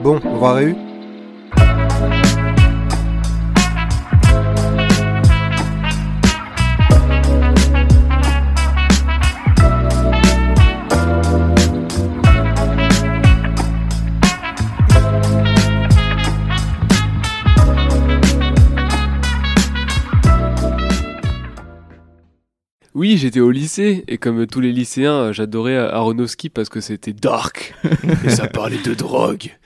Bon, on va Oui, j'étais au lycée et comme tous les lycéens, j'adorais Aronofsky parce que c'était dark et ça parlait de drogue.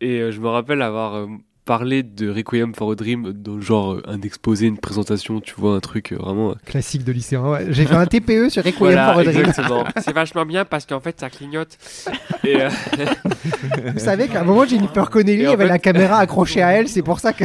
Et euh, je me rappelle avoir euh, parlé de Requiem for a Dream dans genre euh, un exposé, une présentation, tu vois, un truc euh, vraiment. euh, Classique de lycéen. Ouais. J'ai fait un TPE sur Requiem Voilà, for a Dream. exactement. C'est vachement bien parce qu'en fait ça clignote. Et euh, Vous savez qu'à un moment, Jennifer Connelly avait fait- la caméra accrochée à elle, c'est pour ça que.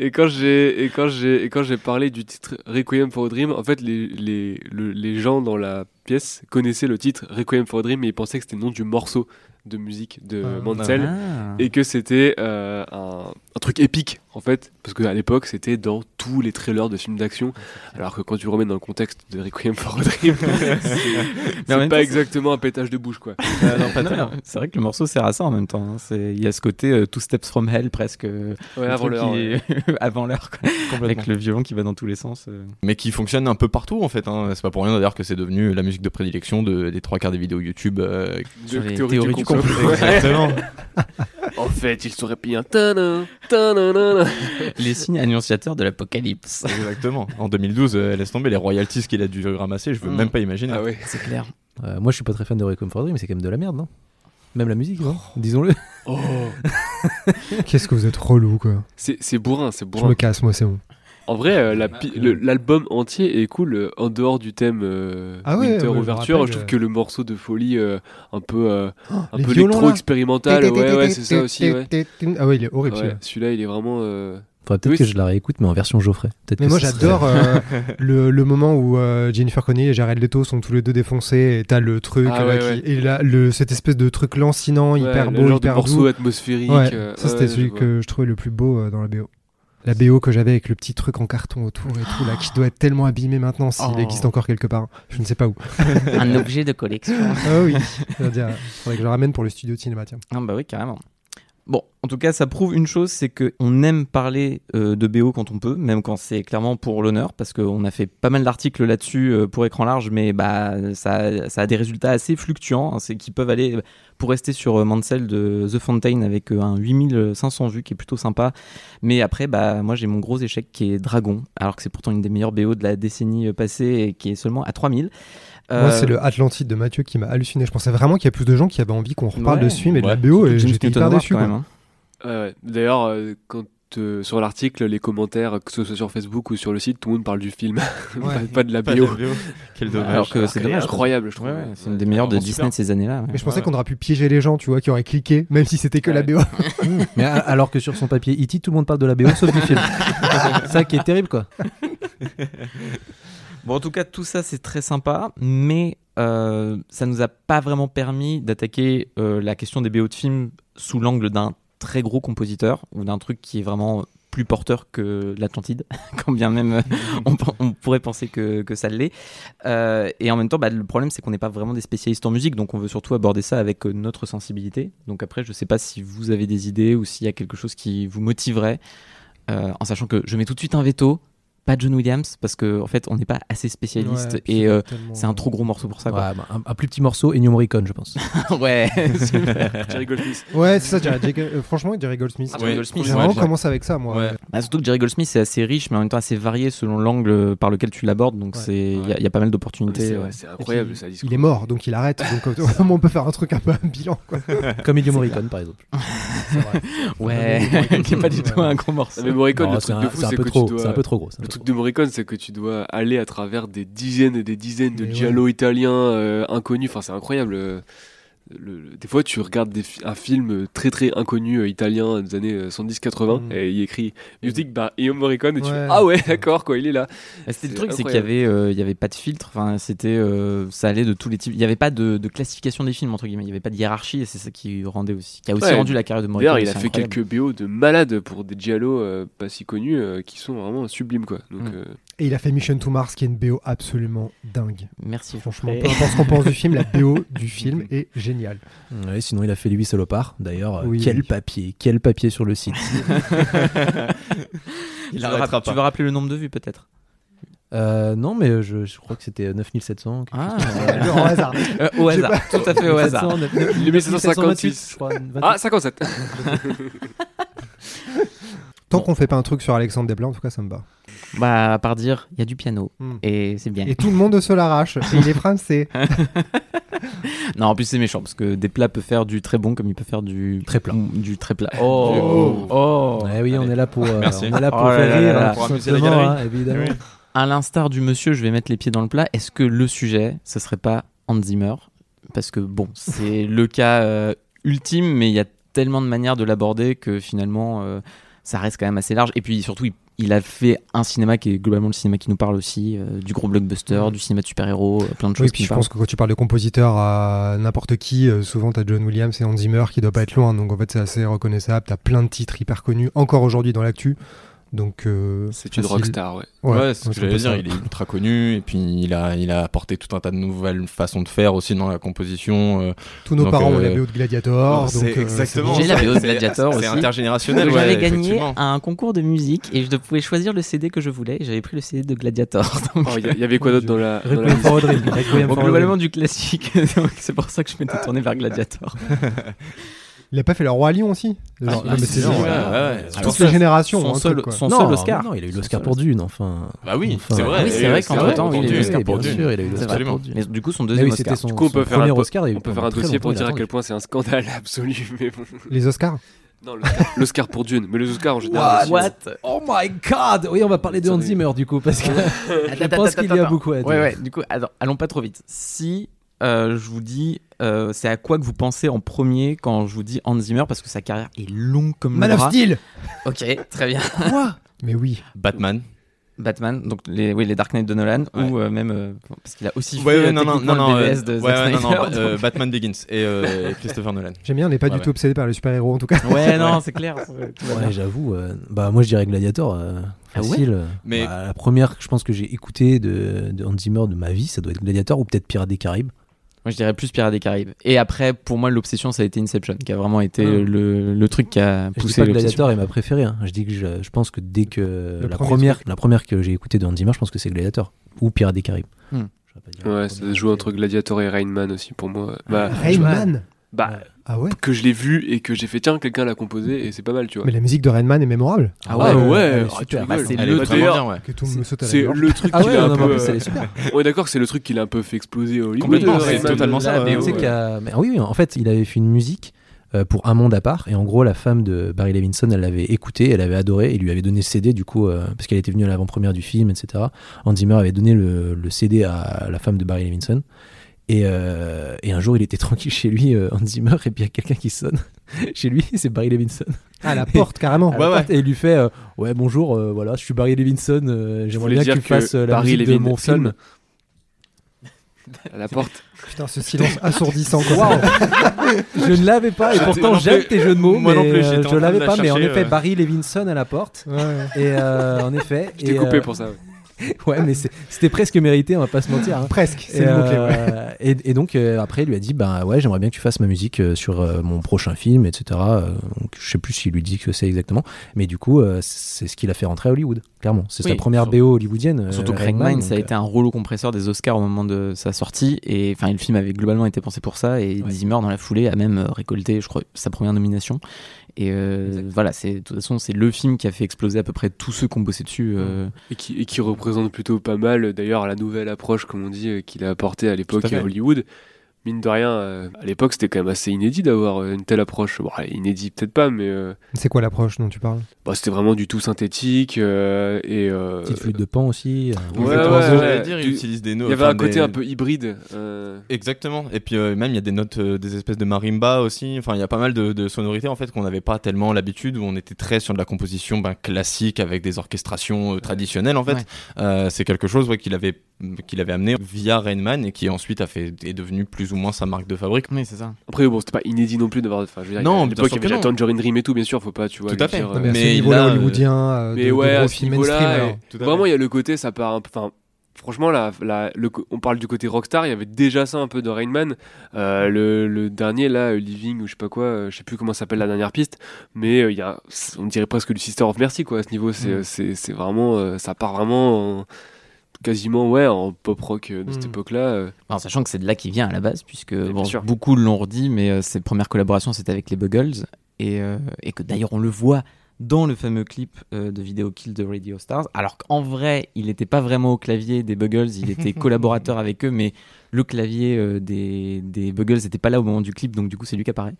Et quand j'ai et quand j'ai et quand j'ai parlé du titre Requiem for a Dream, en fait les les le- les gens dans la pièce connaissaient le titre Requiem for a Dream et ils pensaient que c'était le nom du morceau de musique de Ah. Mansell et que c'était euh, un, un truc épique en fait parce qu'à l'époque c'était dans tous les trailers de films d'action alors que quand tu remets dans le contexte de Requiem for a Dream c'est pas temps, exactement un pétage de bouche quoi. C'est vrai que le morceau sert à ça en même temps. hein. C'est- Il y a ce côté euh, Two Steps from Hell presque. euh, Ouais, avant l'heure, est- avant l'heure. quoi. Avec le violon qui va dans tous les sens. euh. mais qui fonctionne un peu partout en fait. Hein. C'est pas pour rien d'ailleurs que c'est devenu la musique de prédilection de, des trois quarts des vidéos YouTube. euh, Sur De les théorie théories du du complot. complot. Exactement. En fait, il serait payé un tanin, tanan, Les signes annonciateurs de l'apocalypse. Exactement. En 2012, euh, laisse tomber les royalties qu'il a dû ramasser, je veux Mm. même pas imaginer. Ah ouais. C'est clair. Euh, Moi, je suis pas très fan de Requiem for Dream, mais c'est quand même de la merde, non? Même la musique, non? Disons-le. Oh. Qu'est-ce que vous êtes relou, quoi. C'est c'est bourrin, c'est Je bourrin. me casse, moi, c'est bon. En vrai, euh, la le- l'album entier est cool euh, en dehors du thème euh, Ah ouais, Winter ouais, je Overture. trouve euh. que le morceau de folie un peu, euh, un peu électro expérimental, ouais, ouais, c'est ça aussi. Ouais. Ah ouais, il est horrible Ouais, celui-là. celui-là, il est vraiment. euh, Faudrait peut-être Oui, que je la réécoute, mais en version Geoffrey. Mais que moi serait- j'adore euh, le, le moment où euh, Jennifer Connelly et Jared Leto sont tous les deux défoncés et t'as le truc Ah là, ouais, qui- ouais. et là le, cette espèce de truc lancinant ouais, hyper le beau de hyper morceau doux. atmosphérique. Ouais, euh, ça c'était celui que je trouvais le plus beau euh, dans la BO. La BO que j'avais avec le petit truc en carton autour et tout là qui doit être tellement abîmé maintenant s'il Oh. existe encore quelque part. Je ne sais pas où. Un objet de collection. Ah oui. Dire, faudrait que je le ramène pour le studio de cinéma tiens. Ah bah oui, carrément. Bon, en tout cas, ça prouve une chose, c'est qu'on aime parler euh, de BO quand on peut, même quand c'est clairement pour l'honneur, parce qu'on a fait pas mal d'articles là-dessus euh, pour écran large, mais bah ça, ça a des résultats assez fluctuants, hein, c'est qui peuvent aller, pour rester sur euh, Mansell de The Fountain avec un 8500 vues qui est plutôt sympa, mais après, bah moi j'ai mon gros échec qui est Dragon, alors que c'est pourtant une des meilleures BO de la décennie passée et qui est seulement à 3000. Moi Euh, c'est le Atlantide de Mathieu qui m'a halluciné. Je pensais vraiment qu'il y a plus de gens qui avaient envie qu'on reparle Ouais, de ce film et de la. BO et j'étais hyper déçu. hein. D'ailleurs, euh, quand euh, sur l'article, les commentaires, que ce soit sur Facebook ou sur le site, tout le monde parle du film, pas, pas de la Pas de BO. la BO. Quel dommage. Alors que c'est dommage. Incroyable, je trouve. Ouais, ouais, c'est une des meilleures de Disney super. de ces années-là. ouais. Mais je pensais Ouais, qu'on aurait pu piéger les gens, tu vois, qui auraient cliqué, même si c'était que la Ouais. BO. Mais alors que sur son papier E.T., tout le monde parle de la BO sauf du film. c'est ça qui est terrible, quoi. Bon, en tout cas, tout ça, c'est très sympa, mais euh, ça nous a pas vraiment permis d'attaquer euh, la question des BO de films sous l'angle d'un très gros compositeur ou d'un truc qui est vraiment plus porteur que l'Atlantide, quand bien même euh, on, pourrait penser que, que ça l'est. Euh, et en même temps, bah, le problème, c'est qu'on n'est pas vraiment des spécialistes en musique, donc on veut surtout aborder ça avec notre sensibilité. Donc après, je sais pas si vous avez des idées ou s'il y a quelque chose qui vous motiverait en sachant que je mets tout de suite un veto, pas John Williams, parce que en fait, on n'est pas assez spécialiste Ouais, et euh, tellement- c'est un trop gros morceau pour ça. Ouais, bah, un, un plus petit morceau, Ennio Morricone, je pense. ouais, super. Jerry Goldsmith. Ouais, c'est ça, Jerry, euh, franchement, Jerry Goldsmith. Ah, Jerry Goldsmith, J'ai ouais, vraiment ouais. commencé avec ça, moi. Ouais. Bah, surtout que Jerry Goldsmith, c'est assez riche, mais en même temps assez varié selon l'angle par lequel tu l'abordes. Donc Ouais. c'est il y, a- il y a pas mal d'opportunités. C'est incroyable Et puis, ça. discours. Il est mort, donc il arrête. Donc moins, on peut faire un truc un peu un bilan. Quoi. Comme Ennio Morricone, par exemple. Ouais, qui est pas du tout un gros morceau. Mais Morricone, c'est un, peu trop, tu dois. c'est un peu trop gros. Le truc de Morricone, c'est que tu dois aller à travers des dizaines et des dizaines de giallo italiens euh, inconnus. Enfin, c'est incroyable. Euh, le- le- des fois, tu regardes des un film très très inconnu euh, italien des années euh, 70-80 Mm. et il écrit musique par Ennio Morricone et tu Ouais. fais Ah ouais, d'accord, quoi, il est là. Bah, C'était le truc, c'est qu'il y avait, euh, il y avait pas de filtre. Enfin, c'était, euh, ça allait de tous les types. Il y avait pas de, de classification des films entre guillemets. Il y avait pas de hiérarchie et c'est ça qui rendait aussi, qui a aussi Ouais. rendu la carrière de Morricone. Il a fait incroyable. quelques BO de malades pour des giallo euh, pas si connus euh, qui sont vraiment sublimes, quoi. Donc, Mm. Et il a fait Mission to Mars, qui est une BO absolument dingue. Merci. Franchement, peu importe ce qu'on pense du film, la BO du film est géniale. Ouais, sinon, il a fait les 8 salopards. D'ailleurs, euh, Oui, quel oui. papier, quel papier sur le site. Tu veux, arrêtera rapp- tu veux rappeler le nombre de vues peut-être? Euh, non, mais je, je crois que c'était 9700. quelque Ah, chose Genre, au hasard. Euh, au hasard, tout à fait au hasard. 9700, Il est 1756. je crois. 28. Ah, 57 Tant qu'on fait pas un truc sur Alexandre Desplat, en tout cas, ça me bat. Bah, à part dire, il y a du piano Hmm. et c'est bien. Et tout le monde se l'arrache. Et il est français. Non, en plus c'est méchant parce que des plats peut faire du très bon comme il peut faire du Très plat. Du très plat. Oh, oh. Ouais, oui, on est là pour, euh, Merci. on est là pour Oh là faire là rire, là là. hein, Pour tout simplement, hein, évidemment. Oui. À l'instar du monsieur, je vais mettre les pieds dans le plat. Est-ce que le sujet, ce serait pas Hans Zimmer? Parce que bon, c'est le cas euh, ultime, mais il y a tellement de manières de l'aborder que finalement, euh, ça reste quand même assez large. Et puis surtout, il, il a fait un cinéma qui est globalement le cinéma qui nous parle aussi, euh, du gros blockbuster, du cinéma de super-héros, euh, plein de choses Oui, puis je parlent. pense que quand tu parles de compositeur à n'importe qui, euh, souvent t'as John Williams et Hans Zimmer qui doit pas être loin. Donc en fait, c'est assez reconnaissable. T'as plein de titres hyper connus, encore aujourd'hui dans l'actu. Donc. euh, C'est une facile. rockstar, ouais. Ouais, c'est ce que j'allais dire. ça. Il est ultra connu et puis il a, il a apporté tout un tas de nouvelles façons de faire aussi dans la composition. euh, Tous nos Donc, parents ont euh, la BO de Gladiator. c'est donc, euh, exactement. J'ai c'est la. BO de C'est- Gladiator C'est aussi. intergénérationnel. que ouais, j'avais gagné un concours de musique et je pouvais choisir le CD que je voulais. et J'avais pris le CD de Gladiator. Donc, Oh, Il y, avait quoi d'autre dans la. dans la for globalement du classique. C'est pour ça que je m'étais tourné vers Gladiator. Il a pas fait le Roi Lion aussi Ah, Genre, non, mais c'est si, genre, ouais, ouais, ouais. toutes Alors, les ça, générations. son hein, seul- quoi. son Non, seul Oscar. non, il a eu l'Oscar pour Dune, enfin. Bah oui, Enfin, c'est vrai. oui, c'est vrai c'est qu'entre-temps, il a eu pour l'Oscar Dune. pour sûr, Dune. il a eu l'Oscar pour Dune. Mais du coup, son deuxième oui, Oscar. son, Du coup, on peut faire un Oscar. On peut faire dossier pour dire à quel point c'est un scandale absolu. Mais bon. Les Oscars Non, l'Oscar- pour Dune. Mais les Oscars en général. aussi. What? Oh my god Oui, on va parler de Hans. Zimmer du coup, parce que je pense qu'il y a beaucoup à dire. Ouais, ouais. Du coup, attends, allons pas trop vite. Si euh, je vous dis, euh, c'est à quoi que vous pensez en premier quand je vous dis Hans Zimmer parce que sa carrière est longue comme Man le of bras. Steel Ok, très bien. Mais oui. Batman. Batman, donc les, oui, les Dark Knight de Nolan, Ouais. ou euh, même euh, parce qu'il a aussi Ouais, fait ouais, non, non, non, non, le BVS de ouais, Zack ouais, non, non, Snyder, euh, donc- Batman Begins et euh, Christopher Nolan. J'aime bien, on n'est pas Ouais, du ouais. tout obsédé par les super-héros en tout cas. Ouais, non, c'est clair. Ouais, j'avoue. euh, bah, moi, je dirais Gladiator. euh, Ah ouais facile. euh, Mais- bah, la première que je pense que j'ai écoutée de, de Hans Zimmer de ma vie, ça doit être Gladiator ou peut-être Pirates des Caraïbes. Moi, je dirais plus Pirates des Caraïbes. Et après, pour moi, l'obsession, ça a été Inception, qui a vraiment été Ah. le, le truc qui a Je dis poussé pas que l'obsession. Gladiator est ma préférée. hein. Je dis que je, je pense que dès que la première, la première que j'ai écoutée de Hans Zimmer, je pense que c'est Gladiator ou Pirates des Caraïbes. Hmm. Ouais, ça première, joue entre Gladiator et Rain Man aussi pour moi. Bah, Rayman bah Ah ouais que je l'ai vu et que j'ai fait tiens, quelqu'un l'a composé et c'est pas mal, tu vois. Mais la musique de Rayman est mémorable. Ah ouais, ah, c'est le bien, ouais. Que tout me saute à la C'est le truc Ah qu'il ouais, a un non, mais peu. est euh, super. On est d'accord c'est le truc qu'il a un peu fait exploser au Hollywood. Complètement, c'est totalement ça, ah oui, en fait, il avait fait une musique euh, pour Un Monde à part, et en gros, la femme de Barry Levinson, elle l'avait écouté, elle avait adoré, et lui avait donné le CD, du coup, euh, parce qu'elle était venue à l'avant-première du film, etc. Hans Zimmer avait donné le, le CD à la femme de Barry Levinson. Et, euh, et un jour, il était tranquille chez lui, euh, Hans Zimmer, et puis il y a quelqu'un qui sonne chez lui, c'est Barry Levinson. Ah, la porte, carrément. À la porte, Et il lui fait euh, Ouais, bonjour, euh, voilà, je suis Barry Levinson, euh, j'aimerais bien que tu fasses la Barry musique de mon film. À la porte. Putain, ce silence assourdissant. Quoi. Je ne l'avais pas, et pourtant j'aime tes jeux de mots, Moi mais non plus, je train l'avais la pas. Mais en effet, euh. Barry Levinson à la porte, Ouais. et euh, en effet. Je t'ai coupé euh, pour ça. ouais. mais c'était presque mérité, on va pas se mentir. hein. Presque, c'est Et, le mot-clé. ouais. euh, et, et donc euh, après, il lui a dit bah ouais, j'aimerais bien que tu fasses ma musique euh, sur euh, mon prochain film, etc. Euh, donc, je sais plus s'il lui dit que c'est exactement, mais du coup, euh, c'est ce qu'il a fait rentrer à Hollywood, clairement. C'est Oui, sa première sur- BO hollywoodienne. Surtout que Rain ça a été un rouleau compresseur des Oscars au moment de sa sortie. Et enfin, le film avait globalement été pensé pour ça. Et Ouais. Zimmer, dans la foulée, a même récolté, je crois, sa première nomination. Et euh, voilà, c'est de toute façon, c'est le film qui a fait exploser à peu près tous ceux qui ont bossé dessus. euh, Et qui, et qui représente plutôt pas mal, d'ailleurs, la nouvelle approche, comme on dit, euh, qu'il a apportée à l'époque à Hollywood. Mine de rien, euh, à l'époque, c'était quand même assez inédit d'avoir euh, une telle approche. Bon, inédit peut-être pas, mais euh, C'est quoi l'approche dont tu parles? bah, c'était vraiment du tout synthétique. euh, et, euh, Petite flûte de pan aussi. euh, Ouais, Exactement ouais, ce que ouais. j'allais dire, il Du- des il notes. y avait un côté des- un peu hybride. euh, Exactement. Et puis euh, même il y a des notes, euh, des espèces de marimba aussi. Enfin, il y a pas mal de, de sonorités en fait qu'on n'avait pas tellement l'habitude, où on était très sur de la composition ben, classique avec des orchestrations euh, traditionnelles en fait. Ouais. Euh, c'est quelque chose ouais, qu'il avait qu'il avait amené via Rain Man et qui ensuite a fait est devenu plus ou moins sa marque de fabrique. Oui, c'est ça. Après, bon, c'était pas inédit non plus d'avoir. Enfin, je veux dire, Non, à bien l'époque, sûr il y que avait déjà Tangerine Dream et tout, bien sûr, faut pas, tu vois. Tout à fait. dire, Non, euh, mais là, euh, hollywoodien, euh, de, de ouais, gros films mainstream. et- vraiment, il y a le côté, ça part un peu. Enfin, franchement, là, la- le on parle du côté rockstar, il y avait déjà ça un peu de Rain Man. Euh, le, le dernier, là, euh, Living ou je sais pas quoi, euh, je sais plus comment s'appelle la dernière piste, mais euh, il y a, on dirait presque du Sister of Mercy, quoi, à ce niveau. C'est Mm. c'est- c'est vraiment. euh, ça part vraiment en- quasiment, ouais, en pop rock euh, de cette Mm. époque-là. euh. En sachant que c'est de là qu'il vient à la base, puisque bon, beaucoup l'ont redit, mais euh, ses premières collaborations c'était avec les Buggles, et, euh, et que d'ailleurs on le voit dans le fameux clip euh, de Video Kill de Radio Stars, alors qu'en vrai il n'était pas vraiment au clavier des Buggles, il était collaborateur avec eux, mais le clavier euh, des, des Buggles n'était pas là au moment du clip, donc du coup c'est lui qui apparaît.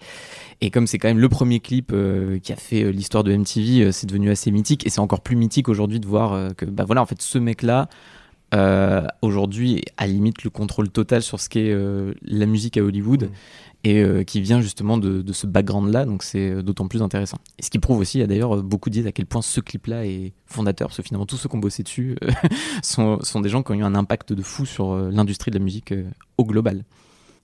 Et comme c'est quand même le premier clip euh, qui a fait euh, l'histoire de MTV, euh, c'est devenu assez mythique, et c'est encore plus mythique aujourd'hui de voir euh, que bah voilà en fait ce mec là euh, aujourd'hui à limite le contrôle total sur ce qu'est euh, la musique à Hollywood Mm. et euh, qui vient justement de, de ce background là donc c'est d'autant plus intéressant et ce qui prouve aussi il y a d'ailleurs beaucoup disent à quel point ce clip là est fondateur parce que finalement tous ceux qui ont bossé dessus sont, sont des gens qui ont eu un impact de fou sur l'industrie de la musique au global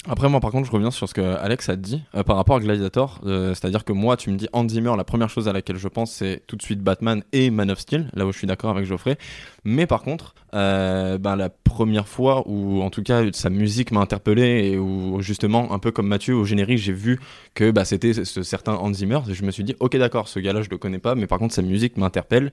Après, moi, par contre, je reviens sur ce que Alex a dit euh, par rapport à Gladiator. Euh, C'est-à-dire que moi, tu me dis Hans Zimmer, la première chose à laquelle je pense, c'est tout de suite Batman et Man of Steel, là où je suis d'accord avec Geoffrey. Mais par contre, euh, ben, la première fois où, en tout cas, sa musique m'a interpellé et où, justement, un peu comme Mathieu, au générique, j'ai vu que bah, c'était ce, ce certain Hans Zimmer. Je me suis dit, ok, d'accord, ce gars-là, je le connais pas, mais par contre, sa musique m'interpelle.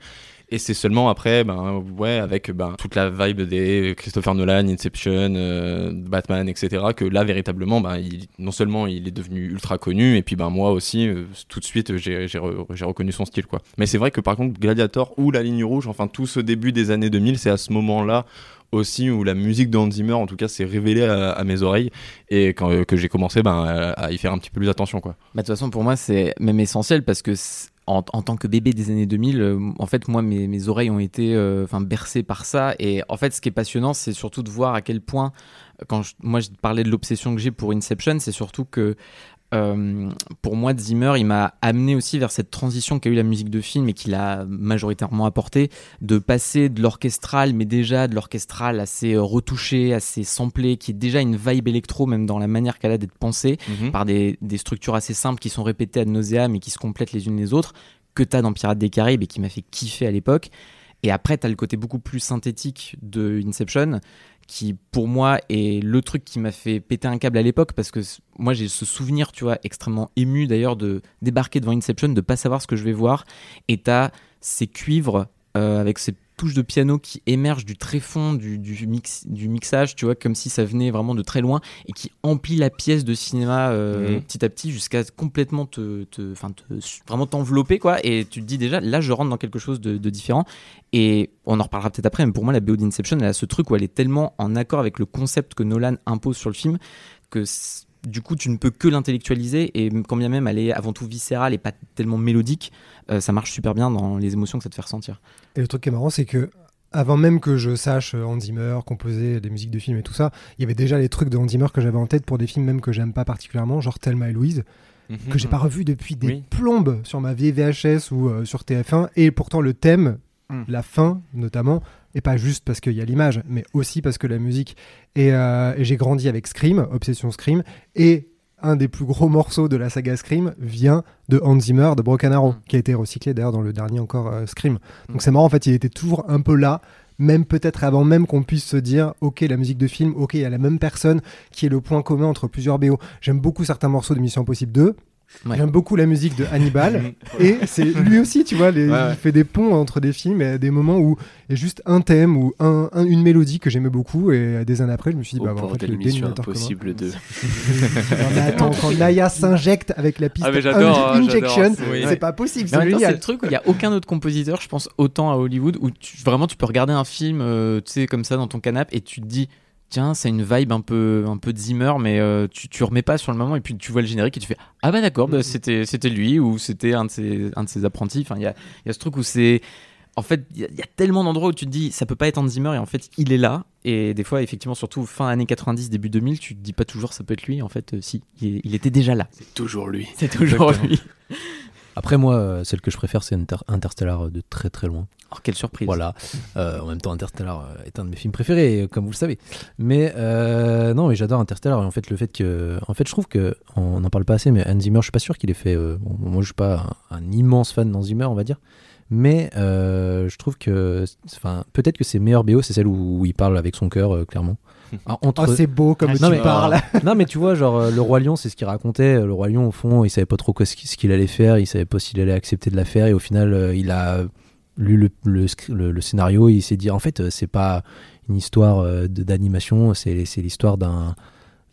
Et c'est seulement après, ben ouais, avec ben, toute la vibe des Christopher Nolan, Inception, euh, Batman, etc., que là véritablement, ben, non seulement il est devenu ultra connu, et puis ben moi aussi, euh, tout de suite, j'ai re- reconnu son style, quoi. Mais c'est vrai que par contre, Gladiator ou La Ligne Rouge, enfin tout ce début des années 2000, c'est à ce moment-là aussi où la musique de Hans Zimmer, en tout cas, s'est révélée à, mes oreilles, et quand euh, que j'ai commencé ben, à, y faire un petit peu plus attention, quoi. Bah, de toute façon, pour moi, c'est même essentiel parce que en, tant que bébé des années 2000, euh, en fait, moi, mes, mes oreilles ont été euh, bercées par ça. Et en fait, ce qui est passionnant, c'est surtout de voir à quel point, quand moi, je parlais de l'obsession que j'ai pour Inception, c'est surtout que euh, pour moi, Zimmer, il m'a amené aussi vers cette transition qu'a eu la musique de film et qu'il a majoritairement apporté, de passer de l'orchestral, mais déjà de l'orchestral assez euh, retouché, assez samplé, qui est déjà une vibe électro, même dans la manière qu'elle a d'être pensée par des, des structures assez simples qui sont répétées ad nauseam et qui se complètent les unes les autres, que tu as dans Pirates des Caraïbes et qui m'a fait kiffer à l'époque. Et après, tu as le côté beaucoup plus synthétique de Inception, qui pour moi est le truc qui m'a fait péter un câble à l'époque, parce que moi j'ai ce souvenir, tu vois, extrêmement ému d'ailleurs de débarquer devant Inception, de pas savoir ce que je vais voir, et tu as ces cuivres euh, avec ces touches de piano qui émergent du tréfond du, du, mix, du mixage, tu vois, comme si ça venait vraiment de très loin et qui emplit la pièce de cinéma euh, Mhm. petit à petit jusqu'à complètement te, te, te- vraiment t'envelopper quoi. Et tu te dis déjà, là, je rentre dans quelque chose de, de différent. Et on en reparlera peut-être après, mais pour moi, la BO d'Inception, elle a ce truc où elle est tellement en accord avec le concept que Nolan impose sur le film que du coup, tu ne peux que l'intellectualiser et quand bien même elle est avant tout viscérale et pas tellement mélodique, euh, ça marche super bien dans les émotions que ça te fait ressentir. Et le truc qui est marrant, c'est que avant même que je sache euh, Hans Zimmer composer des musiques de films et tout ça, il y avait déjà les trucs de Hans Zimmer que j'avais en tête pour des films même que j'aime pas particulièrement, genre Thelma et Louise, que j'ai pas revu depuis des Oui. plombes sur ma vieille VHS ou euh, sur TF1. Et pourtant, le thème, Mm. la fin notamment, et pas juste parce qu'il y a l'image, mais aussi parce que la musique. Et, euh, et j'ai grandi avec Scream, Obsession Scream, et un des plus gros morceaux de la saga Scream vient de Hans Zimmer de Broken Arrow, Mm. qui a été recyclé d'ailleurs dans le dernier encore euh, Scream. Donc c'est marrant, en fait, il était toujours un peu là, même peut-être avant même qu'on puisse se dire, ok, la musique de film, ok, il y a la même personne qui est le point commun entre plusieurs BO. J'aime beaucoup certains morceaux de Mission Impossible 2. Ouais. J'aime beaucoup la musique de Hannibal et c'est lui aussi, tu vois, les- Ouais, ouais. il fait des ponts entre des films et à des moments où il y a juste un thème ou un, un- une mélodie que j'aimais beaucoup et des années après, je me suis dit, Au bah, bah, en fait, le dénominateur commun. Impossible 2. Non, mais attends, quand Naya s'injecte avec la piste Ah, mais j'adore, Inj- hein, Injection, j'adore, c'est- c'est pas possible, c'est le truc où il y a aucun autre compositeur, je pense, autant à Hollywood, où tu, vraiment tu peux regarder un film, euh, tu sais, comme ça dans ton canapé, et tu te dis, tiens, c'est une vibe un peu, un peu de Zimmer, mais euh, tu, tu remets pas sur le moment, et puis tu vois le générique et tu fais, ah bah d'accord, bah, c'était, c'était lui, ou c'était un de ses, un de ses apprentis. Enfin, il y a, y a ce truc où c'est. En fait, il y, a- il y a tellement d'endroits où tu te dis, ça peut pas être Hans Zimmer, et en fait, il est là. Et des fois, effectivement, surtout fin années 90, début 2000, tu te dis pas toujours, ça peut être lui. En fait, euh, si, il, était déjà là. C'est toujours lui. C'est toujours Exactement. lui. Après, moi, euh, celle que je préfère, c'est Inter- Interstellar euh, de très très loin. Oh, quelle surprise. Voilà. Euh, en même temps, Interstellar est un de mes films préférés, comme vous le savez. Mais euh, non, mais j'adore Interstellar. Et en fait, le fait que, en fait, je trouve que on n'en parle pas assez, mais Hans Zimmer, je suis pas sûr qu'il ait fait. euh, bon, moi, je suis pas un, un immense fan d'Hans Zimmer, on va dire. Mais je trouve que, enfin, peut-être que ses meilleures BO, c'est celle où, où il parle avec son cœur, clairement. Ah, entre, Oh, c'est beau comme Ah, tu non, mais- parles. non mais tu vois genre euh, le roi lion c'est ce qu'il racontait. Le roi lion au fond il savait pas trop quoi, ce qu'il allait faire. Il savait pas s'il allait accepter de la faire. Et au final euh, il a lu le, le, scr- le- le scénario. Et il s'est dit en fait euh, c'est pas une histoire d'animation. C'est l'histoire d'un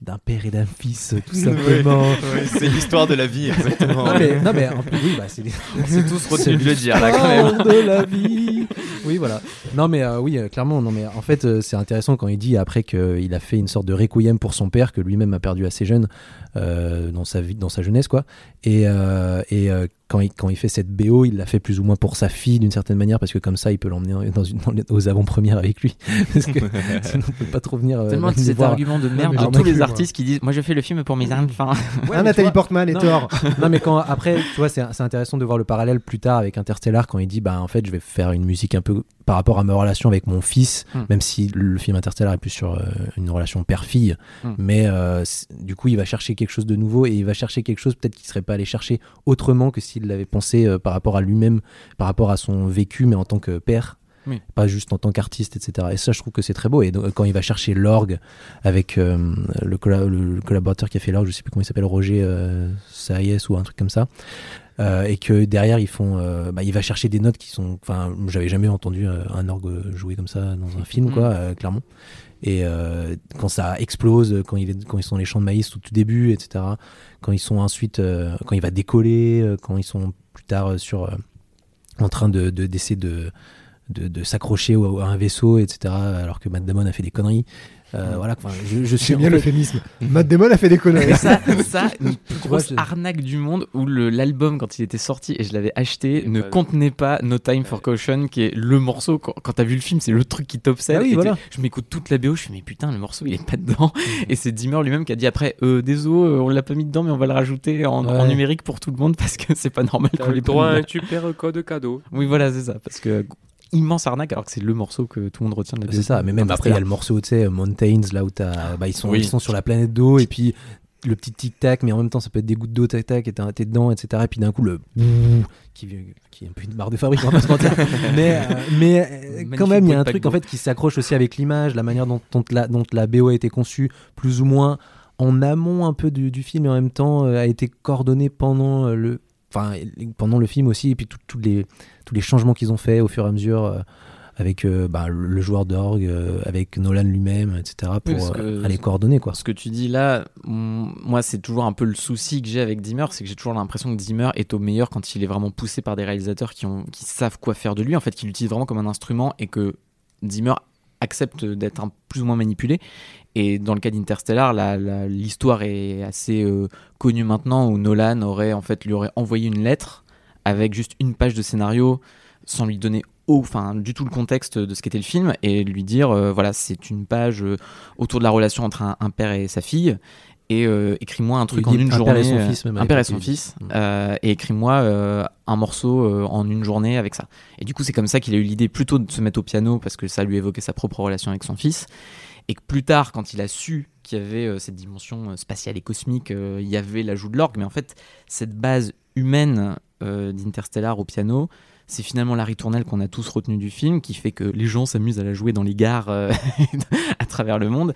d'un père et d'un fils tout simplement c'est l'histoire de la vie, exactement. non mais, non, mais en plus, oui, bah, c'est tous retenu de le dire là quand même. l'histoire de la vie. Oui, voilà. Non, mais euh, oui, euh, clairement. Non, mais en fait, euh, c'est intéressant quand il dit après qu'il a fait une sorte de requiem pour son père que lui-même a perdu assez jeune dans sa vie, dans sa jeunesse, quoi. Et, euh, et euh, quand il quand il fait cette BO, il l'a fait plus ou moins pour sa fille d'une certaine manière parce que comme ça, il peut l'emmener dans une, dans les- aux avant-premières avec lui parce que sinon, on peut pas trop venir. euh, Tellement venir cet voir. argument de merde mais de tous les moi. artistes qui disent Moi je fais le film pour mes enfants. Ouais, Ah, Nathalie vois- Portman Non. Thor. non mais quand après tu vois c'est c'est intéressant de voir le parallèle plus tard avec Interstellar quand il dit bah en fait je vais faire une musique un peu par rapport à ma relation avec mon fils Hmm. même si le film Interstellar est plus sur euh, une relation père-fille Hmm. mais euh, du coup il va chercher quelque chose de nouveau et il va chercher quelque chose peut-être qu'il serait pas allé chercher autrement que s'il l'avait pensé euh, par rapport à lui-même par rapport à son vécu mais en tant que père Oui. pas juste en tant qu'artiste etc et ça je trouve que c'est très beau et donc, quand il va chercher l'orgue avec euh, le, colla- le- le collaborateur qui a fait l'orgue je sais plus comment il s'appelle Roger euh, ou un truc comme ça euh, et que derrière ils font euh, bah, il va chercher des notes qui sont enfin j'avais jamais entendu euh, un orgue jouer comme ça dans un film quoi euh, clairement. Et quand ça explose quand il est quand ils sont dans les champs de maïs au tout début etc quand ils sont ensuite quand il va décoller quand ils sont plus tard sur en train de de- d'essayer de de, de s'accrocher à un vaisseau etc alors que Matt Damon a fait des conneries Euh, voilà enfin je, je suis bien en fait- l'euphémisme. Matt Damon a fait des conneries. Ça, ça, une plus grosse arnaque du monde où l'album, quand il était sorti et je l'avais acheté, Et ne pas- contenait pas No Time for Caution, qui est le morceau. Quand, quand t'as vu le film, c'est le truc qui t'obsède. Ah oui, voilà. Je m'écoute toute la BO, je fais, mais putain, le morceau, il est pas dedans. Et c'est Dimmer lui-même qui a dit après, euh, désolé, euh, on l'a pas mis dedans, mais on va le rajouter en, numérique pour tout le monde parce que c'est pas normal qu'on le les droit à un super code cadeau. Oui, voilà, c'est ça. Parce que immense arnaque, alors que c'est le morceau que tout le monde retient de la BO. C'est ça, mais même après, il y a le morceau, tu sais, Mountains, là où t'as, bah, ils, sont, Oui. ils sont sur la planète d'eau, et puis le petit tic-tac, mais en même temps, ça peut être des gouttes d'eau, tac-tac, et t'es t'es dedans, etc. Et puis d'un coup, le qui, qui est un peu une barre de fabrique, on va pas se mentir. mais euh, mais euh, quand même, il y a un truc en fait qui s'accroche aussi avec l'image, la manière dont, dont la, dont la BO a été conçue, plus ou moins en amont un peu du, du film, et en même temps euh, a été coordonnée pendant euh, le. Enfin, pendant le film aussi, et puis tout- tous les, tous les changements qu'ils ont fait au fur et à mesure. euh, avec euh, bah, le joueur d'orgue, euh, avec Nolan lui-même, etc., pour que- aller coordonner. Quoi. Ce que tu dis là, moi, c'est toujours un peu le souci que j'ai avec Zimmer, c'est que j'ai toujours l'impression que Zimmer est au meilleur quand il est vraiment poussé par des réalisateurs qui, ont, qui savent quoi faire de lui, en fait, qui l'utilisent vraiment comme un instrument et que Zimmer accepte d'être un plus ou moins manipulé. Et dans le cas d'Interstellar, la- la- l'histoire est assez connue maintenant où Nolan aurait en fait lui aurait envoyé une lettre avec juste une page de scénario sans lui donner enfin du tout le contexte de ce qu'était le film et lui dire euh, voilà c'est une page euh, autour de la relation entre un, un père et sa fille et euh, écris-moi un truc Il en une un journée père et son fils, même, un père et son fils. Mm. et écris-moi un morceau en une journée avec ça et du coup c'est comme ça qu'il a eu l'idée plutôt de se mettre au piano parce que ça lui évoquait sa propre relation avec son fils et que plus tard quand il a su qu'il y avait cette dimension spatiale et cosmique il y avait l'ajout de l'orgue mais en fait cette base humaine euh, d'Interstellar au piano c'est finalement la ritournelle qu'on a tous retenu du film, qui fait que les gens s'amusent à la jouer dans les gares euh, à travers le monde.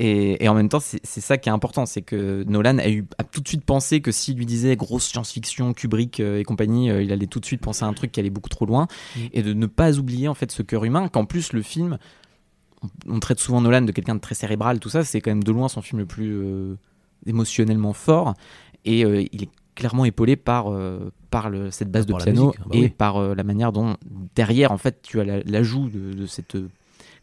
Et, et en même temps, c'est ça qui est important, c'est que Nolan a, eu, a tout de suite pensé que s'il lui disait grosse science-fiction, Kubrick euh, et compagnie, il allait tout de suite penser à un truc qui allait beaucoup trop loin, Mm. et de ne pas oublier en fait ce cœur humain, qu'en plus le film, on, on traite souvent Nolan de quelqu'un de très cérébral, tout ça, c'est quand même de loin son film le plus euh, émotionnellement fort, et euh, il est clairement épaulé par, euh, par le- cette base de Par la piano musique, ah bah et oui. par euh, la manière dont derrière en fait tu as la- l'ajout de, de cette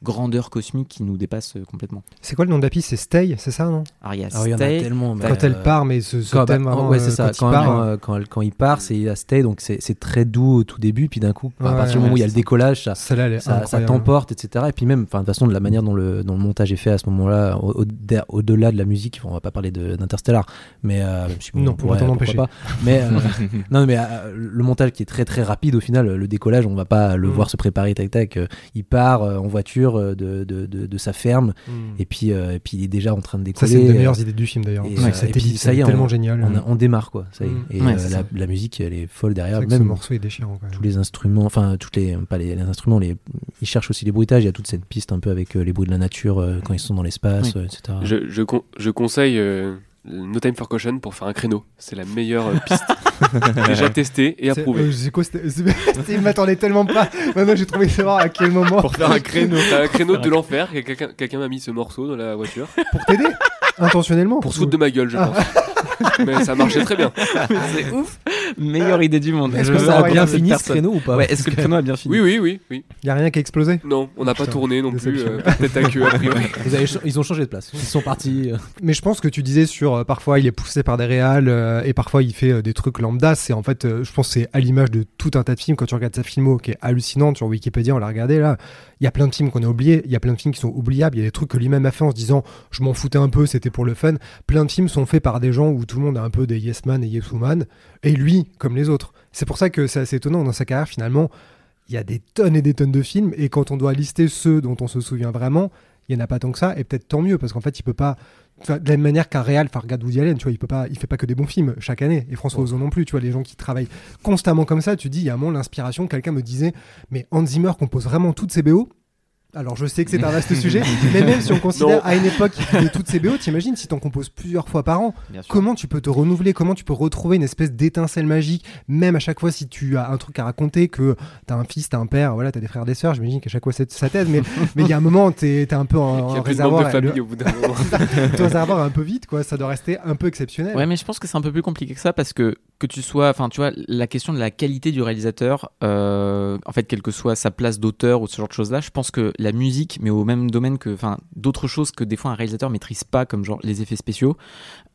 grandeur cosmique qui nous dépasse euh, complètement. C'est quoi le nom de la piste? C'est Stay, c'est ça, non? Alors il y a Ah oui, il y en a Stay, tellement. mais, Quand elle euh, part, mais ce, ce Quand, bah, thème vraiment, ouais, euh, c'est ça. quand il part, quand, euh, quand elle- quand il part, c'est à stay, donc c'est c'est très doux au tout début, puis d'un coup, à Ouais, partir du moment où il y a le décollage, ça, t'emporte, etc. Et puis même, enfin, de toute façon, de la manière dont le, dont le montage est fait à ce moment-là, au- au- au-delà de la musique, on va pas parler de- d'Interstellar, mais euh, si Non, on on pourrait, empêcher. pas. Mais euh, non, mais euh, le montage qui est très très rapide au final, le décollage, on va pas le Mm. voir se préparer tac tac. euh, Il part euh, en voiture euh, de, de, de, de sa ferme, Mm. et puis euh, et puis il est déjà en train de Ça, décoller. c'est une des euh, meilleures idées du film d'ailleurs. et, Ouais, euh, et puis, ça y est, tellement on- génial. on, a- on démarre quoi. Ça y est. Mm. Et Ouais, c'est la, ça. la musique, elle est folle derrière. que ce Même morceau est déchirant quand même. tous les instruments, enfin toutes les pas les, les instruments, les ils cherchent aussi les bruitages. Il y a toute cette piste un peu avec euh, les bruits de la nature euh, quand ils sont dans l'espace, Oui. euh, etc. Je, je, con- je conseille euh, No Time for Caution pour faire un créneau. C'est la meilleure euh, piste. Déjà testé et C'est- approuvé. euh, quoi, c'était- Il m'attendait tellement pas. Maintenant, j'ai trouvé savoir à quel moment. Pour faire un créneau. Un créneau de l'enfer. Quelqu'un quelqu'un m'a mis ce morceau dans la voiture Pour t'aider Intentionnellement pour se foutre de ma gueule, je pense. Mais ça marchait très bien. c'est ouf, meilleure idée du monde. Est-ce que ça a bien fini ce créneau ou pas Ouais, est-ce que le créneau a bien fini? Oui, oui, oui, oui. Il y a rien qui a explosé? Non, on n'a pas tourné non plus. euh, Peut-être à queue a priori. Vous avez ch- ils ont changé de place. Ils sont partis. euh, Mais je pense que tu disais sur euh, parfois il est poussé par des réals euh, et parfois il fait euh, des trucs lambda. C'est en fait, euh, je pense, que c'est à l'image de tout un tas de films. Quand tu regardes sa filmo qui est hallucinante sur Wikipédia, on l'a regardé là. Il y a plein de films qu'on a oubliés. Il y a plein de films qui sont oubliables. Il y a des trucs que lui-même a fait en se disant je m'en foutais un peu, c'était pour le fun. Plein de films sont faits par des gens où tout le monde a un peu des yes man et yes woman et lui comme les autres. C'est pour ça que c'est assez étonnant dans sa carrière finalement. Il y a des tonnes et des tonnes de films et quand on doit lister ceux dont on se souvient vraiment, il y en a pas tant que ça et peut-être tant mieux parce qu'en fait il peut pas de la même manière qu'un réal, enfin regarde Woody Allen, tu vois, il peut pas, il fait pas que des bons films chaque année. Et François Ozon non plus, tu vois, les gens qui travaillent constamment comme ça, tu dis, il y a un moment l'inspiration. Quelqu'un me disait, mais Hans Zimmer compose vraiment toutes ses BO. Alors je sais que c'est un vaste sujet, mais même si on considère Non. à une époque qu'il faisait toutes ses BO, t'imagines si t'en composes plusieurs fois par an, comment tu peux te renouveler, comment tu peux retrouver une espèce d'étincelle magique, même à chaque fois si tu as un truc à raconter, que t'as un fils, t'as un père, voilà, t'as des frères, des sœurs, j'imagine qu'à chaque fois c'est- ça t'aide, mais mais il y a un moment, t'es t'es un peu en, de réservoir. de le- famille au bout d'un moment. ton réservoir est un peu vite, quoi. Ça doit rester un peu exceptionnel. Ouais, mais je pense que c'est un peu plus compliqué que ça parce que que tu sois, enfin, tu vois, la question de la qualité du réalisateur, euh, en fait, quelle que soit sa place d'auteur ou ce genre de choses-là, je pense que la musique, mais au même domaine que, enfin, d'autres choses que des fois un réalisateur maîtrise pas, comme genre les effets spéciaux,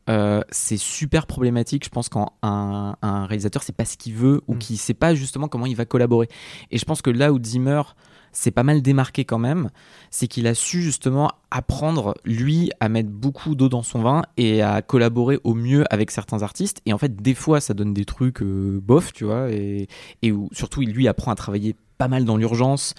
euh, c'est super problématique. Je pense quand un, un réalisateur sait pas ce qu'il veut ou Mm. qu'il sait pas justement comment il va collaborer. Et je pense que là où Zimmer s'est pas mal démarqué quand même, c'est qu'il a su justement apprendre, lui, à mettre beaucoup d'eau dans son vin et à collaborer au mieux avec certains artistes. Et en fait, des fois, ça donne des trucs euh, bof, tu vois, et, surtout, il lui apprend à travailler mal dans l'urgence.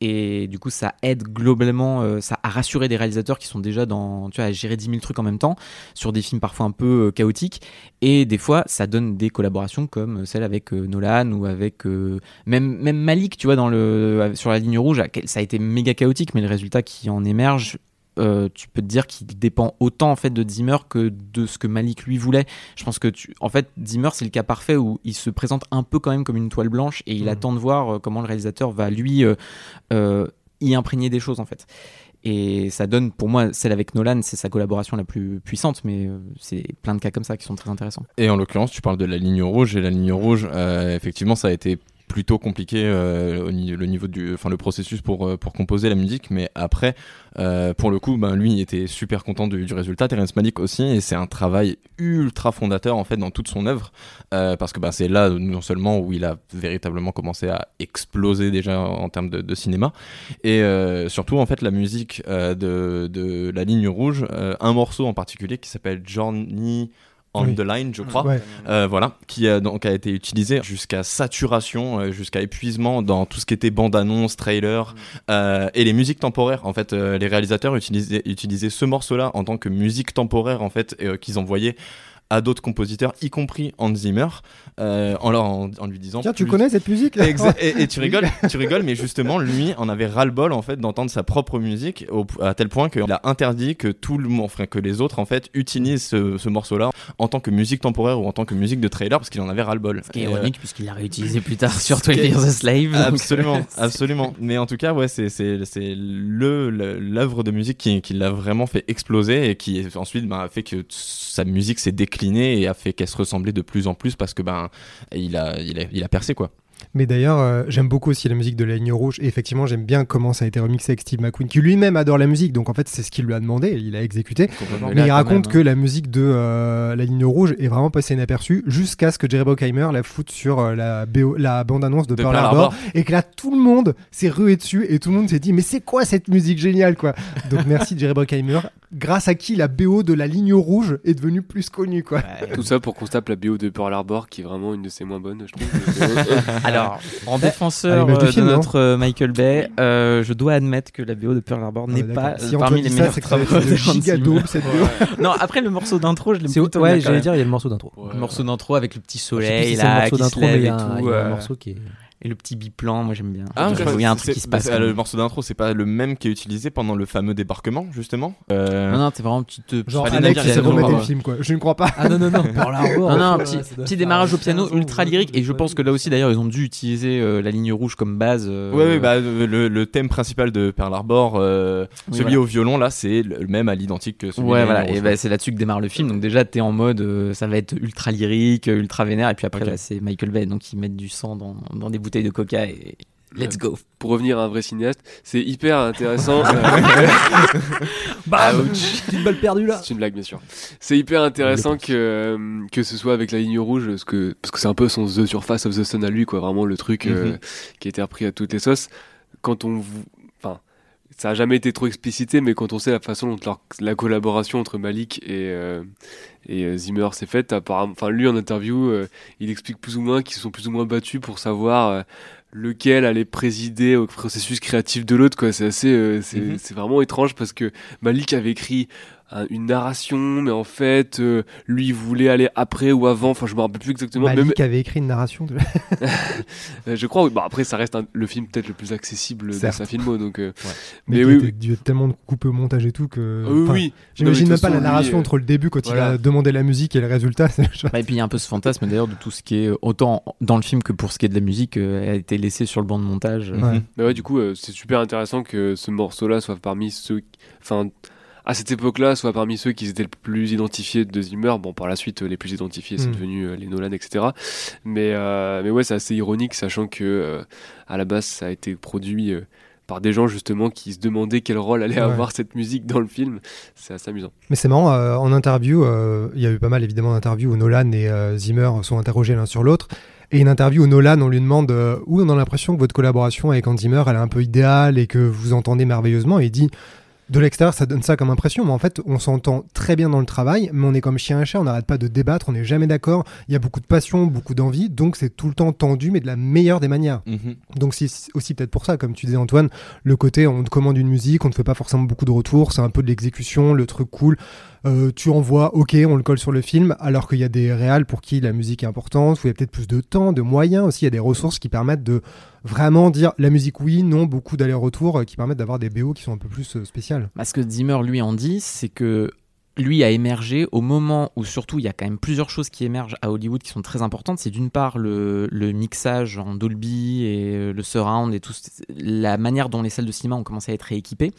Et du coup, ça aide globalement euh, ça à rassurer des réalisateurs qui sont déjà dans, tu vois, à gérer 10 000 trucs en même temps sur des films parfois un peu euh, chaotiques. Et des fois, ça donne des collaborations comme celle avec euh, Nolan ou avec euh, même, même Malik, tu vois, dans le, sur la ligne rouge. Ça a été méga chaotique, mais le résultat qui en émerge, euh, tu peux te dire qu'il dépend autant en fait de Zimmer que de ce que Malik lui voulait. Je pense que tu, en fait, Zimmer c'est le cas parfait où il se présente un peu quand même comme une toile blanche et il Mhm. attend de voir euh, comment le réalisateur va lui euh, y imprégner des choses en fait. Et ça donne, pour moi, celle avec Nolan, c'est sa collaboration la plus puissante, mais c'est plein de cas comme ça qui sont très intéressants. Et en l'occurrence, tu parles de la ligne rouge et la ligne rouge, euh, effectivement, ça a été plutôt compliqué euh, le niveau du enfin le processus pour euh, pour composer la musique mais après euh, pour le coup ben lui il était super content du, résultat. Terrence Malick aussi et c'est un travail ultra fondateur en fait dans toute son œuvre euh, parce que ben c'est là non seulement où il a véritablement commencé à exploser déjà en termes de, de cinéma et surtout en fait la musique de, de la ligne rouge un morceau en particulier qui s'appelle Journey on Oui. the line je crois Ouais. euh, voilà, qui a, donc a été utilisé jusqu'à saturation, euh, jusqu'à épuisement dans tout ce qui était bande-annonce, trailer euh, et les musiques temporaires. En fait, euh, les réalisateurs utilisaient, utilisaient ce morceau-là en tant que musique temporaire en fait euh, qu'ils envoyaient à d'autres compositeurs, y compris Hans Zimmer, euh, en, leur, en, en lui disant. Tiens, tu connais cette musique Exa- et, et tu rigoles, tu rigoles, mais justement, lui en avait ras-le-bol en fait d'entendre sa propre musique au- à tel point qu'il a interdit que tout le monde, enfin, que les autres en fait utilisent ce, ce morceau-là en tant que musique temporaire ou en tant que musique de trailer parce qu'il en avait ras-le-bol. Ce qui est Et, euh, ironique puisqu'il l'a réutilisé plus tard sur ce qui 12 est- Years a Slave. Absolument, absolument. Mais en tout cas, ouais, c'est c'est c'est le le- l'œuvre de musique qui, qui l'a vraiment fait exploser et qui ensuite a fait que sa musique s'est déclinée et a fait qu'elle se ressemblait de plus en plus parce que ben il a il a, il a percé quoi. Mais d'ailleurs, euh, j'aime beaucoup aussi la musique de la ligne rouge. Et effectivement, j'aime bien comment ça a été remixé avec Steve McQueen, qui lui-même adore la musique. Donc en fait, c'est ce qu'il lui a demandé. Il a exécuté. Mais Mais là, il raconte même, que la musique de euh, la ligne rouge est vraiment passée inaperçue jusqu'à ce que Jerry Bruckheimer la foute sur euh, la, BO la bande-annonce de, De Pearl Pearl Harbor. Harbor. Et que là, tout le monde s'est rué dessus et tout le monde s'est dit Mais c'est quoi cette musique géniale quoi? Donc merci Jerry Bruckheimer, grâce à qui la BO de la ligne rouge est devenue plus connue. quoi? Tout ça pour qu'on se tape la BO de Pearl Harbor, qui est vraiment une de ses moins bonnes, je trouve. Alors, en à défenseur euh, de film, non notre euh, Michael Bay, euh, je dois admettre que la BO de Pearl Harbor n'est Ah, pas euh, si parmi les meilleurs travaux c'est de cette BO. Non, après le morceau d'intro, je l'aime C'est- plutôt ouais, j'allais dire, il y a le morceau d'intro. Ouais. Le morceau d'intro avec le petit plus soleil là, le morceau qui se d'intro, mais lève il y et a un- tout, il y a un morceau qui est. et le petit biplan, moi j'aime bien. Ah, Je qu'il y a un truc qui se passe. bah, quand le morceau d'intro, c'est pas le même qui est utilisé pendant le fameux débarquement justement. Euh, Non, non, c'est vraiment une petite. euh, Genre, Alex, il il le le film, quoi. Je ne crois pas. Ah non, non, non, Pearl Harbor. Non, non, un euh, petit, petit démarrage au 15 piano ultra lyrique et je pense que là aussi d'ailleurs ils ont dû utiliser euh, la ligne rouge comme base. euh, Ouais, ouais, bah, euh, le, le thème principal de Pearl Harbor, euh, Oui, celui voilà. au violon, là, c'est le même à l'identique que celui Ouais, voilà, et bah, c'est là-dessus que démarre le film. Donc, déjà, t'es en mode euh, ça va être ultra lyrique, euh, ultra vénère, et puis après, là, c'est Michael Bay, donc ils mettent du sang dans, dans des bouteilles de coca et let's go. Pour revenir à un vrai cinéaste, c'est hyper intéressant. Bam Ouch. Petite balle perdue là. C'est une blague, bien sûr. C'est hyper intéressant que, euh, que ce soit avec la ligne rouge, parce que parce que c'est un peu son The Surface of the Sun à lui, quoi. Vraiment le truc euh, Mhm. qui a été repris à toutes les sauces. Quand on, ça a jamais été trop explicité, mais quand on sait la façon dont leur- la collaboration entre Malik et euh, et euh, Zimmer s'est faite, enfin lui en interview, euh, il explique plus ou moins qu'ils se sont plus ou moins battus pour savoir. euh, lequel allait présider au processus créatif de l'autre quoi c'est assez c'est c'est vraiment étrange parce que Malik avait écrit une narration mais en fait euh, lui il voulait aller après ou avant enfin je me rappelle plus exactement Même- Malik avait écrit une narration. De... euh, je crois oui. Bon, après ça reste un- le film peut-être le plus accessible de Certes. sa filmo donc euh, Mais, oui, était oui. dû être tellement coupé au montage et tout que. Oui, enfin, oui J'imagine même de pas la narration lui, euh, entre le début quand il a demandé la musique et le résultat. Bah, et puis il y a un peu ce fantasme d'ailleurs de tout ce qui est, autant dans le film que pour ce qui est de la musique, euh, a été laissé sur le banc de montage. Ouais. Mais ouais, du coup, euh, c'est super intéressant que ce morceau-là soit parmi ceux. Enfin, à cette époque-là, soit parmi ceux qui étaient le plus identifiés de Zimmer. Bon, par la suite, les plus identifiés, c'est Mm. devenu euh, les Nolan, etc. Mais, euh, mais ouais, c'est assez ironique, sachant que euh, à la base, ça a été produit. par des gens justement qui se demandaient quel rôle allait Ouais. avoir cette musique dans le film. C'est assez amusant. Mais c'est marrant, euh, en interview, euh, il y a eu pas mal évidemment d'interviews où Nolan et euh, Zimmer sont interrogés l'un sur l'autre. Et une interview où Nolan, on lui demande où on a l'impression que votre collaboration avec Hans Zimmer, elle est un peu idéale et que vous entendez merveilleusement? Et il dit de l'extérieur, ça donne ça comme impression, mais en fait, on s'entend très bien dans le travail, mais on est comme chien et chat, on n'arrête pas de débattre, on n'est jamais d'accord. Il y a beaucoup de passion, beaucoup d'envie, donc c'est tout le temps tendu, mais de la meilleure des manières. Mhm. Donc c'est aussi peut-être pour ça, comme tu disais Antoine, le côté on te commande une musique, on ne fait pas forcément beaucoup de retours, c'est un peu de l'exécution, le truc cool. Euh, tu envoies, ok, on le colle sur le film, alors qu'il y a des réals pour qui la musique est importante, où il y a peut-être plus de temps, de moyens aussi, il y a des ressources qui permettent de vraiment dire la musique oui, non, beaucoup d'allers-retours, euh, qui permettent d'avoir des BO qui sont un peu plus euh, spéciales. Bah, ce que Zimmer lui en dit, c'est que lui a émergé au moment où surtout il y a quand même plusieurs choses qui émergent à Hollywood qui sont très importantes. C'est d'une part le, mixage en Dolby et le surround et tout, la manière dont les salles de cinéma ont commencé à être rééquipées,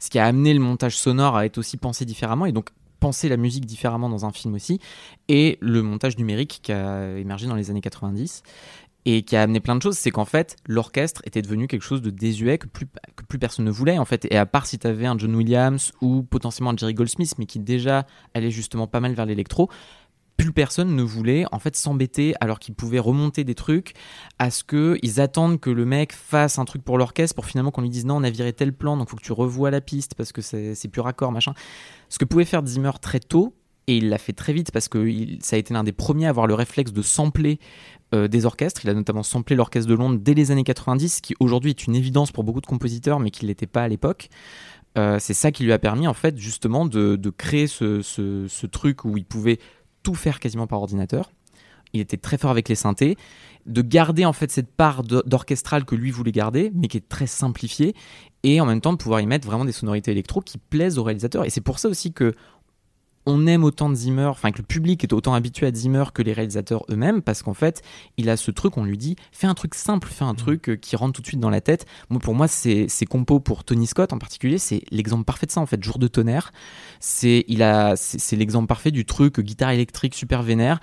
ce qui a amené le montage sonore à être aussi pensé différemment et donc penser la musique différemment dans un film aussi, et le montage numérique qui a émergé dans les années 90 et qui a amené plein de choses, c'est qu'en fait, l'orchestre était devenu quelque chose de désuet que plus, que plus personne ne voulait, en fait. Et à part si tu avais un John Williams ou potentiellement un Jerry Goldsmith, mais qui déjà allait justement pas mal vers l'électro, plus personne ne voulait en fait s'embêter alors qu'ils pouvaient remonter des trucs à ce que ils attendent que le mec fasse un truc pour l'orchestre pour finalement qu'on lui dise non on a viré tel plan donc faut que tu revoies la piste parce que c'est plus raccord machin ce que pouvait faire Zimmer très tôt et il l'a fait très vite parce que ça a été l'un des premiers à avoir le réflexe de sampler euh, des orchestres. Il a notamment samplé l'orchestre de Londres dès les années 90, ce qui aujourd'hui est une évidence pour beaucoup de compositeurs, mais qui ne l'était pas à l'époque. Euh, c'est ça qui lui a permis, en fait, justement, de, créer ce truc où il pouvait tout faire quasiment par ordinateur. Il était très fort avec les synthés, de garder en fait cette part d'orchestral que lui voulait garder, mais qui est très simplifiée, et en même temps de pouvoir y mettre vraiment des sonorités électro qui plaisent au réalisateur. Et c'est pour ça aussi que on aime autant de Zimmer, enfin que le public est autant habitué à Zimmer que les réalisateurs eux-mêmes, parce qu'en fait, il a ce truc, on lui dit, fais un truc simple, fais un truc euh, qui rentre tout de suite dans la tête. Moi, pour moi, c'est ces compos pour Tony Scott en particulier, c'est l'exemple parfait de ça, en fait. Jour de tonnerre, c'est il a, c'est c'est l'exemple parfait du truc euh, guitare électrique super vénère,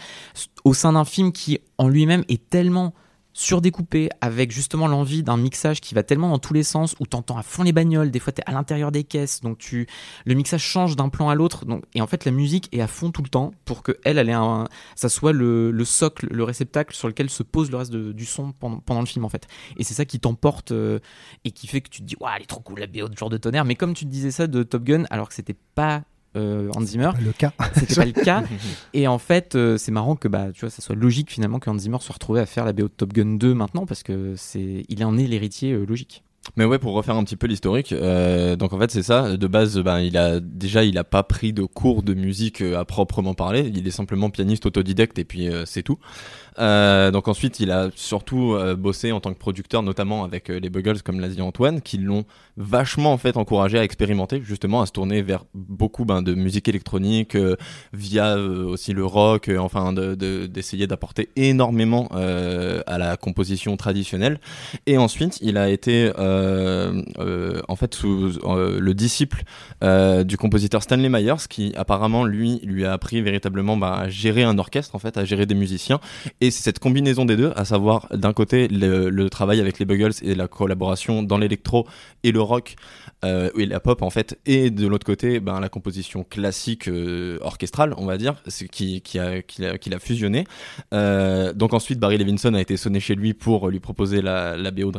au sein d'un film qui, en lui-même, est tellement surdécoupé avec justement l'envie d'un mixage qui va tellement dans tous les sens où t'entends à fond les bagnoles des fois t'es à l'intérieur des caisses donc tu le mixage change d'un plan à l'autre donc et en fait la musique est à fond tout le temps pour que elle, elle un, ça soit le, le socle le réceptacle sur lequel se pose le reste de- du son pendant, pendant le film en fait. Et c'est ça qui t'emporte euh, et qui fait que tu te dis waouh elle est trop cool la BO de genre de tonnerre. Mais comme tu disais ça de Top Gun alors que c'était pas Hans Zimmer. Le cas. c'était pas le cas. Et en fait euh, c'est marrant que bah tu vois ça soit logique finalement que Hans Zimmer soit retrouvé à faire la BO de Top Gun 2 maintenant parce que c'est il en est l'héritier euh, logique Mais ouais, pour refaire un petit peu l'historique, euh, donc en fait c'est ça. De base, ben il a déjà il a pas pris de cours de musique euh, à proprement parler. Il est simplement pianiste autodidacte et puis euh, c'est tout. Donc ensuite, il a surtout bossé en tant que producteur, notamment avec les Buggles, comme l'a dit Antoine, qui l'ont vachement en fait encouragé à expérimenter, justement à se tourner vers beaucoup ben, de musique électronique, via aussi le rock, enfin de- de- d'essayer d'apporter énormément à la composition traditionnelle. Et ensuite, il a été en fait sous euh, le disciple euh, du compositeur Stanley Myers, qui apparemment lui lui a appris véritablement bah, à gérer un orchestre, en fait, à gérer des musiciens. Et c'est cette combinaison des deux, à savoir d'un côté le, le travail avec les Buggles et la collaboration dans l'électro et le rock euh, la pop en fait, et de l'autre côté ben, la composition classique euh, orchestrale, on va dire, qui, qui, a, qui, a, qui l'a fusionné. Euh, donc ensuite Barry Levinson a été sonné chez lui pour lui proposer la, la BO.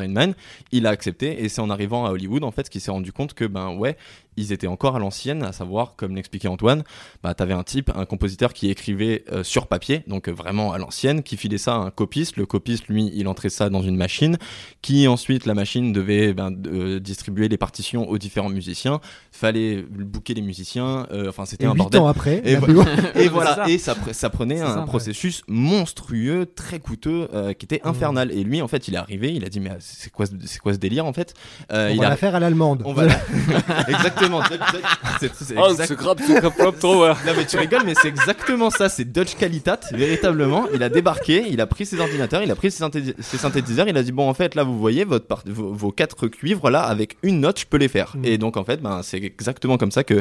Il a accepté et c'est en arrivant à Hollywood en fait qu'il s'est rendu compte que ben ouais ils étaient encore à l'ancienne, à savoir, comme l'expliquait Antoine, bah, t'avais un type, un compositeur qui écrivait euh, sur papier, donc euh, vraiment à l'ancienne, qui filait ça à un copiste. Le copiste, lui, il entrait ça dans une machine, qui ensuite, la machine devait ben, euh, distribuer les partitions aux différents musiciens. Fallait booker les musiciens, euh, enfin, c'était un huit bordel. ans après, Et, vo- voilà, ça. et ça, pre- ça prenait un ça, ouais. processus monstrueux, très coûteux, euh, qui était infernal. Et lui, en fait, il est arrivé, il a dit, mais c'est quoi, ce- c'est quoi ce délire, en fait? Euh, On il va a- la faire à l'allemande. on va la- exactement. C'est- c'est Oh, exact- ce grappe, ce grappe, grappe trop, ouais. Non mais tu rigoles, mais c'est exactement ça. C'est Dodge Qualitat, véritablement. Il a débarqué, il a pris ses ordinateurs, il a pris ses, synthé- ses synthétiseurs, il a dit bon en fait là vous voyez votre part- vos, vos quatre cuivres là avec une note je peux les faire. Mm. Et donc en fait ben c'est exactement comme ça que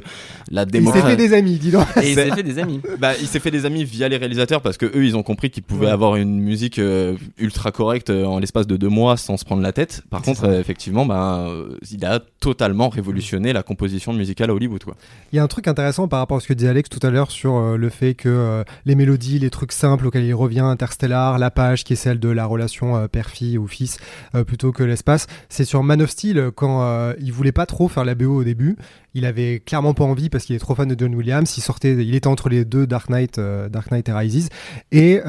la Il s'est démo. fait des amis, dis donc. et il s'est fait des amis Bah, il s'est fait des amis via les réalisateurs parce que eux ils ont compris qu'ils pouvaient Ouais. avoir une musique euh, ultra correcte euh, en l'espace de deux mois sans se prendre la tête. Par contre, euh, effectivement, bah, euh, il a totalement révolutionné la composition musicale à Hollywood. Quoi. Il y a un truc intéressant par rapport à ce que disait Alex tout à l'heure sur euh, le fait que euh, les mélodies, les trucs simples auxquels il revient, Interstellar, la page qui est celle de la relation euh, père-fille ou fils plutôt que l'espace, c'est sur Man of Steel quand il voulait pas trop faire la BO au début. Il avait clairement pas envie parce qu'il est trop fan de John Williams. Il sortait, il était entre les deux Dark Knight, Dark Knight et Rises, et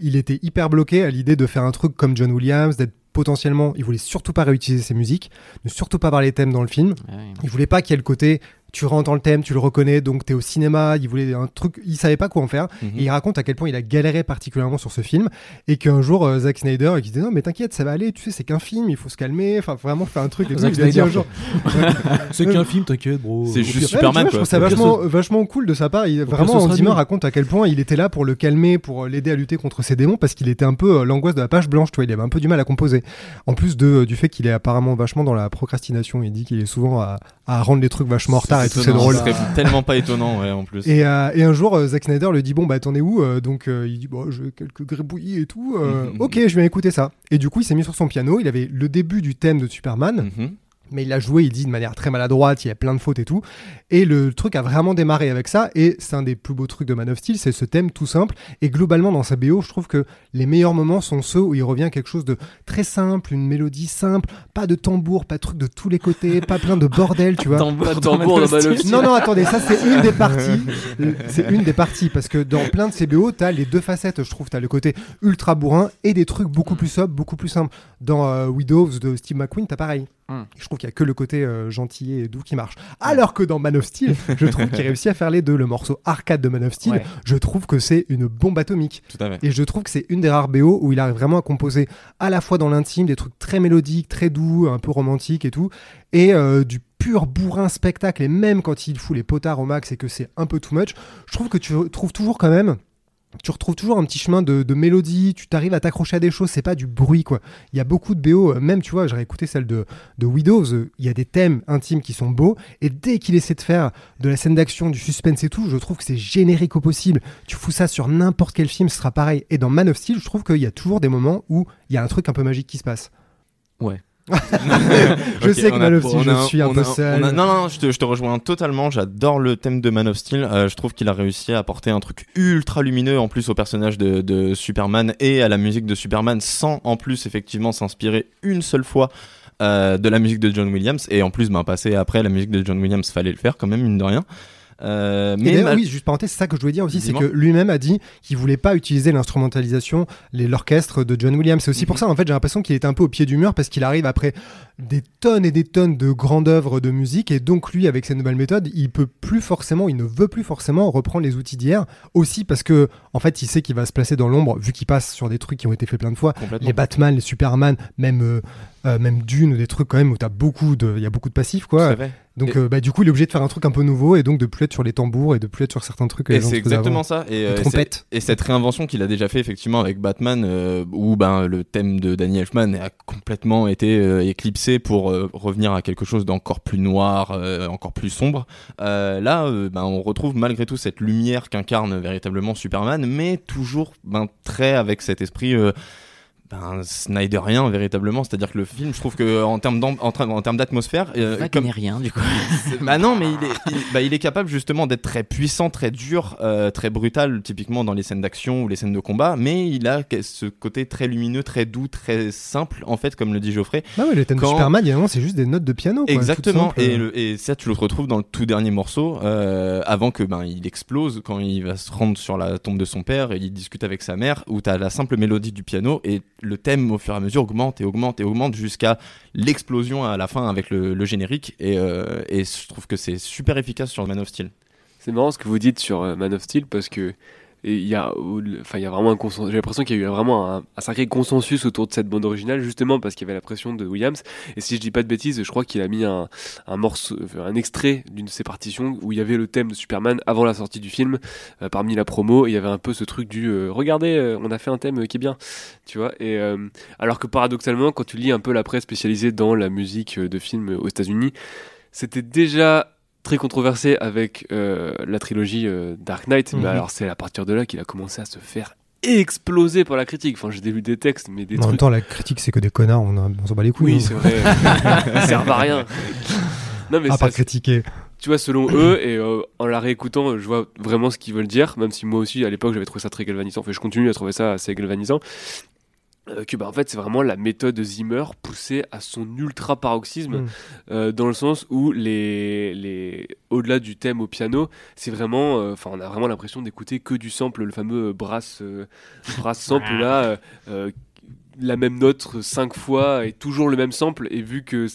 il était hyper bloqué à l'idée de faire un truc comme John Williams, d'être potentiellement, il voulait surtout pas réutiliser ses musiques, ne surtout pas avoir les thèmes dans le film. Ouais. Il voulait pas qu'il y ait le côté tu rentres dans le thème, tu le reconnais, donc t'es au cinéma. Il voulait un truc, il savait pas quoi en faire. Mhm. Et il raconte à quel point il a galéré particulièrement sur ce film et qu'un jour euh, Zack Snyder il disait non mais t'inquiète ça va aller, tu sais c'est qu'un film, il faut se calmer, enfin vraiment faire un truc. Et. Zack Snyder, un jour. C'est qu'un film, t'inquiète, bro. C'est juste pire- Superman, Ouais, tu vois, quoi. Je trouve ça vachement, cool de sa part. Il, vraiment, nul. raconte à quel point il était là pour le calmer, pour l'aider à lutter contre ses démons, parce qu'il était un peu euh, l'angoisse de la page blanche. Tu vois, il avait un peu du mal à composer. En plus de, du fait qu'il est apparemment vachement dans la procrastination. Il dit qu'il est souvent à, à rendre les trucs vachement en retard et tout. C'est drôle. Tellement pas étonnant, ouais, en plus. Et, euh, et un jour, euh, Zack Snyder lui dit Bon, bah, t'en es où Euh, Donc, il dit Bon, j'ai quelques gribouillis et tout. Ok, je viens écouter ça. Et du coup, il s'est mis sur son piano. Il avait le début du thème de Superman, Mhm. Mais il a joué, il dit de manière très maladroite. Il y a plein de fautes et tout. Et le truc a vraiment démarré avec ça. Et c'est un des plus beaux trucs de Man of Steel c'est ce thème tout simple. Et globalement, dans sa BO, je trouve que les meilleurs moments sont ceux où il revient quelque chose de très simple, une mélodie simple, pas de tambour, pas de truc de tous les côtés, pas plein de bordel, tu vois. Tambour Pas de dans tambour Man dans of Man of Steel. Non, non, attendez, ça c'est une des parties. C'est une des parties parce que dans plein de ces BO, t'as les deux facettes, je trouve. T'as le côté ultra bourrin et des trucs beaucoup plus sobres, beaucoup plus simples. Dans euh, Widows de Steve McQueen, t'as pareil. Hmm. Je trouve qu'il n'y a que le côté euh, gentil et doux qui marche. Alors que dans Man of Steel, je trouve qu'il réussit à faire les deux. Le morceau arcade de Man of Steel, Ouais. je trouve que c'est une bombe atomique. Tout à fait. Et je trouve que c'est une des rares BO où il arrive vraiment à composer à la fois dans l'intime des trucs très mélodiques, très doux, un peu romantiques et tout, et euh, du pur bourrin spectacle. Et même quand il fout les potards au max et que c'est un peu too much, je trouve que tu trouves toujours quand même. Tu retrouves toujours un petit chemin de, mélodie, tu t'arrives à t'accrocher à des choses, c'est pas du bruit quoi. Il y a beaucoup de BO, euh, même tu vois, j'ai écouté celle de, de Widows, euh, il y a des thèmes intimes qui sont beaux, et dès qu'il essaie de faire de la scène d'action, du suspense et tout, je trouve que c'est générique au possible. Tu fous ça sur n'importe quel film, ce sera pareil. Et dans Man of Steel, je trouve qu'il y a toujours des moments où il y a un truc un peu magique qui se passe. Ouais. Je sais que Man of Steel, je suis un peu a- seul. a- non, non, je te, je te rejoins totalement. J'adore le thème de Man of Steel. Euh, je trouve qu'il a réussi à apporter un truc ultra lumineux en plus au personnage de, de Superman et à la musique de Superman sans en plus effectivement s'inspirer une seule fois. euh, de la musique de John Williams et en plus ben, passer après la musique de John Williams fallait le faire quand même mine de rien Euh, mais ma- oui, juste parenthèse, c'est ça que je voulais dire aussi, c'est que lui-même a dit qu'il voulait pas utiliser l'instrumentalisation, l'orchestre de John Williams. C'est aussi Mhm. pour ça, en fait, j'ai l'impression qu'il était un peu au pied du mur parce qu'il arrive après des tonnes et des tonnes de grandes œuvres de musique et donc lui, avec ses nouvelles méthodes, il peut plus forcément, il ne veut plus forcément reprendre les outils d'hier. Aussi parce que, en fait, il sait qu'il va se placer dans l'ombre vu qu'il passe sur des trucs qui ont été faits plein de fois. Les Batman, les Superman, même euh, euh, même Dune ou des trucs quand même où t'as beaucoup de, il y a beaucoup de passifs Tout quoi. Donc Et- euh, bah, du coup, il est obligé de faire un truc un peu nouveau et donc de plus être sur les tambours et de plus être sur certains trucs que Et c'est avant. exactement ça. Et, euh, et cette réinvention qu'il a déjà fait effectivement avec Batman, euh, où ben, le thème de Danny Elfman a complètement été euh, éclipsé pour revenir à quelque chose d'encore plus noir, encore plus sombre. Là, ben, on retrouve malgré tout cette lumière qu'incarne véritablement Superman, mais toujours ben, très avec cet esprit. Ben, Snyderien véritablement, c'est-à-dire que le film, je trouve que en termes d'am- en, tra- en termes d'atmosphère, euh, comme, rien du coup. bah non, mais il est, il, bah, il est capable justement d'être très puissant, très dur, euh, très brutal, typiquement dans les scènes d'action ou les scènes de combat, mais il a ce côté très lumineux, très doux, très simple, en fait, comme le dit Geoffrey. Bah ouais, le thème Quand- de Superman, moment, c'est juste des notes de piano. Quoi, Exactement, et, le- et ça, tu le retrouves dans le tout dernier morceau, euh, avant que ben, il explose, quand il va se rendre sur la tombe de son père et il discute avec sa mère, où tu as la simple mélodie du piano et le thème au fur et à mesure augmente et augmente et augmente jusqu'à l'explosion à la fin avec le, générique. Et, euh, et je trouve que c'est super efficace sur Man of Steel. C'est marrant ce que vous dites sur euh, Man of Steel parce que et il y a, enfin, il y a vraiment un consensus. J'ai l'impression qu'il y a eu vraiment un, sacré consensus autour de cette bande originale, justement parce qu'il y avait la pression de Williams. Et si je dis pas de bêtises, je crois qu'il a mis un, morceau, un extrait d'une de ses partitions où il y avait le thème de Superman avant la sortie du film, euh, parmi la promo. et Il y avait un peu ce truc du, euh, regardez, euh, on a fait un thème qui est bien, tu vois. Et euh, alors que paradoxalement, quand tu lis un peu la presse spécialisée dans la musique de films aux États-Unis, c'était déjà très controversé avec euh, la trilogie euh, Dark Knight, Mhm. mais alors c'est à partir de là qu'il a commencé à se faire exploser par la critique. Enfin, j'ai lu des textes, mais des en même trucs. temps, la critique, c'est que des connards, on, a- on s'en bat les couilles. Oui, hein. c'est vrai. Servent à rien. Non, mais à part critiquer. tu vois, selon eux, et euh, en la réécoutant, je vois vraiment ce qu'ils veulent dire, même si moi aussi, à l'époque, j'avais trouvé ça très galvanisant. Enfin, je continue à trouver ça assez galvanisant. Euh, que bah, en fait c'est vraiment la méthode Zimmer poussée à son ultra paroxysme Mm. euh, dans le sens où les, les au-delà du thème au piano c'est vraiment euh, enfin on a vraiment l'impression d'écouter que du sample le fameux brass brass sample là la même note cinq fois et toujours le même sample et vu que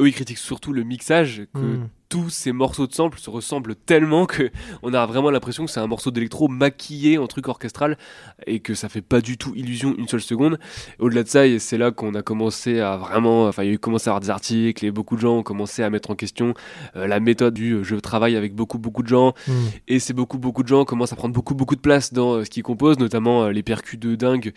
eux ils critiquent surtout le mixage que Mm. Tous ces morceaux de sample se ressemblent tellement que on a vraiment l'impression que c'est un morceau d'électro maquillé en truc orchestral et que ça fait pas du tout illusion une seule seconde. Au-delà de ça, et c'est là qu'on a commencé à vraiment, enfin il y a eu commencé à avoir des articles et beaucoup de gens ont commencé à mettre en question euh, la méthode du euh, je travaille avec beaucoup beaucoup de gens Mm. et c'est beaucoup beaucoup de gens commencent à prendre beaucoup beaucoup de place dans euh, ce qu'ils composent, notamment les percus de dingue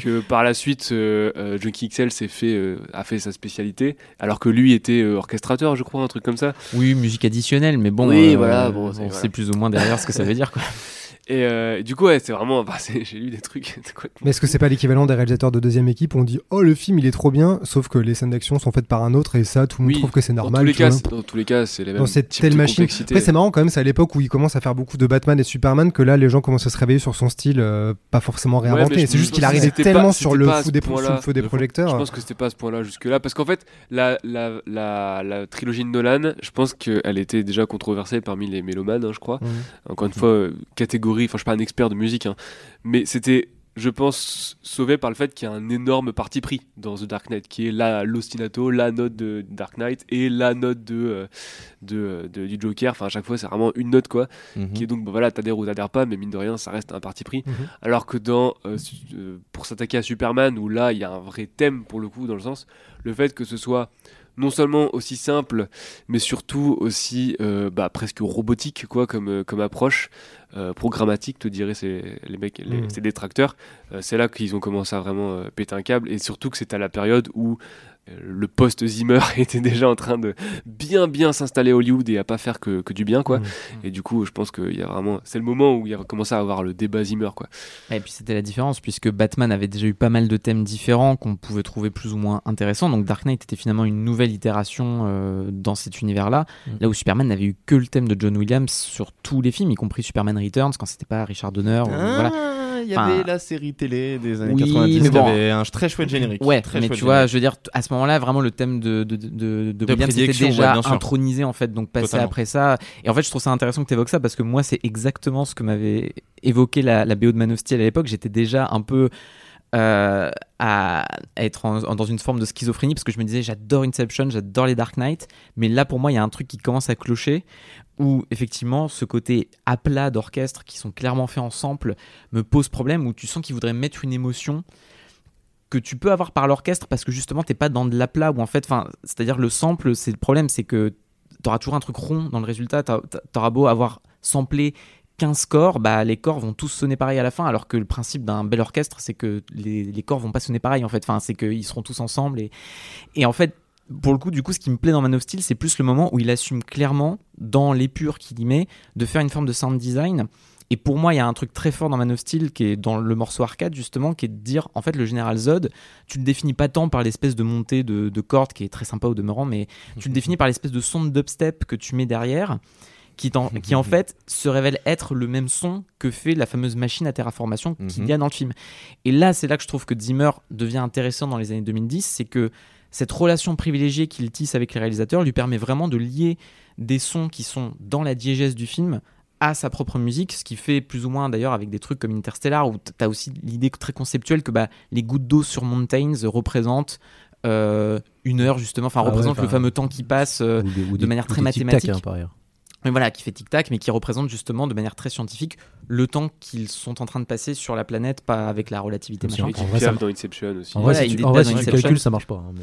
que par la suite Junkie XL s'est fait euh, a fait sa spécialité alors que lui était orchestrateur, je crois, un truc comme ça. Oui, musique additionnelle, mais bon, Oui, euh, voilà, bon, on c'est- voilà. plus ou moins derrière ce que ça veut dire. Quoi. Et euh, du coup, ouais, c'est vraiment. bah, J'ai lu des trucs. Mais est-ce que c'est pas l'équivalent des réalisateurs de deuxième équipe où on dit oh le film il est trop bien sauf que les scènes d'action sont faites par un autre et ça tout le monde trouve que c'est Dans normal tous les cas, dans tous les cas, c'est les mêmes. dans cette telle machine. Après c'est marrant quand même c'est à l'époque où il commence à faire beaucoup de Batman et Superman que là les gens commencent à se réveiller sur son style euh, pas forcément réinventé. c'est juste qu'il arrivait tellement pas- sur le fou des, feu des Je projecteurs. Je pense que c'était pas à ce point-là jusque-là. Parce qu'en fait, la, la, la, la trilogie de Nolan, je pense qu'elle était déjà controversée parmi les mélomanes, hein, je crois. Encore une fois, euh, catégorie, enfin, je suis pas un expert de musique, hein, mais c'était je pense, sauvé par le fait qu'il y a un énorme parti pris dans The Dark Knight, qui est la l'ostinato, la note de Dark Knight et la note de, euh, de, de- du Joker. Enfin, à chaque fois, c'est vraiment une note, quoi. Mhm. Qui est donc, bah, voilà, t'adhères ou t'adhères pas, mais mine de rien, ça reste un parti pris. Mhm. Alors que dans, euh, euh, pour s'attaquer à Superman, où là, il y a un vrai thème, pour le coup, dans le sens, le fait que ce soit non seulement aussi simple, mais surtout aussi euh, bah, presque robotique, quoi, comme, euh, comme approche, euh, programmatique, te diraient ces- les mecs, les, ces détracteurs. Euh, c'est là qu'ils ont commencé à vraiment péter un câble, et surtout que c'était à la période où euh, le post-Zimmer était déjà en train de bien bien s'installer à Hollywood et à pas faire que, que du bien quoi Mhm. et du coup je pense qu'il y a vraiment c'est le moment où il a commencé à avoir le débat Zimmer quoi Et puis c'était la différence puisque Batman avait déjà eu pas mal de thèmes différents qu'on pouvait trouver plus ou moins intéressants. Donc Dark Knight était finalement une nouvelle itération euh, dans cet univers-là. Mm. Là où Superman n'avait eu que le thème de John Williams sur tous les films, y compris Superman Returns quand c'était pas Richard Donner. ou- voilà. Il y Enfin, avait la série télé des années oui, 90 mais qui bon. avait un très chouette générique. Ouais, Très mais chouette tu vois, je veux dire, à ce moment-là, vraiment le thème de, de, de, de, Williams était déjà ouais, intronisé en fait, donc passer Totalement. après ça. Et en fait, je trouve ça intéressant que tu évoques ça parce que moi, c'est exactement ce que m'avait évoqué la, la BO de Man of Steel à l'époque. J'étais déjà un peu euh, à, être en- dans une forme de schizophrénie parce que je me disais, j'adore Inception, j'adore les Dark Knight, mais là pour moi, il y a un truc qui commence à clocher où effectivement ce côté aplat d'orchestre qui sont clairement faits ensemble me pose problème où tu sens qu'ils voudraient mettre une émotion que tu peux avoir par l'orchestre parce que justement t'es pas dans de l'aplat où en fait enfin c'est à dire le sample c'est le problème c'est que t'auras toujours un truc rond dans le résultat. T'auras beau avoir samplé 15 corps bah les corps vont tous sonner pareil à la fin alors que le principe d'un bel orchestre c'est que les, les corps vont pas sonner pareil en fait. C'est qu'ils seront tous ensemble et, et en fait pour le coup, du coup, ce qui me plaît dans Man of Steel, c'est plus le moment où il assume clairement, dans l'épure qu'il y met, de faire une forme de sound design. Et pour moi, il y a un truc très fort dans Man of Steel qui est dans le morceau arcade, justement, qui est de dire, en fait, le général Zod, tu le définis pas tant par l'espèce de montée de, de cordes qui est très sympa au demeurant, mais tu le définis par l'espèce de son de dubstep que tu mets derrière, qui, t'en- qui en fait se révèle être le même son que fait la fameuse machine à terraformation qu'il y a dans le film. Et là, c'est là que je trouve que Zimmer devient intéressant dans les années 2010, c'est que cette relation privilégiée qu'il tisse avec les réalisateurs lui permet vraiment de lier des sons qui sont dans la diégèse du film à sa propre musique, ce qui fait plus ou moins d'ailleurs avec des trucs comme Interstellar où tu as aussi l'idée très conceptuelle que bah, les gouttes d'eau sur Mountains représentent euh, une heure justement, enfin Ah ouais, le fameux temps qui passe euh, Ou des- ou de manière très mathématique. hein, par ailleurs. Mais voilà, qui fait tic-tac, mais qui représente justement de manière très scientifique le temps qu'ils sont en train de passer sur la planète, pas avec la relativité. Machin. En une vrai, ça dans Inception aussi En vrai, Voilà, si il tu, détaille en vrai, dans si tu Inception. calcules, ça marche pas. hein, mais-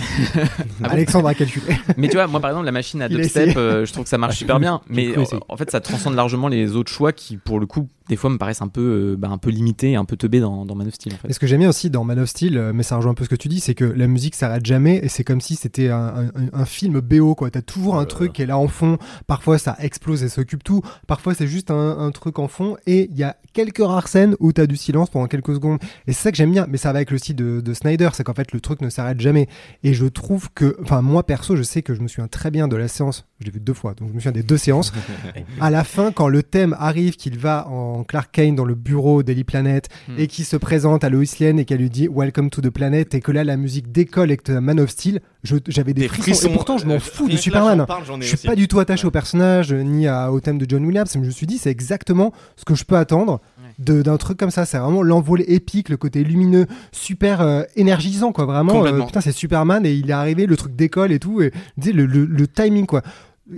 Ah bon Alexandre a calculé. Mais tu vois, moi par exemple, la machine à dubstep, essayé. euh, je trouve que ça marche Ah, super bien. Mais euh, en fait, ça transcende largement les autres choix qui, pour le coup, des fois me paraissent un peu, euh, bah, un peu limités, un peu teubés dans, dans Man of Steel. En fait. Et ce que j'aime bien aussi dans Man of Steel, euh, mais ça rejoint un peu ce que tu dis, c'est que la musique s'arrête jamais et c'est comme si c'était un, un- un film BO quoi. T'as toujours un truc qui est là en fond. Parfois ça explose et s'occupe tout. Parfois c'est juste un, un truc en fond et il y a quelques rares scènes où t'as du silence pendant quelques secondes. Et c'est ça que j'aime bien. Mais ça va avec le style de, de Snyder, c'est qu'en fait le truc ne s'arrête jamais. Et je trouve que, enfin moi perso, je sais que je me souviens très bien de la séance. Je l'ai vu deux fois, donc je me souviens des deux séances. à la fin, quand le thème arrive, qu'il va en Clark Kane dans le bureau d'Eli Planet Hmm. et qu'il se présente à Lois Lane et qu'elle lui dit Welcome to the Planet et que là la musique décolle avec euh, Man of Steel, j'avais des, Des frissons. frissons, Et pourtant, je m'en euh, fous de que Superman. parle, Je suis aussi. pas du tout attaché Ouais. au personnage ni à- au thème de John Williams, mais je me suis dit c'est exactement ce que je peux attendre d'un truc comme ça. C'est vraiment l'envolée épique, le côté lumineux, super euh, énergisant quoi. Vraiment, euh, putain c'est Superman et il est arrivé, le truc décolle et tout. Et le- le timing quoi.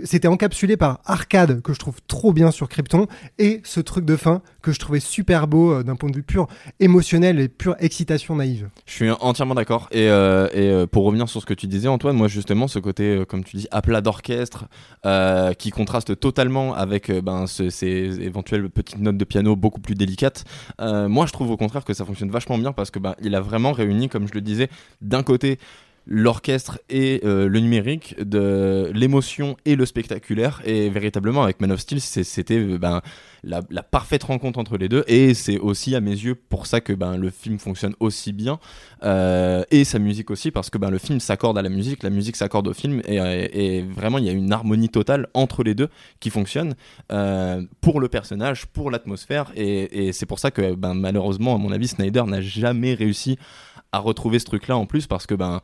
C'était encapsulé par Arcade que je trouve trop bien sur Krypton et ce truc de fin que je trouvais super beau euh, d'un point de vue pur émotionnel et pure excitation naïve. Je suis entièrement d'accord. Et, euh, euh, pour revenir sur ce que tu disais, Antoine, moi justement, ce côté, comme tu dis, aplat d'orchestre, euh, qui contraste totalement avec ben, ce- ces éventuelles petites notes de piano beaucoup plus délicates, moi je trouve au contraire que ça fonctionne vachement bien parce que ben, il a vraiment réuni, comme je le disais, d'un côté l'orchestre et euh, le numérique, de l'émotion et le spectaculaire. Et véritablement, avec Man of Steel, c'était euh, ben, la, parfaite rencontre entre les deux. Et c'est aussi, à mes yeux, pour ça que ben, le film fonctionne aussi bien. Euh, et sa musique aussi, parce que ben, le film s'accorde à la musique, la musique s'accorde au film. Et, vraiment, il y a une harmonie totale entre les deux qui fonctionne pour le personnage, pour l'atmosphère. Et, et c'est pour ça que ben, malheureusement, à mon avis, Snyder n'a jamais réussi à retrouver ce truc-là en plus, parce que ben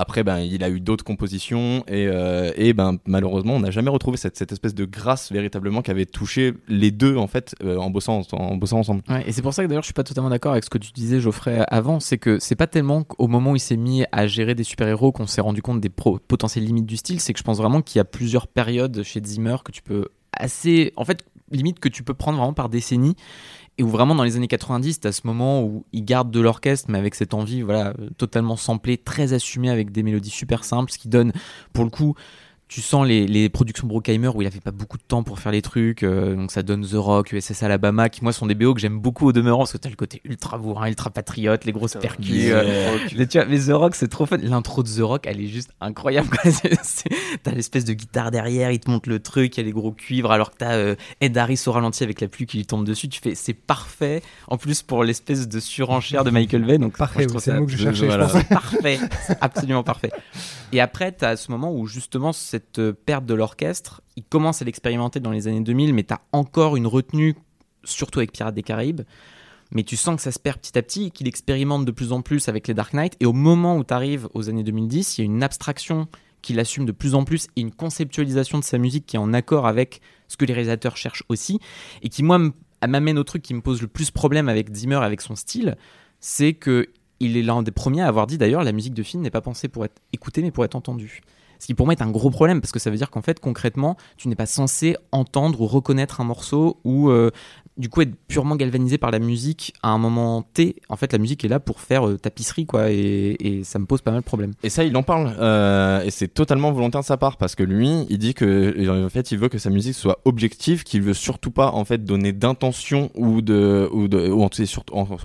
Après, ben, il a eu d'autres compositions et, euh, et ben, malheureusement, on n'a jamais retrouvé cette, cette espèce de grâce véritablement qui avait touché les deux en fait euh, en, bossant, en, bossant ensemble. Et c'est pour ça que d'ailleurs, je suis pas totalement d'accord avec ce que tu disais, Geoffrey, avant. C'est que c'est pas tellement qu'au moment où il s'est mis à gérer des super-héros qu'on s'est rendu compte des potentielles limites du style. C'est que je pense vraiment qu'il y a plusieurs périodes chez Zimmer que tu peux assez. En fait, limite que tu peux prendre vraiment par décennie. Et où vraiment dans les années 90, à ce moment où il garde de l'orchestre, mais avec cette envie voilà, totalement samplée, très assumée, avec des mélodies super simples, ce qui donne, pour le coup, tu sens les, les productions Brockheimer où il avait pas beaucoup de temps pour faire les trucs, euh, donc ça donne The Rock, USS Alabama, qui moi sont des BO que j'aime beaucoup au demeurant, parce que t'as le côté ultra bourrin, ultra patriote, les grosses percus. euh, mais, tu vois, mais The Rock, c'est trop fun. L'intro de The Rock, elle est juste incroyable. c'est- T'as l'espèce de guitare derrière, il te montre le truc, il y a les gros cuivres, alors que t'as euh, Ed Harris au ralenti avec la pluie qui lui tombe dessus. Tu fais, c'est parfait. En plus, pour l'espèce de surenchère de Michael Bay. Donc, Parfait, oui, c'est le mot que je cherchais, voilà. parfait, absolument parfait. Et après, tu as ce moment où justement cette euh, perte de l'orchestre, il commence à l'expérimenter dans les années 2000, mais tu as encore une retenue, surtout avec Pirates des Caraïbes. Mais tu sens que ça se perd petit à petit et qu'il expérimente de plus en plus avec les Dark Knight. Et au moment où tu arrives aux années 2010, il y a une abstraction qu'il assume de plus en plus et une conceptualisation de sa musique qui est en accord avec ce que les réalisateurs cherchent aussi. Et qui, moi, m'amène au truc qui me pose le plus problème avec Zimmer, avec son style, c'est que il est l'un des premiers à avoir dit d'ailleurs la musique de film n'est pas pensée pour être écoutée mais pour être entendue. Ce qui pour moi est un gros problème parce que ça veut dire qu'en fait concrètement tu n'es pas censé entendre ou reconnaître un morceau ou euh, du coup être purement galvanisé par la musique à un moment T. En fait la musique est là pour faire euh, tapisserie quoi et, ça me pose pas mal de problèmes. Et ça, il en parle. euh, et c'est totalement volontaire de sa part parce que lui, il dit que euh, en fait, il veut que sa musique soit objective, qu'il veut surtout pas en fait donner d'intention ou de ou de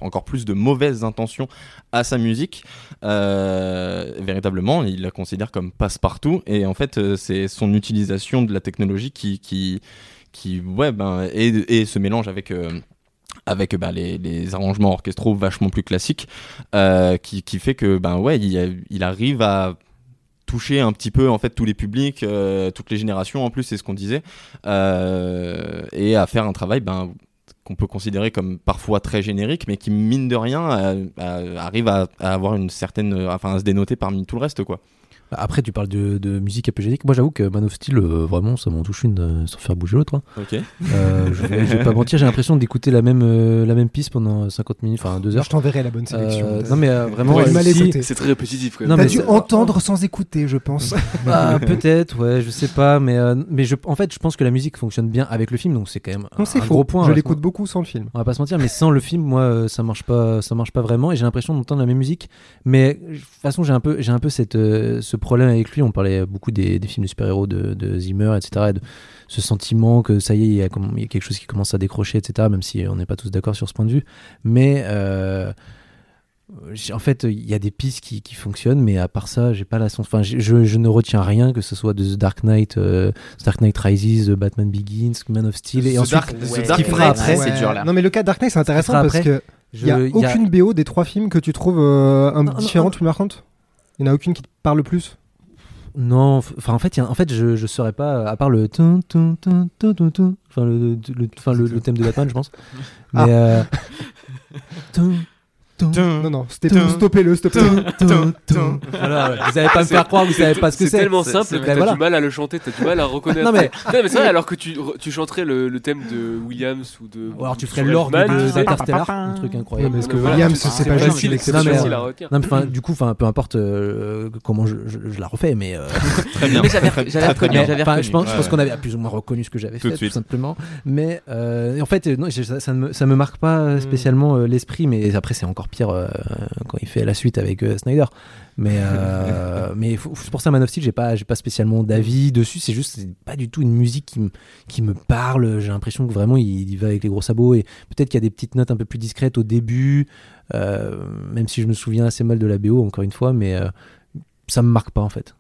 encore plus de mauvaises intentions à sa musique. Véritablement, il la considère comme passe-partout. Et en fait, c'est son utilisation de la technologie qui qui ouais ben et, et se mélange avec euh, avec bah, les, les arrangements orchestraux vachement plus classiques euh, qui, qui fait que ben ouais il, il arrive à toucher un petit peu en fait tous les publics euh, toutes les générations en plus c'est ce qu'on disait et à faire un travail ben qu'on peut considérer comme parfois très générique mais qui mine de rien arrive à, à avoir une certaine enfin à se dénoter parmi tout le reste quoi Après, tu parles de, de musique apogénique. Moi, j'avoue que Man of Steel, euh, vraiment, ça m'en touche une euh, sans faire bouger l'autre. hein. ok Euh, je, vais, je vais pas mentir, j'ai l'impression d'écouter la même, euh, la même piste pendant 50 minutes, enfin 2 heures. Je t'enverrai la bonne sélection. Euh, non, mais euh, vraiment, Ouais, euh, si-. C'est très répétitif quand Non. T'as mais dû ça- entendre sans écouter, je pense. Bah, peut-être, ouais, je sais pas, mais, euh, mais je, en fait, je pense que la musique fonctionne bien avec le film, donc c'est quand même Non, c'est un faux. gros point. je ce l'écoute beaucoup sans le film. On va pas se mentir, mais sans le film, moi, euh, ça marche pas, ça marche pas vraiment, et j'ai l'impression d'entendre la même musique. Mais de toute façon, j'ai un peu, j'ai un peu cette, euh, ce problème avec lui. On parlait beaucoup des, des films de super-héros de, de Zimmer, etc. Et de ce sentiment que ça y est, il y, a, comme- il y a quelque chose qui commence à décrocher, etc. Même si on n'est pas tous d'accord sur ce point de vue, mais euh, en fait, il y a des pistes qui, qui fonctionnent, mais à part ça, j'ai pas la sens. Enfin, je, je ne retiens rien, que ce soit de The Dark Knight, euh, The Dark Knight Rises, The Batman Begins, Man of Steel, et The ensuite, Dark- The ce Dark Knight, après. c'est dur, là. Non, mais le cas de Dark Knight, c'est intéressant parce après. que il y a aucune BO des trois films que tu trouves euh, un- Non, non, différente, non. plus marquante? Il en a aucune qui te parle le plus? Non, enfin en fait, il y a- en fait, je je saurais pas à part le enfin le le, enfin, le, le thème de Batman, je pense. Mais Ah. euh, tum, tum, Non, non, c'était stoppez-le. Voilà, ouais. vous allez pas me faire croire, vous savez pas ce que c'est. C'est tellement simple que t'as voilà. du mal à le chanter, t'as du mal à reconnaître. Non, mais- Non, mais c'est vrai, alors que tu, tu chanterais le, le thème de Williams ou de. Ou alors tu ferais l'orgue d'Interstellar, un truc incroyable. Ouais, parce que Voilà, Williams, c'est- pas facile, juste une c'est exception. Non, mais du coup, enfin, peu importe euh, comment je, la refais, mais euh, très bien Mais j'avais reconnu, je pense, qu'on avait plus ou moins reconnu ce que j'avais Tout fait, de suite. tout simplement. Mais euh, en fait, non, ça, ne me, ça me marque pas Mm. euh, spécialement l'esprit, mais après, c'est encore pire euh, quand il fait la suite avec euh, Snyder. Mais, euh, mais faut- pour ça, Man of Steel, j'ai pas, pas spécialement d'avis dessus. C'est juste, c'est pas du tout une musique qui me, qui me parle. J'ai l'impression que vraiment, il, il va avec les gros sabots. Et peut-être qu'il y a des petites notes un peu plus discrètes au début, même si je me souviens assez mal de la BO, encore une fois, mais ça me marque pas en fait.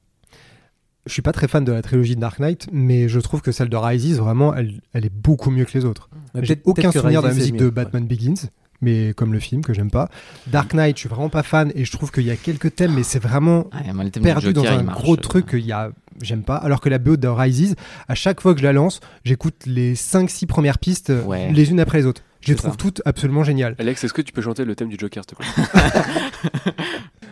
Je suis pas très fan de la trilogie de Dark Knight, mais je trouve que celle de Rises, vraiment, elle, elle est beaucoup mieux que les autres. J'ai aucun souvenir de la musique mieux, de Batman Begins, mais comme le film que j'aime pas. Dark Knight, je suis vraiment pas fan et je trouve qu'il y a quelques thèmes, mais c'est vraiment Ouais, moi, du perdu dans un marche. gros truc qu'il y a j'aime pas alors que la BO de Rises à chaque fois que je la lance j'écoute les 5-6 premières pistes euh, Ouais. les unes après les autres je les trouve ça. toutes absolument géniales Alex, est-ce que tu peux chanter le thème du Joker, s'il te plaît?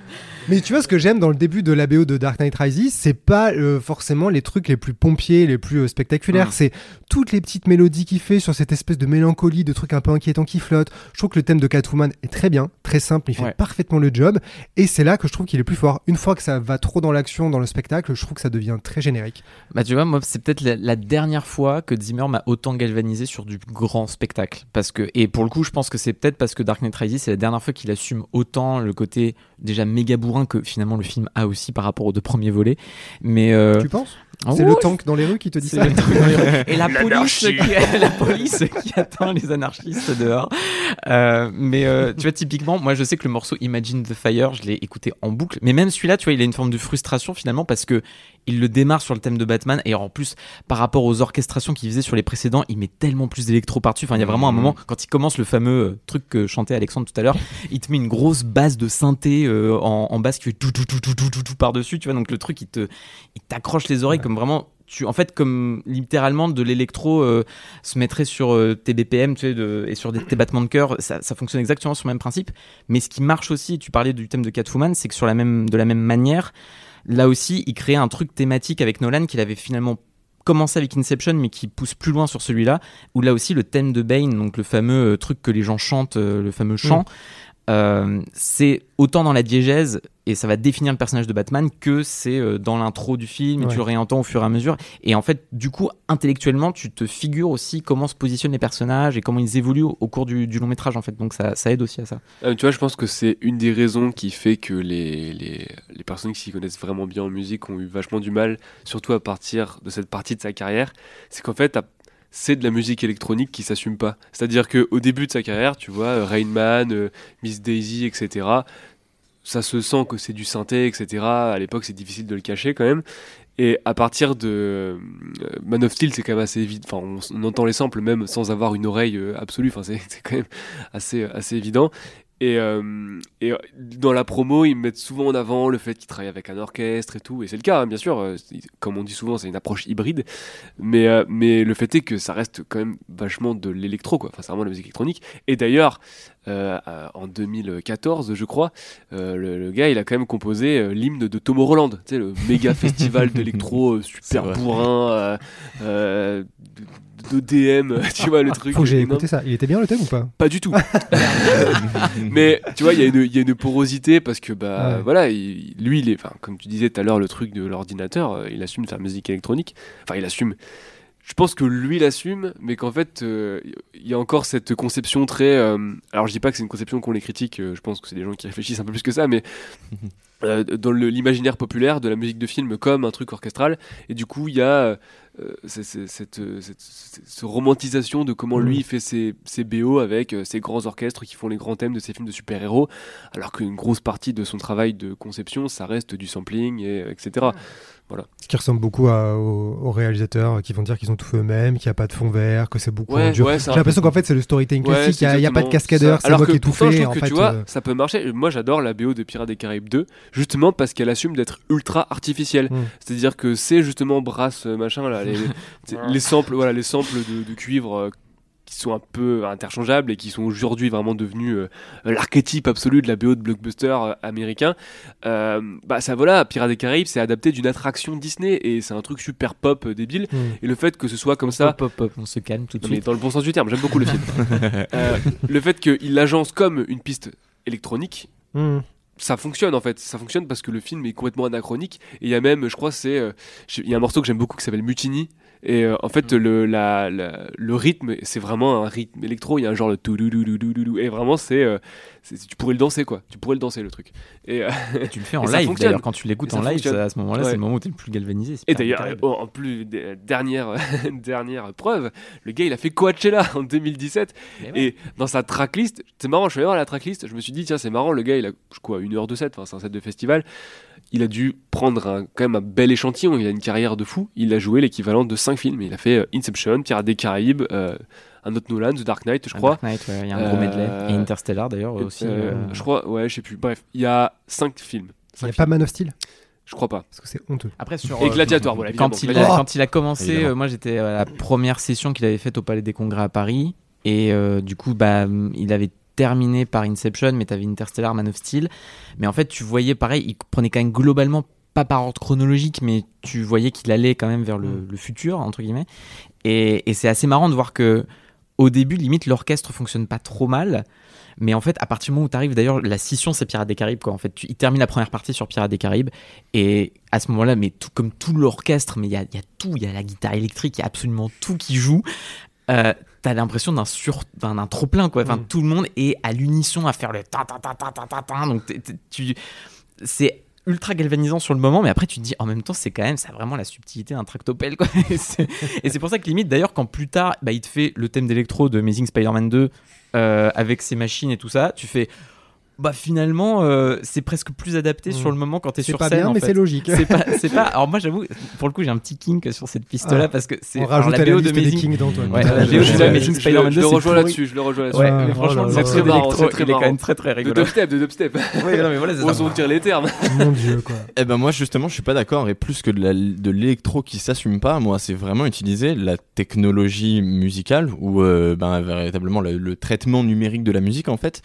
Mais tu vois, ce que j'aime dans le début de la BO de Dark Knight Rises, c'est pas euh, forcément les trucs les plus pompiers, les plus euh, spectaculaires. C'est toutes les petites mélodies qu'il fait sur cette espèce de mélancolie, de trucs un peu inquiétants qui flottent. Je trouve que le thème de Catwoman est très bien, très simple, il fait Ouais. parfaitement le job. Et c'est là que je trouve qu'il est plus fort. Une fois que ça va trop dans l'action, dans le spectacle, je trouve que ça devient très générique. Bah tu vois, moi c'est peut-être la, la dernière fois que Zimmer m'a autant galvanisé sur du grand spectacle. Parce que, et pour le coup, je pense que c'est peut-être parce que Dark Knight Rises, c'est la dernière fois qu'il assume autant le côté déjà méga bourrin que finalement le film a aussi par rapport aux deux premiers volets. Mais euh, Tu penses? Ah C'est le tank dans les rues qui te dit c'est ça le truc dans les rues. Et la police, qui, la police qui attend les anarchistes dehors. Euh, mais euh, tu vois, typiquement, moi je sais que le morceau Imagine the Fire, je l'ai écouté en boucle. Mais même celui-là, tu vois, il a une forme de frustration finalement parce que il le démarre sur le thème de Batman et en plus, par rapport aux orchestrations qu'il faisait sur les précédents, il met tellement plus d'électro par-dessus. Enfin, il y a vraiment un moment, quand il commence le fameux euh, truc que chantait Alexandre tout à l'heure, il te met une grosse base de synthé euh, en, en basse qui fait tout, tout, tout, tout, tout, tout, tout par-dessus. Tu vois, donc le truc, il te, il t'accroche les oreilles comme vraiment tu en fait comme littéralement de l'électro euh, se mettrait sur euh, tes BPM tu sais, de- et sur des, tes battements de cœur ça, ça fonctionne exactement sur le même principe mais ce qui marche aussi tu parlais du thème de Catwoman c'est que sur la même de la même manière là aussi il créait un truc thématique avec Nolan qu'il avait finalement commencé avec Inception mais qui pousse plus loin sur celui-là où là aussi le thème de Bane donc le fameux euh, truc que les gens chantent euh, le fameux chant euh, c'est autant dans la diégèse et ça va définir le personnage de Batman que c'est euh, dans l'intro du film et Ouais. tu le réentends au fur et à mesure et en fait du coup intellectuellement tu te figures aussi comment se positionnent les personnages et comment ils évoluent au, au cours du, du long métrage en fait donc ça, ça aide aussi à ça Euh, tu vois, je pense que c'est une des raisons qui fait que les, les, les personnes qui s'y connaissent vraiment bien en musique ont eu vachement du mal, surtout à partir de cette partie de sa carrière. C'est qu'en fait, c'est de la musique électronique qui s'assume pas. C'est-à-dire qu'au début de sa carrière, tu vois, euh, Rain Man, euh, Miss Daisy, etc., ça se sent que c'est du synthé, etc. À l'époque, c'est difficile de le cacher quand même. Et à partir de euh, Man of Steel, c'est quand même assez évident. Enfin, on, on entend les samples même sans avoir une oreille absolue. Enfin, c'est quand même assez, assez évident. Et, euh, et dans la promo, ils mettent souvent en avant le fait qu'ils travaillent avec un orchestre et tout. Et c'est le cas, hein, bien sûr. euh, Comme on dit souvent, c'est une approche hybride. Mais, euh, mais le fait est que ça reste quand même vachement de l'électro, quoi. Enfin, c'est vraiment de la musique électronique. Et d'ailleurs, euh, en 2014, je crois, le, le gars, il a quand même composé l'hymne de Tomorrowland. Tu sais, le méga festival d'électro super bourrin, euh, d'EDM, tu vois, le truc. Faut que j'ai écouté ça. Il était bien le thème ou pas? Pas du tout. mais tu vois, il y, a une- il y a une porosité parce que bah Ouais. voilà, il- lui, il est, enfin, comme tu disais tout à l'heure, le truc de l'ordinateur, euh, il assume de faire musique électronique. Enfin, il assume. Je pense que lui l'assume, mais qu'en fait, euh, il y a encore cette conception très. euh, alors, je dis pas que c'est une conception qu'on les critique. euh, je pense que c'est des gens qui réfléchissent un peu plus que ça, mais dans l'imaginaire populaire de la musique de film comme un truc orchestral. Et du coup, il y a cette, cette- cette- cette romantisation de comment lui il fait ses, ses BO avec ses grands orchestres qui font les grands thèmes de ses films de super-héros, alors qu'une grosse partie de son travail de conception, ça reste du sampling, et, etc. Ce qui ressemble beaucoup à- aux, aux réalisateurs qui vont dire qu'ils ont tout fait eux-mêmes, qu'il n'y a pas de fond vert, que c'est beaucoup Ouais, en dur. ouais, J'ai l'impression qu'en fait c'est le storytelling Ouais, classique, il n'y a, il y a pas de cascadeur, c'est Alors moi que qui ai tout fait. je en trouve que fait, tu vois, euh, ça peut marcher. Moi, j'adore la BO de Pirates des Caraïbes 2, justement parce qu'elle assume d'être ultra artificielle. Mm. C'est-à-dire que c'est justement brasse euh, machin là, les, samples, voilà, les samples de, de cuivre. euh, qui sont un peu interchangeables et qui sont aujourd'hui vraiment devenus euh, l'archétype absolu de la BO de blockbuster euh, américain. Euh, bah ça voilà, Pirates des Caraïbes, c'est adapté d'une attraction Disney et c'est un truc super pop euh, débile. hmm. Et le fait que ce soit comme ça, Hop, hop, hop, on se calme tout de non, mais suite dans le bon sens du terme, j'aime beaucoup le film. Le fait qu'il l'agence comme une piste électronique, Hmm. ça fonctionne en fait. Ça fonctionne parce que le film est complètement anachronique. Et il y a même, je crois, c'est. euh, Il y a un morceau que j'aime beaucoup qui s'appelle Mutiny. Et euh, en fait, le, la, la- le rythme, c'est vraiment un rythme électro. Il y a un genre de tout Et vraiment, c'est, euh, c'est- Tu pourrais le danser quoi. Tu pourrais le danser le truc. Et, euh, Et tu le fais en live d'ailleurs quand tu l'écoutes en live ça, à ce moment-là Ouais. c'est le moment où tu es le plus galvanisé Et d'ailleurs, oh, en plus, dernière, dernière preuve, le gars il a fait Coachella en 2017 Mais ouais. et dans sa tracklist, c'est marrant, je suis allé voir la tracklist, je me suis dit tiens c'est marrant, le gars il a quoi une heure de set, enfin c'est un set de festival, il a dû prendre un, quand même un bel échantillon, il a une carrière de fou, il a joué l'équivalent de 5 films, il a fait euh, Inception, Pirates des Caraïbes, euh, un autre Nolan, The Dark Knight je crois, Dark Knight, ouais, il y a un gros medley Euh, et Interstellar d'ailleurs aussi euh, euh, je crois, ouais je sais plus, bref, il y a 5 films, Il Cinq n'y a pas Man of Steel? Je crois pas. Parce que c'est honteux. Après sur Et euh, Gladiator, voilà, quand il, a, Gladiator. quand il a commencé, Évidemment. euh, moi j'étais à la première session qu'il avait faite au Palais des Congrès à Paris. Et euh, du coup, bah, il avait terminé par Inception, mais t'avais Interstellar, Man of Steel. Mais en fait, tu voyais pareil, il prenait quand même globalement pas par ordre chronologique, mais tu voyais qu'il allait quand même vers le, le futur, entre guillemets. Et, et c'est assez marrant de voir que au début, limite, l'orchestre fonctionne pas trop mal. Mais en fait, à partir du moment où tu arrives, d'ailleurs, la scission, c'est Pirates des Caraïbes. Quoi. En fait, tu, il termine la première partie sur Pirates des Caraïbes. Et à ce moment-là, mais tout, comme tout l'orchestre, mais il y a, il y a tout. Il y a la guitare électrique, il y a absolument tout qui joue. Euh, T'as l'impression d'un sur, d'un, trop plein quoi. Enfin, Mm. tout le monde est à l'unisson à faire le ta ta ta ta ta ta ta. Donc tu, c'est ultra galvanisant sur le moment, mais après tu te dis en même temps c'est quand même ça a vraiment la subtilité d'un tractopelle quoi. et c'est et c'est pour ça que limite d'ailleurs quand plus tard bah, il te fait le thème d'électro de Amazing Spider-Man 2 euh, avec ses machines et tout ça, tu fais bah finalement euh, c'est presque plus adapté Mm. sur le moment quand t'es sur pas scène. bien, en mais c'est logique. C'est pas, c'est pas. Alors moi j'avoue, pour le coup j'ai un petit kink sur cette piste-là Ah. parce que c'est On alors, rajoute la à la BO de Amazing. d'Antoine. Ouais, la BO de je- Amazing je, Spider-Man je 2, le c'est rejoins là-dessus, je le rejoins là-dessus. Ouais, mais franchement le là là. Très marrant, d'électro, c'est très il est quand même très très De rigolo. dubstep, de dubstep. Ouais, non, mais voilà, On tire les termes. Mon dieu, quoi. Eh ben moi justement je suis pas d'accord et plus que de de l'électro qui s'assume pas, moi c'est vraiment utiliser la technologie musicale ou euh, ben, véritablement le, le traitement numérique de la musique en fait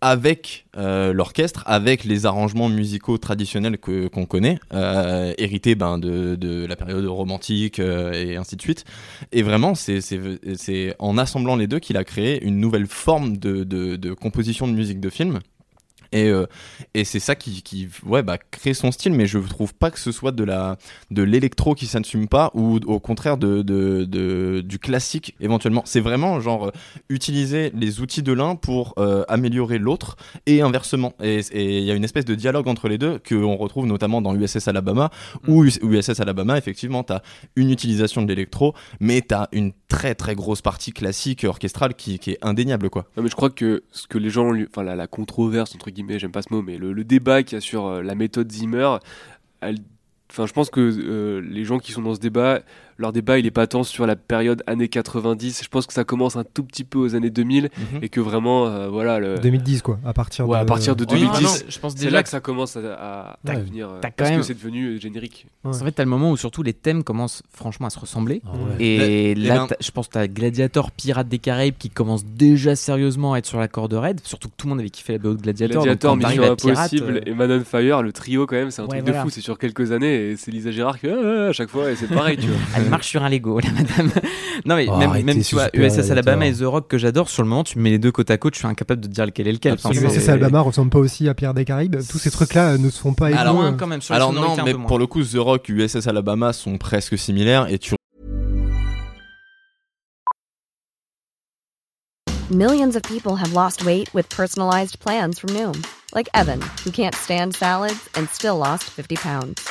avec euh, l'orchestre, avec les arrangements musicaux traditionnels que qu'on connaît, euh, hérités ben, de, de la période romantique euh, et ainsi de suite. Et vraiment, c'est c'est- c'est en assemblant les deux qu'il a créé une nouvelle forme de, de, de composition de musique de film. Et, euh, et c'est ça qui, qui ouais, bah, crée son style, mais je trouve pas que ce soit de la de l'électro qui s'assume pas, ou au contraire de, de, de- du classique éventuellement. C'est vraiment genre euh, utiliser les outils de l'un pour euh, améliorer l'autre, et inversement. Et il y a une espèce de dialogue entre les deux qu'on retrouve notamment dans USS Alabama, où US- USS Alabama, effectivement, tu as une utilisation de l'électro, mais tu as une très très grosse partie classique orchestrale qui, qui est indéniable, quoi. Non, mais je crois que ce que les gens, enfin la, la controverse entre guillemets, j'aime pas ce mot, mais le, débat qu'il y a sur euh, la méthode Zimmer, je pense que euh, les gens qui sont dans ce débat, leur débat il est pas tant sur la période années 90. Je pense que ça commence un tout petit peu aux années 2000 et que vraiment, euh, voilà, le, 2010, quoi. À partir Ouais, de. à partir de Oh, non, 2010. non, je pense c'est déjà là que que ça commence à, à- Ouais, devenir, euh, parce même- que c'est devenu euh, générique. Ouais. En fait, t'as le moment où surtout les thèmes commencent franchement à se ressembler. Ah ouais. Et là, ben- je pense que t'as Gladiator, Pirates des Caraïbes qui commence déjà sérieusement à être sur la corde raide. Surtout que tout le monde avait kiffé la BO de Gladiator. Gladiator, donc Mission Impossible euh, et Man on Fire, le trio quand même, c'est un Ouais, truc voilà. de fou. C'est sur quelques années et c'est Lisa Gérard qui ah, ah, à chaque fois et c'est pareil, tu vois. Marche sur un Lego, la madame. non, mais Oh, même, arrêtez même tu vois, USS Alabama et. The Rock que j'adore, sur le moment, tu me mets les deux côte à côte, je suis incapable de te dire lequel est lequel. Enfin, USS Alabama ressemble pas aussi à Pierre des Caraïbes. Tous ces trucs-là euh, ne se font pas Alors, moins quand même, sur Alors non, mais pour le coup, The Rock, USS Alabama sont presque similaires et tu Millions of people have lost weight with personalized plans from Noom, like Evan, who can't stand salads and still lost 50 pounds.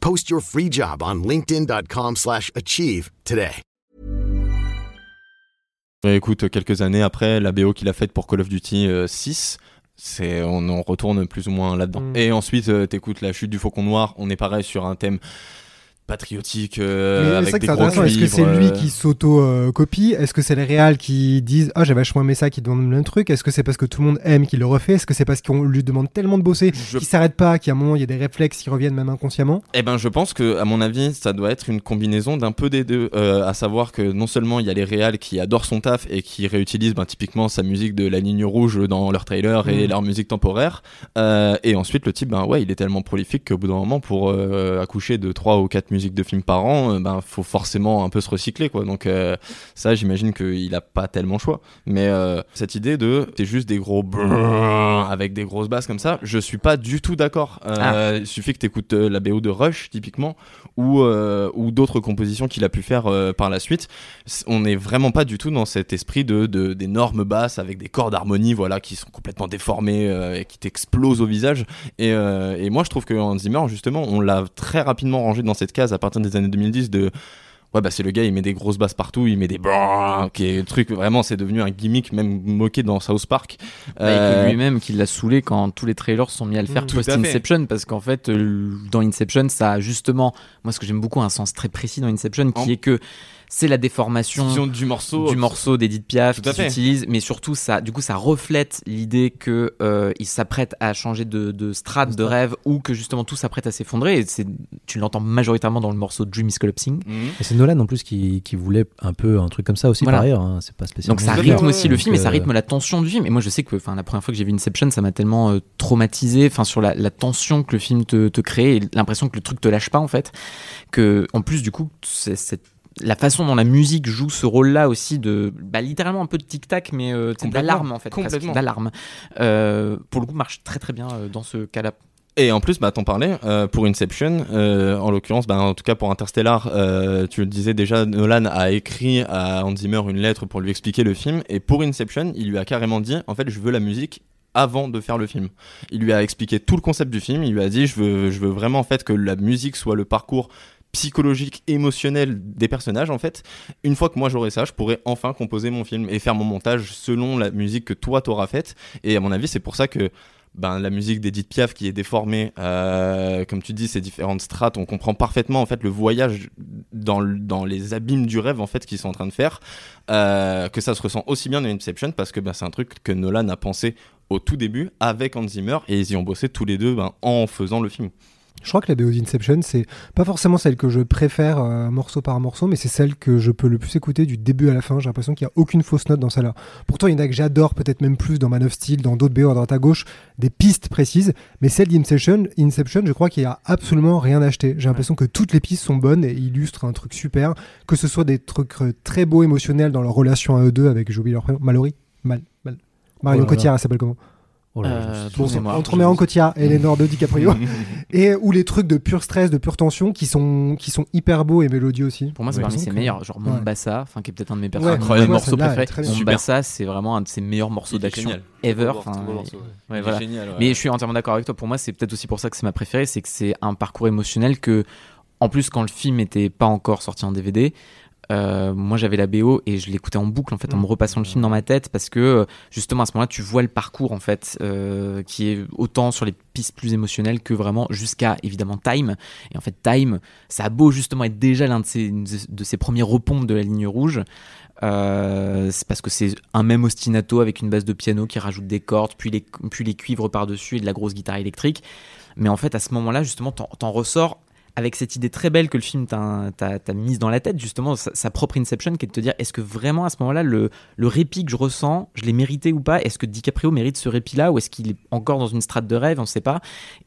Post your free job on linkedin.com/achieve slash achieve today. écoute quelques années après la BO qu'il a faite pour Call of Duty euh, 6. C'est, on en retourne plus ou moins là-dedans. Mm. Et ensuite, euh, t'écoutes la chute du Faucon Noir. On est pareil sur un thème patriotique euh, avec des gros. Est-ce que c'est lui euh, qui s'auto-copie? Est-ce que c'est les réals qui disent Ah, j'ai vachement aimé ça, qui demandent le même truc? Est-ce que c'est parce que tout le monde aime qu'il le refait? Est-ce que c'est parce qu'on lui demande tellement de bosser Je- qu'il s'arrête pas, qu'à un moment il y a des réflexes qui reviennent même inconsciemment? Eh ben, je pense que, à mon avis, ça doit être une combinaison d'un peu des deux. Euh, à savoir que non seulement il y a les réals qui adorent son taf et qui réutilisent ben, typiquement sa musique de la ligne rouge dans leur trailer et Mm. leur musique temporaire. Euh, et ensuite, le type, ben ouais, il est tellement prolifique qu'au bout d'un moment, pour accoucher de 3 ou 4 musiques de films par an, euh, ben faut forcément un peu se recycler quoi. Donc euh, ça, j'imagine qu'il a pas tellement choix. Mais euh, cette idée de c'est juste des gros avec des grosses basses comme ça, je suis pas du tout d'accord. Euh, Il suffit que tu écoutes la BO de Rush typiquement ou ou d'autres compositions qu'il a pu faire par la suite. On n'est vraiment pas du tout dans cet esprit de d'énormes basses avec des corps d'harmonie voilà qui sont complètement déformés euh, et qui t'explosent au visage. Et, euh, et moi, je trouve que Hans Zimmer, justement, on l'a très rapidement rangé dans cette case à partir des années 2010 de. Ouais, bah c'est le gars, il met des grosses basses partout, il met des qui est le truc vraiment, c'est devenu un gimmick même moqué dans South Park. Bah, et Euh, lui-même qui l'a saoulé quand tous les trailers sont mis à le faire Mm. post. Inception parce qu'en fait euh, dans Inception ça a justement moi ce que j'aime beaucoup un sens très précis dans Inception qui En- est que c'est la déformation du morceau. du morceau d'Edith Piaf qui s'utilise, mais surtout ça, du coup, ça reflète l'idée que euh, il s'apprête à changer de, de strate de rêve ou que justement tout s'apprête à s'effondrer. Et c'est, tu l'entends majoritairement dans le morceau Dream is Collapsing. Mhm. Et c'est Nolan en plus qui, qui voulait un peu un truc comme ça aussi Voilà. par ailleurs. hein. C'est pas spécialement. Donc ça rythme ouais, aussi le film et ça euh, rythme la tension du film. Et moi je sais que enfin, la première fois que j'ai vu Inception, ça m'a tellement euh, traumatisé enfin, sur la, la tension que le film te, te crée et l'impression que le truc te lâche pas en fait. Que en plus du coup, c'est, c'est- la façon dont la musique joue ce rôle-là aussi de bah, littéralement un peu de tic-tac mais euh, d'alarme en fait. Complètement. D'alarme. Euh, pour le coup marche très très bien euh, dans ce cas-là. Et en plus, bah, t'en parlais, euh, pour Inception, euh, en l'occurrence, bah, en tout cas pour Interstellar, euh, tu le disais déjà, Nolan a écrit à Hans Zimmer une lettre pour lui expliquer le film, et pour Inception, il lui a carrément dit, en fait, je veux la musique avant de faire le film. Il lui a expliqué tout le concept du film, il lui a dit, je veux, je veux vraiment en fait que la musique soit le parcours psychologique, émotionnel des personnages en fait. Une fois que moi j'aurai ça, je pourrai enfin composer mon film et faire mon montage selon la musique que toi t'auras faite. Et à mon avis, c'est pour ça que ben, la musique d'Edith Piaf qui est déformée, euh, comme tu dis, ces différentes strates, on comprend parfaitement en fait le voyage dans, dans les abîmes du rêve en fait qu'ils sont en train de faire, euh, que ça se ressent aussi bien dans Inception parce que ben, c'est un truc que Nolan a pensé au tout début avec Hans Zimmer et ils y ont bossé tous les deux ben, en faisant le film. Je crois que la BO d'Inception, c'est pas forcément celle que je préfère euh, morceau par morceau, mais c'est celle que je peux le plus écouter du début à la fin. J'ai l'impression qu'il n'y a aucune fausse note dans celle-là. Pourtant, il y en a que j'adore, peut-être même plus dans Man of Steel, dans d'autres BO à droite à gauche, des pistes précises. Mais celle d'Inception, Inception, je crois qu'il n'y a absolument rien acheté. J'ai l'impression que toutes les pistes sont bonnes et illustrent un truc super. Que ce soit des trucs euh, très beaux émotionnels dans leur relation à eux deux avec, j'ai oublié leur prénom, Mallory? Mal, Mal- Marion Oh là là. Cotillard, elle s'appelle comment? Oh là Euh, Bon, mémoire, entre Marion Cotillard et Leonardo DiCaprio. et ou les trucs de pur stress, de pure tension qui sont, qui sont hyper beaux et mélodieux aussi. Pour moi, c'est parmi ses meilleurs. Genre. Mombasa, enfin qui est peut-être un de mes Ouais, personnages, incroyable. Mombasa, c'est vraiment un de ses meilleurs morceaux d'action ever. Mais je suis entièrement d'accord avec toi. Pour moi, c'est peut-être aussi pour ça que c'est ma préférée, c'est que c'est un parcours émotionnel que, en plus, quand le film était pas encore sorti en DVD, euh, moi j'avais la BO et je l'écoutais en boucle en fait en Mm. me repassant le film dans ma tête parce que justement à ce moment-là tu vois le parcours en fait euh, qui est autant sur les pistes plus émotionnelles que vraiment jusqu'à évidemment Time et en fait Time ça a beau justement être déjà l'un de ses, de ses premiers repompes de la ligne rouge euh, c'est parce que c'est un même ostinato avec une base de piano qui rajoute des cordes, puis les, puis les cuivres par-dessus et de la grosse guitare électrique. Mais en fait, à ce moment-là, justement, t'en, t'en ressors avec cette idée très belle que le film t'a, mise dans la tête, justement, sa, propre Inception, qui est de te dire est-ce que vraiment à ce moment-là, le, répit que je ressens, je l'ai mérité ou pas? Est-ce que DiCaprio mérite ce répit-là? Ou est-ce qu'il est encore dans une strate de rêve? On ne sait pas.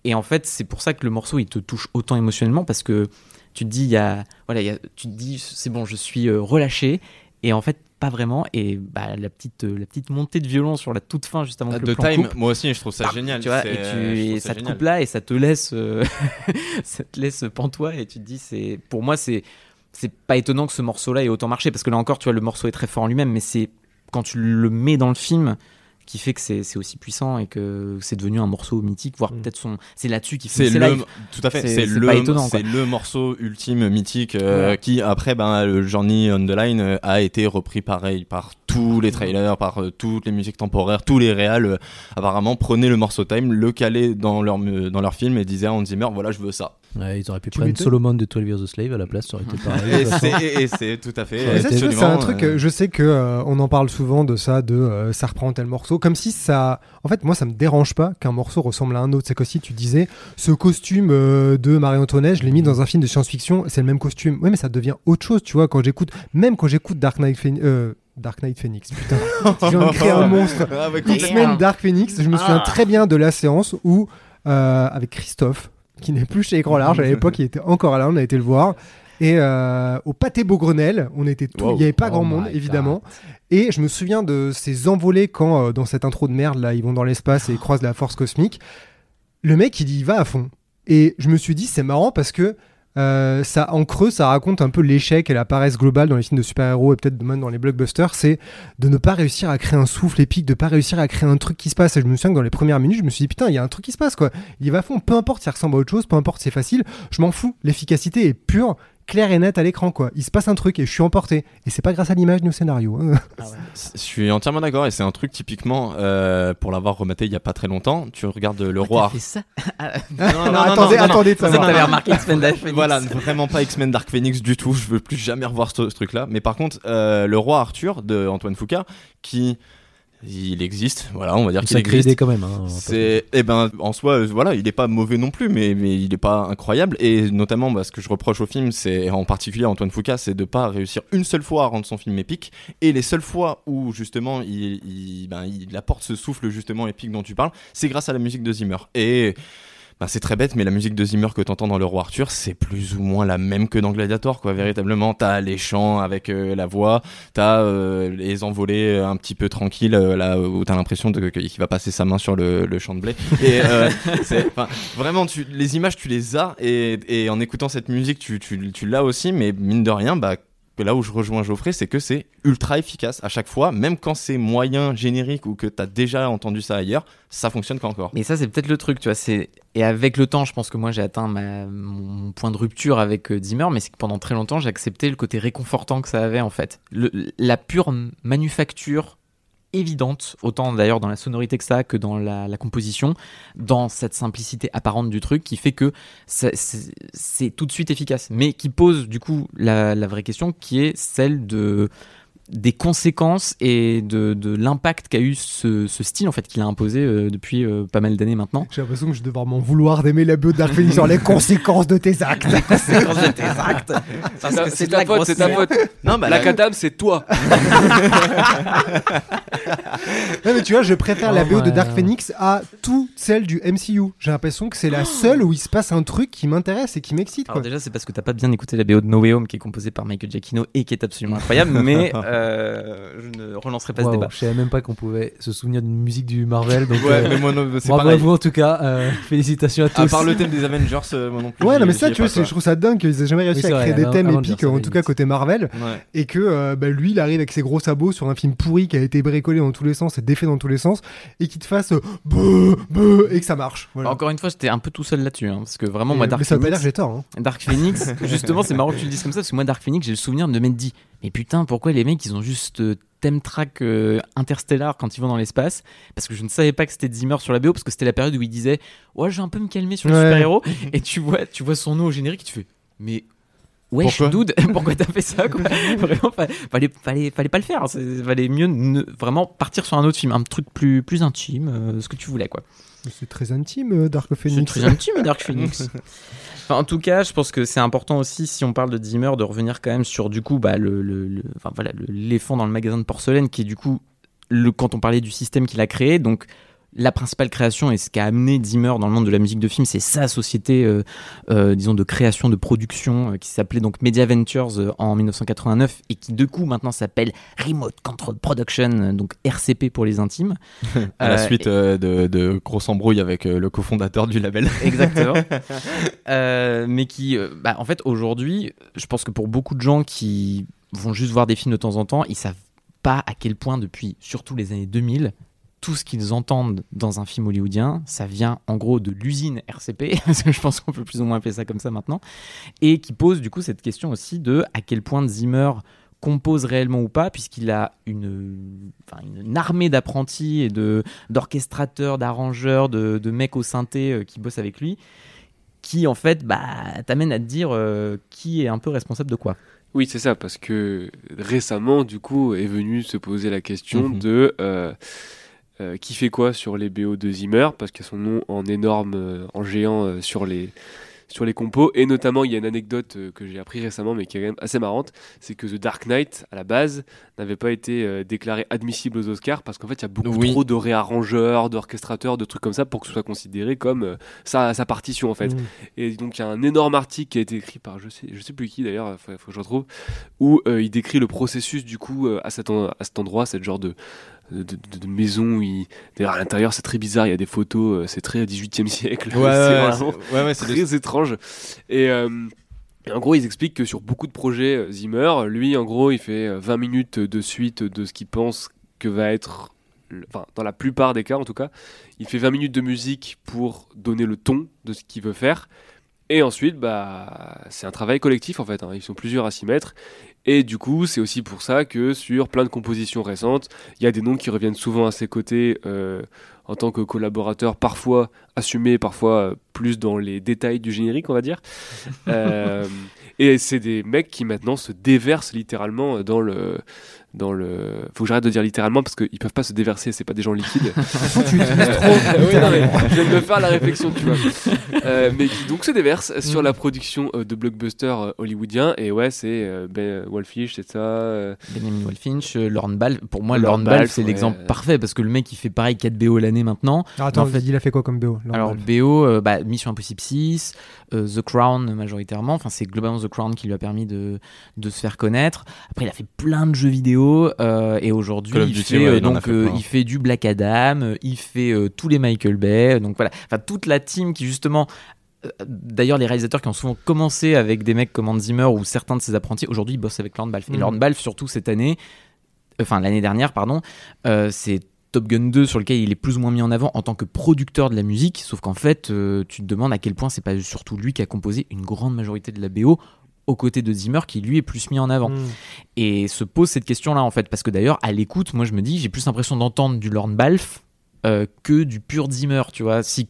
Et en fait, c'est pour ça que le morceau, il te touche autant émotionnellement parce que tu te dis, voilà, tu dis, c'est bon, je suis euh, relâché. Et en fait, pas vraiment. Et bah, la, petite, euh, la petite montée de violon sur la toute fin, juste avant que de le plan Time, coupe, moi aussi, je trouve ça bah, génial. Tu vois, et, tu, et ça ça te coupe là et ça te laisse, euh, ça te laisse pantois et tu te dis, c'est, pour moi, c'est, c'est pas étonnant que ce morceau-là ait autant marché parce que là encore, tu vois, le morceau est très fort en lui-même, mais c'est quand tu le mets dans le film qui fait que c'est, aussi puissant et que c'est devenu un morceau mythique, voire Mm. peut-être son, c'est là-dessus qu'il fait le, tout à fait. C'est- le, c'est le morceau ultime mythique euh, qui après, ben, le Journey on the Line euh, a été repris pareil par tous les trailers, par euh, toutes les musiques temporaires, tous les réals. euh, apparemment, prenaient le morceau Time, le calaient dans leur dans leur film et disaient à Hans Zimmer, voilà, je veux ça. Ouais, ils auraient pu Tu prendre. Solomon de 12 Years a Slave à la place, ça aurait été pareil. Et c'est- et et c'est tout à fait. C'est un truc, euh, je sais que euh, on en parle souvent de ça, de euh, ça reprend tel morceau, comme si ça. En fait, moi, ça me dérange pas qu'un morceau ressemble à un autre. C'est qu'aussi, tu disais, ce costume euh, de Marie-Antoinette, je l'ai mis dans un film de science-fiction, c'est le même costume. Oui, mais ça devient autre chose, tu vois, quand j'écoute, même quand j'écoute Dark Knight Phoenix. euh, Dark Knight Phoenix, putain. je viens de créer un monstre. Ah, complètement. X-Men Dark Phoenix, je me souviens très bien de la séance où, euh, avec Christophe, qui n'est plus chez Écran Large. À l'époque, il était encore là, on a été le voir. Et euh, au Pâté Beaugrenelle, on était tout, il n'y avait pas Oh grand monde, my évidemment. Et je me souviens de ces envolées quand, euh, dans cette intro de merde, là, ils vont dans l'espace et ils croisent la force cosmique. Le mec, il y va à fond. Et je me suis dit, c'est marrant parce que euh, ça, en creux, ça raconte un peu l'échec et la paresse globale dans les films de super-héros et peut-être même dans les blockbusters. C'est de ne pas réussir à créer un souffle épique, de ne pas réussir à créer un truc qui se passe. Et je me souviens que dans les premières minutes, je me suis dit, putain, il y a un truc qui se passe, quoi. Il va fond, peu importe ça ressemble à autre chose, peu importe c'est facile, je m'en fous. L'efficacité est pure, claire et nette à l'écran, quoi. Il se passe un truc et je suis emporté. Et c'est pas grâce à l'image ni au scénario. hein. Je suis entièrement d'accord et c'est un truc typiquement euh, pour l'avoir rematé il y a pas très longtemps. Tu regardes le roi. T'as fait ça Non, Non, attendez, t'avais remarqué X-Men Dark Phoenix. Voilà, vraiment pas X-Men Dark Phoenix du tout. Je veux plus jamais revoir ce, ce truc-là. Mais par contre, euh, le roi Arthur de Antoine Foucault, qui il existe, voilà, on va dire qu'il existe. idée quand même. hein. C'est, eh ben, en soi, euh, voilà, il est pas mauvais non plus, mais, mais il est pas incroyable. Et notamment, bah, ce que je reproche au film, c'est en particulier à Antoine Foucault, c'est de pas réussir une seule fois à rendre son film épique. Et les seules fois où justement il, il, ben, il apporte ce souffle justement épique dont tu parles, c'est grâce à la musique de Zimmer. Et bah, c'est très bête, mais la musique de Zimmer que t'entends dans Le Roi Arthur, c'est plus ou moins la même que dans Gladiator, quoi. Véritablement, t'as les chants avec euh, la voix, t'as euh, les envolées euh, un petit peu tranquilles, euh, là où t'as l'impression qu'il va passer sa main sur le, le champ de blé. Et euh, vraiment, tu, les images, tu les as, et, et en écoutant cette musique, tu, tu, tu l'as aussi, mais mine de rien, bah là où je rejoins Geoffrey, c'est que c'est ultra efficace à chaque fois, même quand c'est moyen, générique ou que t'as déjà entendu ça ailleurs, ça fonctionne qu'encore. Mais ça, c'est peut-être le truc, tu vois. Et avec le temps, je pense que moi, j'ai atteint ma... mon point de rupture avec euh, Zimmer, mais c'est que pendant très longtemps, j'ai accepté le côté réconfortant que ça avait en fait. La pure manufacture évidente, autant d'ailleurs dans la sonorité que ça que dans la, composition, dans cette simplicité apparente du truc qui fait que c'est tout de suite efficace, mais qui pose du coup la vraie question qui est celle de des conséquences et de, de l'impact qu'a eu ce, ce style en fait qu'il a imposé euh, depuis euh, pas mal d'années maintenant. J'ai l'impression que je vais devoir m'en vouloir d'aimer la bio de Dark Phoenix sur les conséquences de tes actes. Conséquences de tes actes. C'est ta- faute, c'est ta faute. Non, bah, La cadam, c'est toi. Ouais, mais tu vois, je préfère la Oh BO de Dark. Phoenix à toutes celles du MCU. J'ai l'impression que c'est la seule où il se passe un truc qui m'intéresse et qui m'excite. déjà c'est parce que t'as pas bien écouté la BO de No Way Home qui est composée par Michael Giacchino et qui est absolument incroyable mais euh, je ne relancerai pas ce débat. Je savais même pas qu'on pouvait se souvenir d'une musique du Marvel. Donc, Ouais, euh, mais moi, non, c'est bravo à vous en tout cas. euh, félicitations à tous. À part le thème des Avengers, euh, moi non plus. Ouais, non, mais ça, tu vois, je trouve ça dingue qu'ils aient jamais réussi Oui, à créer vrai, des thèmes épiques, en tout cas côté Marvel, Ouais. et que euh, bah, lui, il arrive avec ses gros sabots sur un film pourri qui a été bricolé dans tous les sens et défait dans tous les sens, et qu'il te fasse euh, beuh, beuh, et que ça marche. Voilà. Encore une fois j'étais un peu tout seul là-dessus hein, parce que vraiment moi Dark mais ça veut pas dire Phoenix, que j'ai tort. hein. Dark Phoenix justement c'est marrant que tu le dises comme ça parce que moi Dark Phoenix j'ai le souvenir de m'être dit mais putain pourquoi les mecs ils ont juste euh, thème track euh, interstellar quand ils vont dans l'espace parce que je ne savais pas que c'était Zimmer sur la BO parce que c'était la période où il disait ouais je vais un peu me calmer sur les Ouais. super héros et tu vois tu vois son nom au générique et tu fais mais Ouais, Pourquoi dude, pourquoi t'as fait ça quoi Vraiment, fa- fallait, fallait, fallait pas le faire. C'est- Fallait mieux ne- vraiment partir sur un autre film, un truc plus, plus intime, euh, ce que tu voulais quoi. C'est très intime, euh, Dark C'est Phoenix. très intime Dark Phoenix. Enfin, en tout cas, je pense que c'est important aussi, si on parle de Zimmer, de revenir quand même sur du coup bah, le, le- le- enfin, voilà, l'éléphant dans le magasin de porcelaine, qui est du coup, le, quand on parlait du système qu'il a créé, donc la principale création et ce qu'a amené Zimmer dans le monde de la musique de film, c'est sa société, euh, euh, disons, de création, de production, euh, qui s'appelait donc Media Ventures en 1989 et qui, de coup, maintenant s'appelle Remote Control Production, donc RCP pour les intimes. À la suite de, de grosses embrouilles avec le cofondateur du label. Exactement. Mais qui, bah, en fait, aujourd'hui, je pense que pour beaucoup de gens qui vont juste voir des films de temps en temps, ils savent pas à quel point, depuis surtout les années 2000, tout ce qu'ils entendent dans un film hollywoodien, ça vient en gros de l'usine RCP, parce que je pense qu'on peut plus ou moins appeler ça comme ça maintenant, et qui pose du coup cette question aussi de à quel point Zimmer compose réellement ou pas, puisqu'il a une, enfin, une armée d'apprentis et de d'orchestrateurs, d'arrangeurs, de, de mecs au synthé euh, qui bossent avec lui, qui en fait bah, t'amène à te dire euh, qui est un peu responsable de quoi. Oui, c'est ça, parce que récemment, du coup, est venu se poser la question Mhm. de euh, euh, qui fait quoi sur les BO de Zimmer, parce qu'il y a son nom en énorme, euh, en géant euh, sur les sur les compos. Et notamment, il y a une anecdote que j'ai appris récemment, mais qui est quand même assez marrante, c'est que The Dark Knight, à la base, n'avait pas été déclaré admissible aux Oscars parce qu'en fait, il y a beaucoup Oui. trop de réarrangeurs, d'orchestrateurs, de trucs comme ça pour que ce soit considéré comme sa, sa partition en fait. Mm. Et donc il y a un énorme article qui a été écrit par je sais je sais plus qui d'ailleurs, faut, faut que je retrouve, où il décrit le processus du coup à cet en- à cet endroit, cette genre de de, de- de maison où il... d'ailleurs à l'intérieur c'est très bizarre, il y a des photos, euh, c'est très 18e siècle, Ouais, c'est ouais, ouais, des- très étrange. Et, euh, en gros, ils expliquent que sur beaucoup de projets euh, Zimmer, lui, en gros, il fait euh, 20 minutes de suite de ce qu'il pense que va être, enfin, dans la plupart des cas en tout cas, il fait 20 minutes de musique pour donner le ton de ce qu'il veut faire. Et ensuite, bah, c'est un travail collectif en fait. hein. Ils sont plusieurs à s'y mettre. Et du coup, c'est aussi pour ça que sur plein de compositions récentes, il y a des noms qui reviennent souvent à ses côtés euh, en tant que collaborateurs, parfois assumés, parfois plus dans les détails du générique, on va dire. Euh, et c'est des mecs qui maintenant se déversent littéralement dans le. Dans le... Faut que j'arrête de dire littéralement parce qu'ils peuvent pas se déverser, c'est pas des gens liquides. tu utilises trop. Oui, non, mais je viens de me faire la réflexion, tu vois. Euh, mais qui donc se déverse sur la production euh, de blockbusters euh, hollywoodiens. Et ouais, c'est euh, Ben Wolfish, c'est ça. euh, Benjamin Wolfinch, euh, Lorne Ball. Pour moi, Lorne Ball, c'est ouais. l'exemple parfait parce que le mec, il fait pareil 4 BO l'année maintenant. Ah, attends, En fait- il a fait quoi comme BO Alors BO, euh, bah, Mission Impossible 6, euh, The Crown majoritairement, enfin c'est globalement The Crown qui lui a permis de, de se faire connaître. Après il a fait plein de jeux vidéo euh, et aujourd'hui il, Duty, fait, ouais, euh, il donc euh, il fait du Black Adam, il fait euh, tous les Michael Bay, donc voilà, enfin toute la team qui justement euh, D'ailleurs, les réalisateurs qui ont souvent commencé avec des mecs comme Hans Zimmer ou certains de ses apprentis, aujourd'hui ils bossent avec Lorne Balfe. Et Mhm. Lorne Balfe, surtout cette année, enfin l'année dernière, pardon, euh, c'est Top Gun 2 sur lequel il est plus ou moins mis en avant en tant que producteur de la musique, sauf qu'en fait, euh, tu te demandes à quel point c'est pas surtout lui qui a composé une grande majorité de la BO aux côtés de Zimmer qui lui est plus mis en avant. Mm. Et se pose cette question-là en fait, parce que d'ailleurs à l'écoute, moi je me dis, j'ai plus l'impression d'entendre du Lorne Balfe euh, que du pur Zimmer, tu vois. Si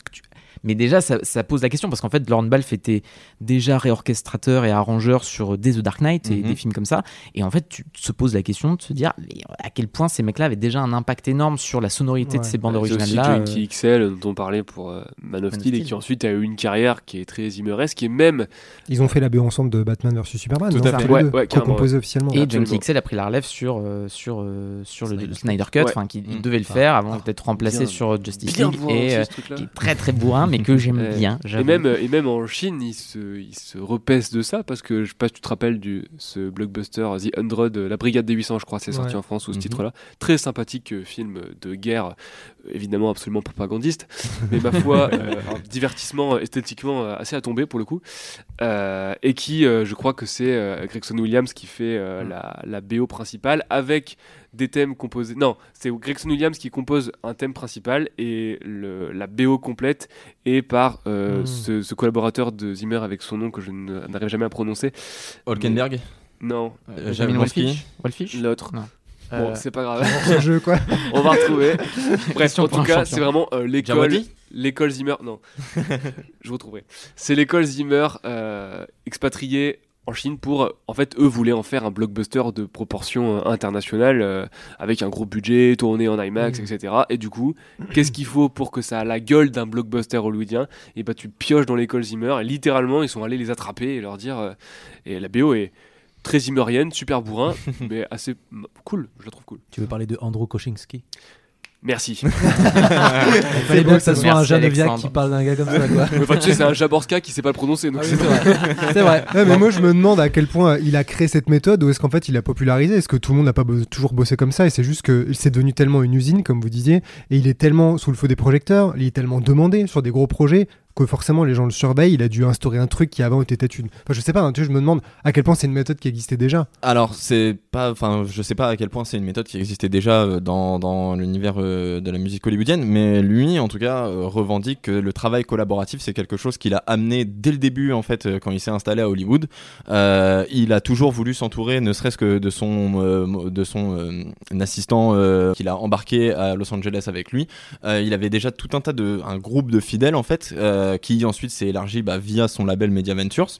Mais déjà, ça, ça pose la question parce qu'en fait, Lorne Balfe était déjà réorchestrateur et arrangeur sur des The Dark Knight et Mhm. des films comme ça. Et en fait, tu te poses la question de se dire mais à quel point ces mecs-là avaient déjà un impact énorme sur la sonorité de ces bandes originales-là. Euh, XL dont on parlait pour euh, Man of Man Steel et qui ensuite a eu une carrière qui est très Zimmeresque et même Ils ont fait la BO ensemble de Batman vs Superman. Tout non à fait. Ouais, ouais, co-composés officiellement. Et. John XL a pris la relève sur, euh, sur, euh, sur le Snyder Snyder Cut, Ouais. Mm. devait le Ah. faire avant Ah. d'être remplacé Bien. sur Justice League et euh, qui est très très bourrin mais que j'aime Ouais. bien. Et même, et même en Chine, ils se, ils se repèsent de ça parce que je sais pas si tu te rappelles du ce blockbuster The 100, euh, la Brigade des 800, je crois, c'est sorti Ouais. en France sous ce Mhm. titre-là. Très sympathique euh, film de guerre, euh, évidemment absolument propagandiste, mais ma foi, euh, un divertissement esthétiquement assez à tomber pour le coup. Euh, et qui, euh, je crois que c'est euh, Gregson Williams qui fait euh, Mm. la, la BO principale avec des thèmes composés. Non, c'est Gregson Williams qui compose un thème principal et le, la BO complète est par euh, Mm. ce, ce collaborateur de Zimmer avec son nom que je n'arrive jamais à prononcer. Holkenberg Non, Euh, Jablonski. Wolfish Wolfish l'autre. Non. Bon, Euh, c'est pas grave. Jeu, quoi. On va retrouver. Bref, en tout cas, c'est vraiment euh, l'école. L'école Zimmer. Non, je retrouverai. C'est l'école Zimmer euh, expatriée en Chine pour. En fait, eux voulaient en faire un blockbuster de proportion euh, internationale euh, avec un gros budget, tourné en IMAX, Mhm. etc. Et du coup, qu'est-ce qu'il faut pour que ça a la gueule d'un blockbuster hollywoodien? Et bah, tu pioches dans l'école Zimmer et littéralement, ils sont allés les attraper et leur dire. euh, et la BO est très zimmerienne, super bourrin, mais assez mm, cool. Je la trouve cool. Tu veux parler de Andrew Kochinski Merci. Il fallait bien que ça soit un Alexandre. qui parle d'un gars comme ça, quoi. enfin, tu sais, c'est un Jaborska qui sait pas le prononcer. Donc Ah c'est oui, c'est vrai. C'est vrai. Ouais, mais moi je me demande à quel point il a créé cette méthode ou est-ce qu'en fait il a popularisé Est-ce que tout le monde n'a pas bo- toujours bossé comme ça? Et c'est juste que c'est devenu tellement une usine comme vous disiez et il est tellement sous le feu des projecteurs, il est tellement demandé sur des gros projets que forcément les gens le surveillent. Il a dû instaurer un truc qui avant était une. Enfin, je sais pas, hein, tu je me demande à quel point c'est une méthode qui existait déjà. Alors, c'est pas, enfin, je sais pas à quel point c'est une méthode qui existait déjà euh, dans, dans l'univers euh, de la musique hollywoodienne, mais lui, en tout cas, euh, revendique que le travail collaboratif, c'est quelque chose qu'il a amené dès le début, en fait, quand il s'est installé à Hollywood. Il a toujours voulu s'entourer, ne serait-ce que de son, de son assistant qu'il a embarqué à Los Angeles avec lui. Il avait déjà tout un tas de, un groupe de fidèles, en fait, qui ensuite s'est élargi bah, via son label Media Ventures.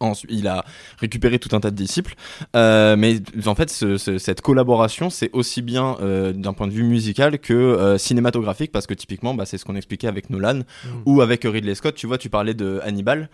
Ensuite, il a récupéré tout un tas de disciples, Euh, mais en fait, ce- ce- cette collaboration, c'est aussi bien euh, d'un point de vue musical que euh, cinématographique, parce que typiquement, bah, c'est ce qu'on expliquait avec Nolan ou avec Ridley Scott. Tu vois, tu parlais de Hannibal.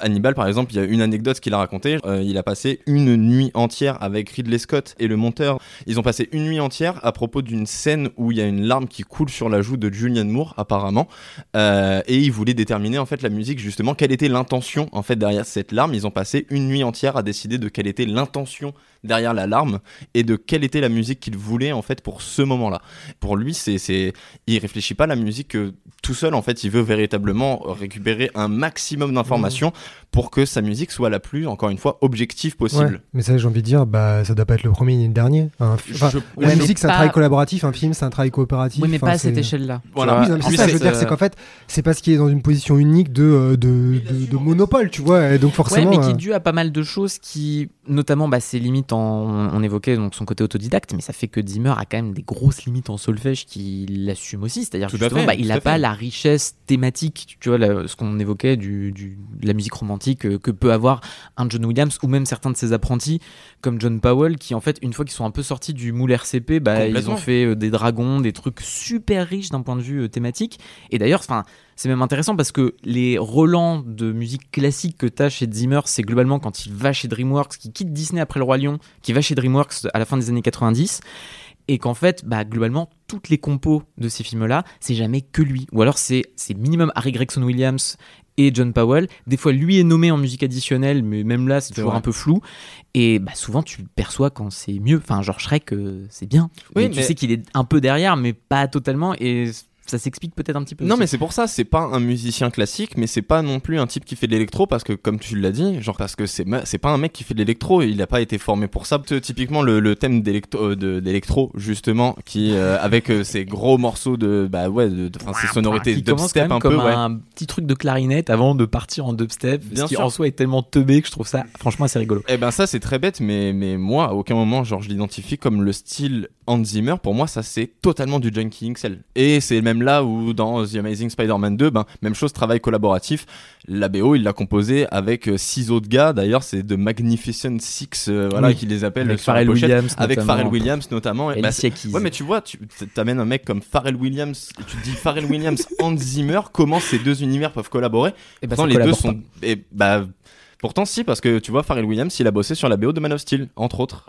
Hannibal, par exemple, il y a une anecdote qu'il a racontée. Il a passé une nuit entière avec Ridley Scott et le monteur. Ils ont passé une nuit entière à propos d'une scène où il y a une larme qui coule sur la joue de Julianne Moore, apparemment. Et ils voulaient déterminer en fait la musique justement quelle était l'intention en fait cette larme. Ils ont passé une nuit entière à décider de quelle était l'intention derrière la larme et de quelle était la musique qu'il voulait en fait pour ce moment-là. Pour lui, c'est c'est il réfléchit pas à la musique euh, tout seul en fait, il veut véritablement récupérer un maximum d'informations pour que sa musique soit la plus encore une fois objective Ouais, possible. mais ça, j'ai envie de dire, bah, ça doit pas être le premier ni le dernier. Fi- enfin, Je- la Ouais, musique, c'est un pas- travail collaboratif, un film, c'est un travail coopératif. Oui, mais Enfin, pas à c'est- cette échelle-là. Voilà. Oui, non, mais c'est Lui, ça, je veux dire, c'est qu'en fait, c'est parce qu'il est dans une position unique de, euh, de, de, de monopole, tu vois, et donc Ouais, forcément. mais qui est euh, dû à pas mal de choses qui, notamment, bah, ses limites on évoquait donc son côté autodidacte, mais ça fait que Zimmer a quand même des grosses limites en solfège qu'il assume aussi. C'est-à-dire justement, fait, bah, il n'a pas fait. la richesse thématique, tu vois, la- ce qu'on évoquait du, du- de la musique romantique euh, que peut avoir un John Williams ou même certains de ses apprentis comme John Powell, qui en fait, une fois qu'ils sont un peu sortis du moule RCP, bah, ils ont fait euh, des dragons, des trucs super riches d'un point de vue euh, thématique. Et d'ailleurs, enfin. C'est même intéressant parce que les relents de musique classique que tu as chez Zimmer, c'est globalement quand il va chez DreamWorks, qui quitte Disney après Le Roi Lion, qui va chez DreamWorks à la fin des années 90, et qu'en fait, bah, globalement, toutes les compos de ces films-là, c'est jamais que lui. Ou alors c'est minimum Harry Gregson Williams et John Powell. Des fois, lui est nommé en musique additionnelle, mais même là, c'est toujours vrai. un peu flou. Et bah, souvent, tu le perçois quand c'est mieux. Enfin, genre Shrek, euh, c'est bien. Oui, mais tu sais qu'il est un peu derrière, mais pas totalement. Et ça s'explique peut-être un petit peu. Non aussi. mais c'est pour ça, c'est pas un musicien classique, mais c'est pas non plus un type qui fait de l'électro parce que comme tu l'as dit, genre parce que c'est c'est pas un mec qui fait de l'électro, il a pas été formé pour ça. Typiquement le, le thème d'électro euh, d'électro justement qui euh, avec euh, ces gros morceaux de bah ouais de, de- enfin, ces sonorités qui dubstep un peu comme ouais. un petit truc de clarinette avant de partir en dubstep, Bien ce qui sûr. en soi est tellement teubé que je trouve ça franchement assez rigolo. Eh ben ça c'est très bête, mais, mais moi à aucun moment genre je l'identifie comme le style Hans Zimmer. Pour moi ça c'est totalement du Junkie XL. Et c'est même là où dans The Amazing Spider-Man 2, ben même chose travail collaboratif. La BO il l'a composé avec euh, six autres gars. D'ailleurs c'est de Magnificent Six, euh, voilà Oui. qui les appellent Avec Pharrell. Williams, avec notamment. Pharrell Williams notamment. Et bah. Ouais, mais tu vois, tu t'amènes un mec comme Pharrell Williams, tu te dis Pharrell Williams, Hans Zimmer, comment ces deux univers peuvent collaborer? Eh ben, Pourtant, les deux sont. Et, bah, pourtant, si, parce que tu vois, Pharrell Williams, il a bossé sur la BO de Man of Steel, entre autres.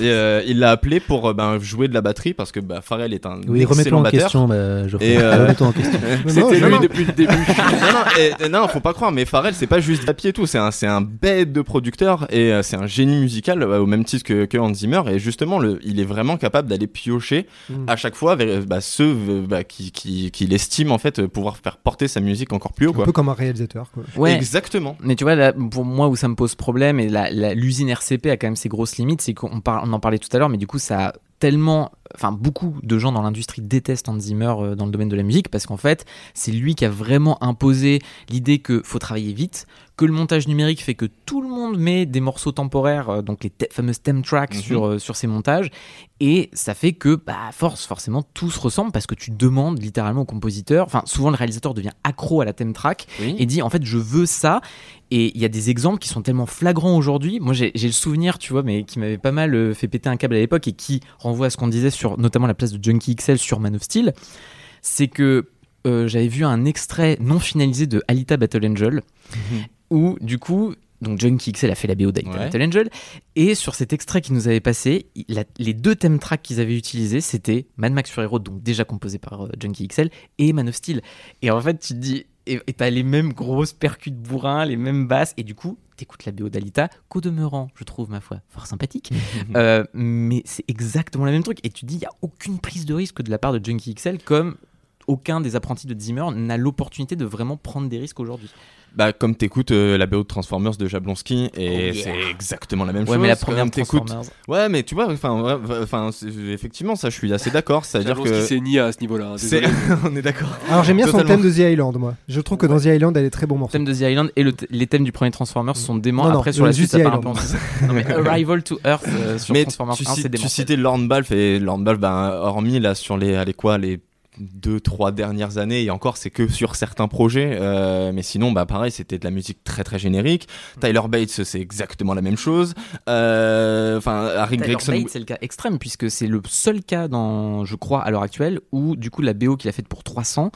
Et euh, il l'a appelé pour euh, ben, jouer de la batterie, parce que bah, Pharrell est un Oui, remets-toi excellent en batteur. question, bah. Et, euh, Remets-toi en question. C'était non, lui non. depuis le début. non, non, et- et non, faut pas croire, mais Pharrell, c'est pas juste papier et tout, c'est un, c'est un bête de producteur et euh, c'est un génie musical euh, au même titre que, que Hans Zimmer. Et justement, le, il est vraiment capable d'aller piocher Mm. à chaque fois vers bah, ceux bah, qui, qui, qui l'estiment en fait pouvoir faire porter sa musique encore plus haut. Un peu comme un réalisateur, quoi. Ouais. Exactement. Mais tu vois, là, pour moi, où ça me pose problème, et l'usine RCP a quand même ses grosses limites, c'est qu'on par- on en parlait tout à l'heure, mais du coup, ça a tellement. Enfin, beaucoup de gens dans l'industrie détestent Hans Zimmer euh, dans le domaine de la musique parce qu'en fait, c'est lui qui a vraiment imposé l'idée que faut travailler vite, que le montage numérique fait que tout le monde met des morceaux temporaires, euh, donc les te- fameuses theme tracks Mhm. sur, euh, sur ses montages, et ça fait que, bah, force, forcément, tout se ressemble parce que tu demandes littéralement au compositeur, enfin, souvent le réalisateur devient accro à la theme track Oui. et dit en fait je veux ça et il y a des exemples qui sont tellement flagrants aujourd'hui. Moi j'ai le souvenir tu vois mais qui m'avait pas mal euh, fait péter un câble à l'époque et qui renvoie à ce qu'on disait sur notamment la place de Junkie XL sur Man of Steel. C'est que euh, j'avais vu un extrait non finalisé de Alita Battle Angel où du coup donc Junkie XL a fait la BO d'Alita Ouais. Battle Angel. Et sur cet extrait qu'ils nous avait passé la- les deux thèmes tracks qu'ils avaient utilisés c'était Mad Max Fury Road donc déjà composé par euh, Junkie XL et Man of Steel. Et en fait tu te dis et t'as les mêmes grosses percus de bourrin les mêmes basses et du coup t'écoutes la BO d'Alita qu'au demeurant je trouve ma foi fort sympathique. Euh, mais c'est exactement le même truc et tu dis il y a aucune prise de risque de la part de Junkie XL comme aucun des apprentis de Zimmer n'a l'opportunité de vraiment prendre des risques aujourd'hui. Bah, comme t'écoutes euh, la BO de Transformers de Jablonski, et Oh yeah. c'est exactement la même Ouais, chose. mais la comme première t'écoutes- Transformers. Ouais, mais tu vois, enfin, ouais, enfin, c'est- effectivement, ça, je suis assez d'accord. C'est-à-dire Jablonski que. s'est nié à ce niveau-là. hein, C'est-. On est d'accord. Alors j'aime bien son thème de The Island, moi. Je trouve que dans The Island, elle est très bon Le morceau. thème de The Island et le th- les thèmes du premier Transformers sont déments. Non, non, Après, sur le la suite, ça part un peu en- Non, mais Arrival to Earth euh, sur mais Transformers tu, 1, cites- c'est tu citais Lorne Balfe et Lorne Balfe, ben, hormis là sur les, allez quoi, les deux, trois dernières années, et encore, c'est que sur certains projets. Euh, mais sinon, bah pareil, c'était de la musique très très générique. Tyler Bates, c'est exactement la même chose. Euh, Enfin, Harry Tyler Gregson. Bates, c'est le cas extrême puisque c'est le seul cas dans, je crois, à l'heure actuelle où du coup la BO qu'il a faite pour 300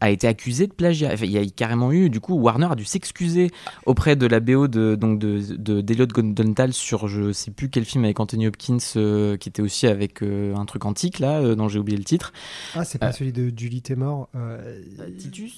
a été accusé de plagiat. Enfin, il y a carrément eu, du coup, Warner a dû s'excuser auprès de la BO de donc de, de d'Eliot Gondenthal sur je sais plus quel film avec Anthony Hopkins euh, qui était aussi avec euh, un truc antique là euh, dont j'ai oublié le titre. Ah, c'est pas Euh. celui de Julie Témor. euh, Titus.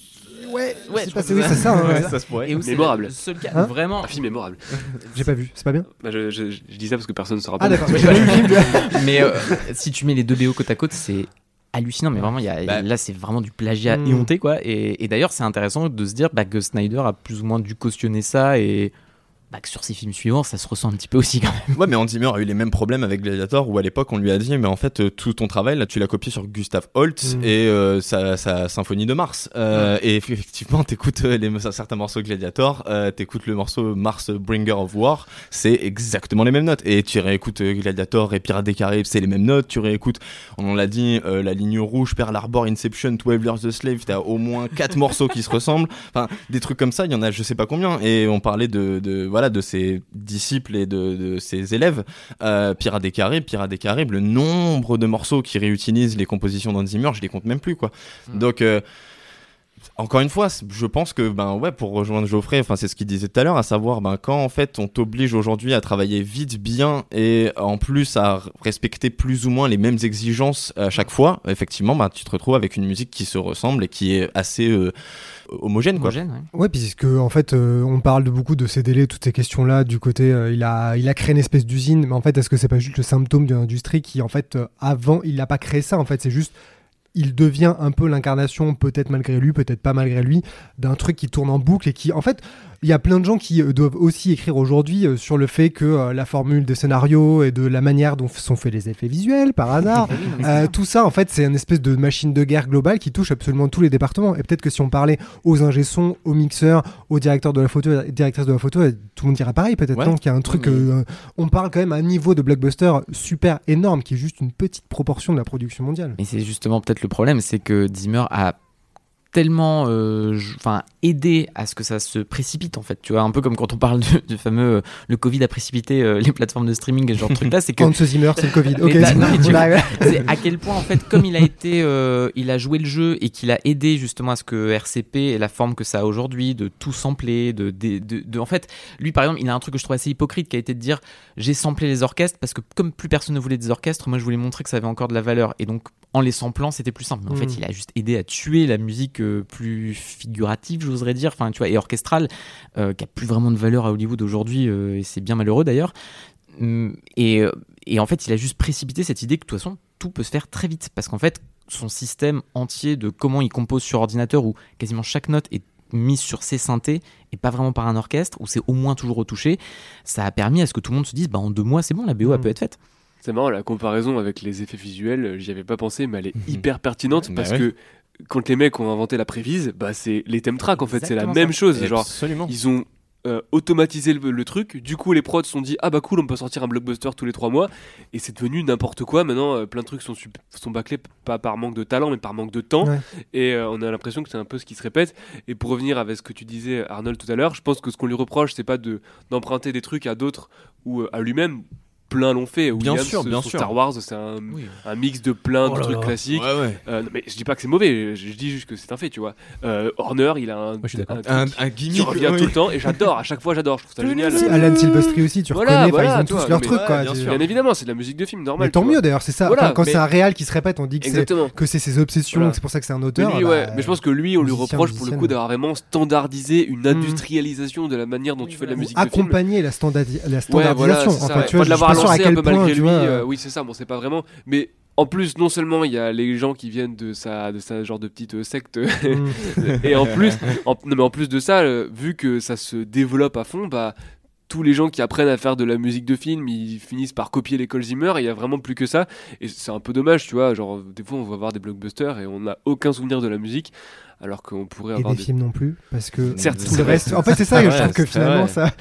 Ouais, Ouais, c'est je pas- que oui, c'est c'est ça. hein, ouais. ça se pourrait. Et c'est Mémorable. le seul cas Hein vraiment. Un film mémorable. J'ai pas vu, c'est pas bien Bah, je, je- je dis ça parce que personne ne se Ah, d'accord, mais pas vu le film. mais euh, si tu mets les deux BO côte à côte, c'est hallucinant. Mais vraiment, il y a, Bah. là, c'est vraiment du plagiat Mm. éhonté, quoi. Et, et d'ailleurs, c'est intéressant de se dire bah, que Snyder a plus ou moins dû cautionner ça et bah, que sur ses films suivants, ça se ressent un petit peu aussi quand même. Ouais, mais Hans Zimmer a eu les mêmes problèmes avec Gladiator où à l'époque on lui a dit mais en fait euh, tout ton travail là tu l'as copié sur Gustav Holst Mm. et euh, sa, sa symphonie de Mars. Euh, et eff- effectivement t'écoutes les certains morceaux de Gladiator euh, t'écoutes le morceau Mars Bringer of War c'est exactement les mêmes notes. Et tu réécoutes Gladiator et Pirates des Caraïbes c'est les mêmes notes. Tu réécoutes on l'a dit euh, la ligne rouge Pearl Harbor Inception 12 Years a Slave t'as au moins quatre morceaux qui se ressemblent. Enfin des trucs comme ça il y en a je sais pas combien. Et on parlait de, de voilà de ses disciples et de, de ses élèves euh, Pirates des Caraïbes Pirates des Caraïbes le nombre de morceaux qui réutilisent les compositions d'Hans Zimmer je les compte même plus quoi. Donc euh, encore une fois, je pense que ben ouais pour rejoindre Geoffrey, enfin c'est ce qu'il disait tout à l'heure, à savoir ben quand en fait on t'oblige aujourd'hui à travailler vite, bien et en plus à respecter plus ou moins les mêmes exigences à chaque fois, effectivement ben tu te retrouves avec une musique qui se ressemble et qui est assez euh, homogène quoi. Homogène, ouais. Ouais, puisque en fait, euh, on parle de beaucoup de ces délais, toutes ces questions-là, du côté, euh, il a, il a créé une espèce d'usine, mais en fait, est-ce que c'est pas juste le symptôme d'une industrie qui, en fait, euh, avant, il n'a pas créé ça, en fait, c'est juste, il devient un peu l'incarnation, peut-être malgré lui, peut-être pas malgré lui, d'un truc qui tourne en boucle et qui, en fait, il y a plein de gens qui euh, doivent aussi écrire aujourd'hui euh, sur le fait que euh, la formule des scénarios et de la manière dont sont faits les effets visuels, par hasard, euh, tout ça, en fait, c'est une espèce de machine de guerre globale qui touche absolument tous les départements. Et peut-être que si on parlait aux ingé sons, aux mixeurs, aux directeurs de la photo, directrices de la photo, tout le monde dirait pareil. Peut-être Ouais. qu'il y a un truc. Ouais, mais- euh, on parle quand même à un niveau de blockbuster super énorme, qui est juste une petite proportion de la production mondiale. Mais c'est justement peut-être le problème, c'est que Zimmer a tellement euh, enfin aidé à ce que ça se précipite en fait tu vois un peu comme quand on parle du, du fameux euh, le Covid a précipité euh, les plateformes de streaming et ce genre de truc là c'est que Hans Zimmer, c'est le Covid. Ok, bah, c'est non, c'est à quel point en fait comme il a été euh, il a joué le jeu et qu'il a aidé justement à ce que RCP ait la forme que ça a aujourd'hui de tout sampler de, de, en fait lui par exemple il a un truc que je trouve assez hypocrite qui a été de dire j'ai samplé les orchestres parce que comme plus personne ne voulait des orchestres moi je voulais montrer que ça avait encore de la valeur et donc en les samplant c'était plus simple mais en Mm. fait il a juste aidé à tuer la musique euh, plus figurative j'oserais dire enfin tu vois et orchestrale euh, qui a plus vraiment de valeur à Hollywood aujourd'hui euh, et c'est bien malheureux d'ailleurs et, euh, et en fait, il a juste précipité cette idée que de toute façon, tout peut se faire très vite. Parce qu'en fait, son système entier de comment il compose sur ordinateur, où quasiment chaque note est mise sur ses synthés et pas vraiment par un orchestre, où c'est au moins toujours retouché, ça a permis à ce que tout le monde se dise bah, en deux mois, c'est bon, la BO elle Mm. peut être faite. C'est marrant, la comparaison avec les effets visuels, j'y avais pas pensé, mais elle est hyper pertinente Bah parce ouais. que quand les mecs ont inventé la prévise, bah c'est les thème tracks en fait, c'est la même ça. chose. Genre, Absolument. ils ont euh, automatisé le, le truc, du coup les prods se sont dit ah bah cool, on peut sortir un blockbuster tous les trois mois, et c'est devenu n'importe quoi. Maintenant, euh, plein de trucs sont, sont bâclés, pas par manque de talent, mais par manque de temps, Ouais. et euh, on a l'impression que c'est un peu ce qui se répète. Et pour revenir avec ce que tu disais, Arnold, tout à l'heure, je pense que ce qu'on lui reproche, c'est pas de d'emprunter des trucs à d'autres ou euh, à lui-même. Plein l'ont fait. Bien Williams, sûr, bien sûr. Star Wars, c'est un, un mix de plein Oh de là trucs là. classiques. Ouais, ouais. Euh, non, mais je dis pas que c'est mauvais, je, je dis juste que c'est un fait, tu vois. Euh, Horner, il a un, truc Un, qui- gimmick revient oui. tout le temps et j'adore, à chaque fois j'adore, je trouve ça génial. Alan Silvestri aussi, tu Voilà, reconnais, voilà, ils ont toi, tous leur mais- truc, ouais, quoi. bien. Bien évidemment, c'est de la musique de film, normal. Mais tant mieux d'ailleurs, c'est ça. Voilà, Enfin, quand mais- c'est un réal qui se répète, on dit que c'est Exactement. que c'est ses obsessions, c'est pour ça que c'est un Mais, auteur. lui, bah, ouais. mais je pense que lui, on lui reproche pour le coup d'avoir vraiment standardisé une Mhm. industrialisation de la manière dont tu fais de la musique de film. accompagner la, standardi- la Ouais, standardisation. ouais. tu vois, sûr à un peu point, malgré lui. vois, euh, oui, c'est ça. Bon, c'est pas vraiment. Mais en plus, non seulement il y a les gens qui viennent de sa, de sa genre de petite euh, secte, Mm. et en plus, en, non, mais en plus de ça, euh, vu que ça se développe à fond, bah tous les gens qui apprennent à faire de la musique de film, ils finissent par copier l'école Zimmer. Il y a vraiment plus que ça. Et c'est un peu dommage, tu vois. Genre, des fois, on va voir des blockbusters et on n'a aucun souvenir de la musique. Alors qu'on pourrait Et avoir des des. films non plus, parce que Certes, tout c'est le reste. En fait, c'est ça, Ouais, je trouve que finalement, vrai. ça.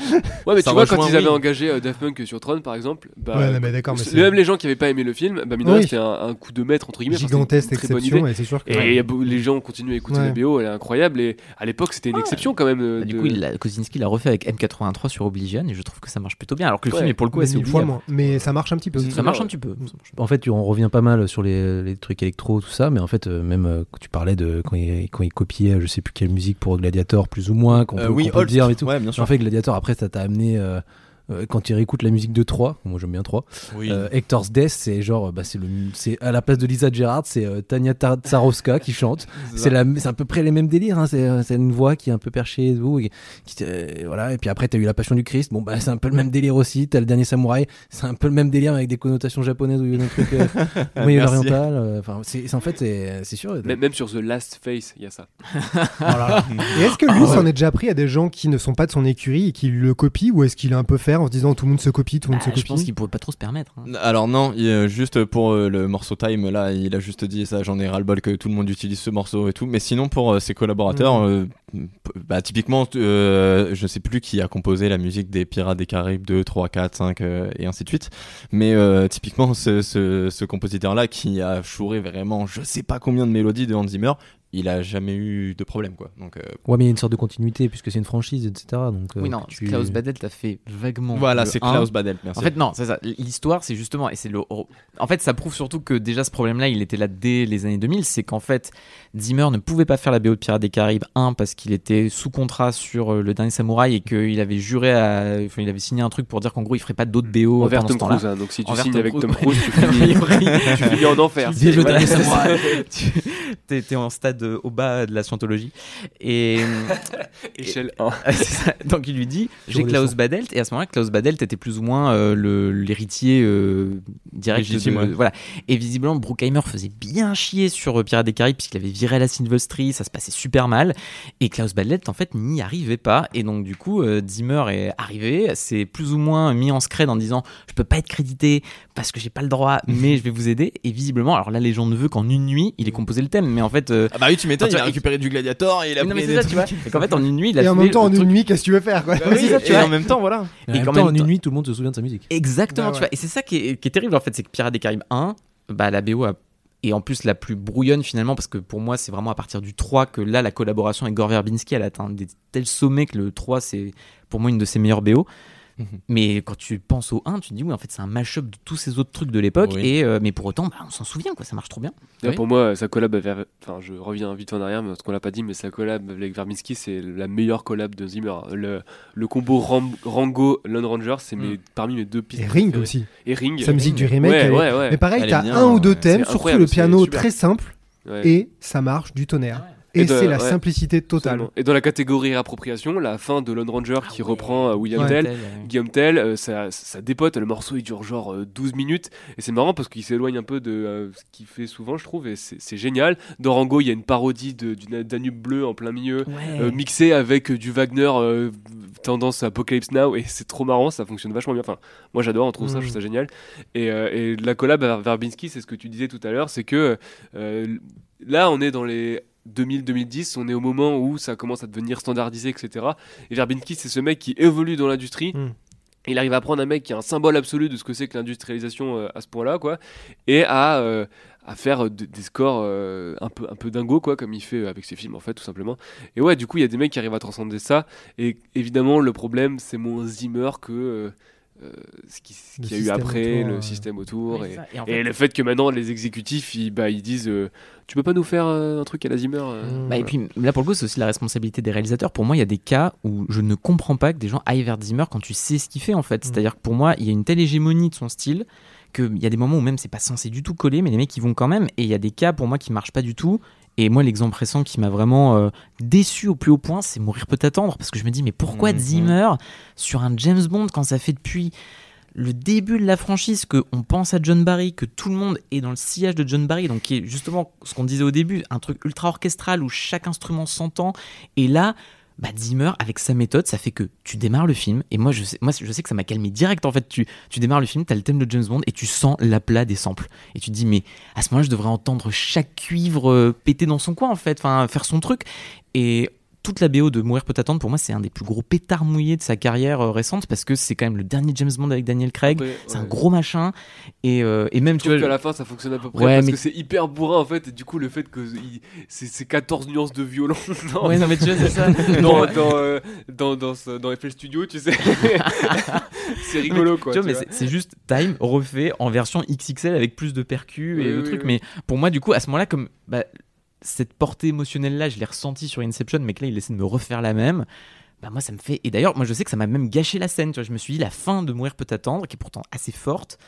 Ouais, mais Ça tu vois, quand ils avaient oui. engagé euh, Daft Punk sur Tron, par exemple, bah, Ouais, non, mais d'accord, mais même les gens qui avaient pas aimé le film, bah, mine de rien, Oui. c'était un, un coup de maître entre guillemets. Gigantesque une très bonne exception, idée. et c'est sûr que. Et les gens continuent à écouter Ouais. la BO, elle est incroyable. Et à l'époque, c'était une exception quand même. euh, Bah, du de- coup, il l'a- Kosinski l'a refait avec M83 sur Oblivion et je trouve que ça marche plutôt bien. Alors que le film est pour le coup assez moins. Mais ça marche un petit peu. Ça marche un petit peu. marche. En fait, on revient pas mal sur les, trucs électro, tout ça, mais en fait, euh, même euh, tu parlais de quand il, euh, je sais plus quelle musique pour Gladiator, plus ou moins, qu'on Euh, peut, oui, qu'on peut dire et tout. Ouais, bien sûr. En fait, Gladiator, après, ça t'a amené. euh, quand tu réécoutes la musique de 3, moi j'aime bien 3, Oui. euh, Hector's Death, c'est genre, euh, bah, c'est le, c'est à la place de Lisa Gerrard, c'est euh, Tania Tsarowska qui chante. C'est la, c'est à peu près les mêmes délires. hein. C'est, euh, c'est une voix qui est un peu perchée et tout. et qui, euh, voilà. Et puis après, t'as eu la Passion du Christ. Bon, bah, c'est un peu le même délire aussi. T'as le dernier Samouraï. C'est un peu le même délire avec des connotations japonaises ou des trucs euh, moyen-oriental. euh, Enfin, c'est, c'est- en fait, c'est, c'est sûr. Même, même sur The Last Face, il y a ça. Et est-ce que lui s'en est déjà pris à des gens qui ne sont pas de son écurie et qui le copient ou est-ce qu'il est un peu faire en se disant tout le monde se copie, tout le monde Bah, se je pense copie qu'il pourrait pas trop se permettre. hein. Alors non, il, euh, juste pour euh, le morceau Time, là, il a juste dit ça, j'en ai ras-le-bol que tout le monde utilise ce morceau et tout. Mais sinon, pour euh, ses collaborateurs, euh, p- bah, typiquement, euh, je sais plus qui a composé la musique des Pirates des Caraïbes 2, 3, 4, 5 euh, et ainsi de suite. Mais euh, typiquement, ce, ce, ce compositeur-là qui a chouré vraiment je sais pas combien de mélodies de Hans Zimmer, il a jamais eu de problème quoi. Donc euh, Ouais, mais il y a une sorte de continuité puisque c'est une franchise, etc. Donc, euh, Oui, non, tu- Klaus Badelt a fait vaguement. voilà, le c'est 1. Klaus Badel. Merci. En fait, non, c'est ça. L'histoire, c'est justement, et c'est le. En fait, ça prouve surtout que déjà ce problème-là, il était là dès les années 2000. C'est qu'en fait, Zimmer ne pouvait pas faire la BO de Pirates des Caraïbes 1 parce qu'il était sous contrat sur euh, le dernier Samouraï et qu'il avait juré à. Enfin, il avait signé un truc pour dire qu'en gros, il ferait pas d'autres BO Envers pendant Tom ce temps-là. Cruise, hein, donc si tu Envers signes Tom avec Cruise, Tom. Cruise, tu A finis, tu en enfer. Vive le Voilà. dernier samouraï. Tu- t'es en stade au bas de la scientologie. Et. Échelle 1. C'est ça. Donc il lui dit j'ai Klaus. Badelt et à ce moment-là Klaus Badelt était plus ou moins euh, le- l'héritier euh, direct Légitime, de- ouais. voilà et visiblement Bruckheimer faisait bien chier sur euh, Pirates des Caraïbes puisqu'il avait viré la Silvestri ça se passait super mal et Klaus Badelt en fait n'y arrivait pas et donc du coup euh, Zimmer est arrivé c'est plus ou moins mis en scred en disant je peux pas être crédité parce que j'ai pas le droit mais je vais vous aider et visiblement alors la légende veut qu'en une nuit il ait composé le thème mais en fait euh, Ah bah oui, tu m'étonnes, il a récupéré du Gladiator et il a mais non, mais pris c'est des ça tu vois trucs. et qu'en fait en une nuit il a Et en même temps, en une nuit, qu'est-ce que tu veux faire quoi et en même temps, voilà. Et en Et même temps, en une nuit, tout le monde se souvient de sa musique. Exactement, tu vois. Et c'est ça qui est, qui est terrible en fait, c'est que Pirates des Caraïbes 1, bah, la BO a- est en plus la plus brouillonne finalement, parce que pour moi, c'est vraiment à partir du 3 que là, la collaboration avec Gore Verbinski, elle atteint des tels sommets que le 3, c'est pour moi une de ses meilleures BO. Mais quand tu penses au 1, tu te dis, oui, en fait, c'est un mash-up de tous ces autres trucs de l'époque. Oui. Et, euh, mais pour autant, bah, on s'en souvient, quoi, ça marche trop bien. Oui. Pour moi, sa collab, avec- enfin, je reviens vite en arrière, mais ce qu'on l'a pas dit, mais sa collab avec Verbinski, c'est la meilleure collab de Zimmer. Le, le combo Ram- Rango Lone Ranger, c'est mes- parmi mes deux pistes. Et Ring préférées. aussi. Et Ring. Sa musique du remake. Ouais, elle est- ouais, ouais. Mais pareil, t'as un ou deux ouais. thèmes, surtout le piano très simple, Ouais. et ça marche du tonnerre. Et, c'est la ouais. simplicité totale. Absolument. Et dans la catégorie réappropriation, la fin de Lone Ranger qui reprend euh, William Ouais. Tell. Tel, Guillaume Tell, euh, ça, ça dépote, le morceau il dure genre euh, 12 minutes et c'est marrant parce qu'il s'éloigne un peu de euh, ce qu'il fait souvent je trouve et c'est génial. Dans Rango il y a une parodie de- du Danube bleu en plein milieu Ouais. euh, mixé avec du Wagner euh, tendance Apocalypse Now et c'est trop marrant, ça fonctionne vachement bien. Enfin, moi j'adore, on trouve ça, je trouve ça génial. Et, euh, et la collab à Verbinski, c'est ce que tu disais tout à l'heure, c'est que euh, là on est dans les 2000-2010, on est au moment où ça commence à devenir standardisé, etc. Et Verbinski, c'est ce mec qui évolue dans l'industrie. Mm. Il arrive à prendre un mec qui est un symbole absolu de ce que c'est que l'industrialisation euh, à ce point-là, quoi, et à, euh, à faire euh, de- des scores euh, un peu un peu dingo, quoi, comme il fait avec ses films, en fait, tout simplement. Et ouais, du coup, il y a des mecs qui arrivent à transcender ça. Et évidemment, le problème, c'est moins Zimmer que euh, ce qui- qu'il y a eu après, autour, le euh. système autour. Et, en le fait que maintenant les exécutifs ils, bah, ils disent euh, tu peux pas nous faire euh, un truc à la Zimmer euh, Mmh. Bah, et puis là pour le coup c'est aussi la responsabilité des réalisateurs. Pour moi il y a des cas où je ne comprends pas que des gens aillent vers Zimmer quand tu sais ce qu'il fait en fait. C'est-à-dire que pour moi il y a une telle hégémonie de son style qu'il y a des moments où même c'est pas censé du tout coller mais les mecs ils vont quand même et il y a des cas pour moi qui marchent pas du tout. Et moi l'exemple récent qui m'a vraiment euh, déçu au plus haut point c'est Mourir peut attendre parce que je me dis mais pourquoi Mhm. Zimmer sur un James Bond quand ça fait depuis le début de la franchise, que on pense à John Barry, que tout le monde est dans le sillage de John Barry, donc qui est justement ce qu'on disait au début, un truc ultra orchestral où chaque instrument s'entend. Et là, bah Zimmer avec sa méthode ça fait que tu démarres le film et moi je sais, moi je sais que ça m'a calmé direct en fait. Tu, démarres le film t'as le thème de James Bond et tu sens l'aplat des samples. Et tu te dis mais à ce moment-là je devrais entendre chaque cuivre euh, péter dans son coin en fait enfin faire son truc. Et toute la BO de Mourir peut attendre, pour moi, c'est un des plus gros pétards mouillés de sa carrière euh, récente parce que c'est quand même le dernier James Bond avec Daniel Craig. Ouais, c'est un gros machin. Et, euh, et même, Je tu vois. qu'à la fin ça fonctionne à peu près Ouais, parce mais- que c'est hyper bourrin en fait et du coup le fait que il- c'est c'est 14 nuances de violon Ouais, non, mais tu vois, c'est ça. dans, dans, euh, dans, dans, ce- dans FL Studio tu sais c'est rigolo quoi Tu vois, tu mais c'est- juste Time refait en version XXL avec plus de percus et de trucs. Mais pour moi, du coup, à ce moment-là, comme bah, cette portée émotionnelle là, je l'ai ressentie sur Inception, mais que là, il essaie de me refaire la même. Bah moi ça me fait et d'ailleurs moi je sais que ça m'a même gâché la scène tu vois je me suis dit la fin de mourir peut attendre qui est pourtant assez forte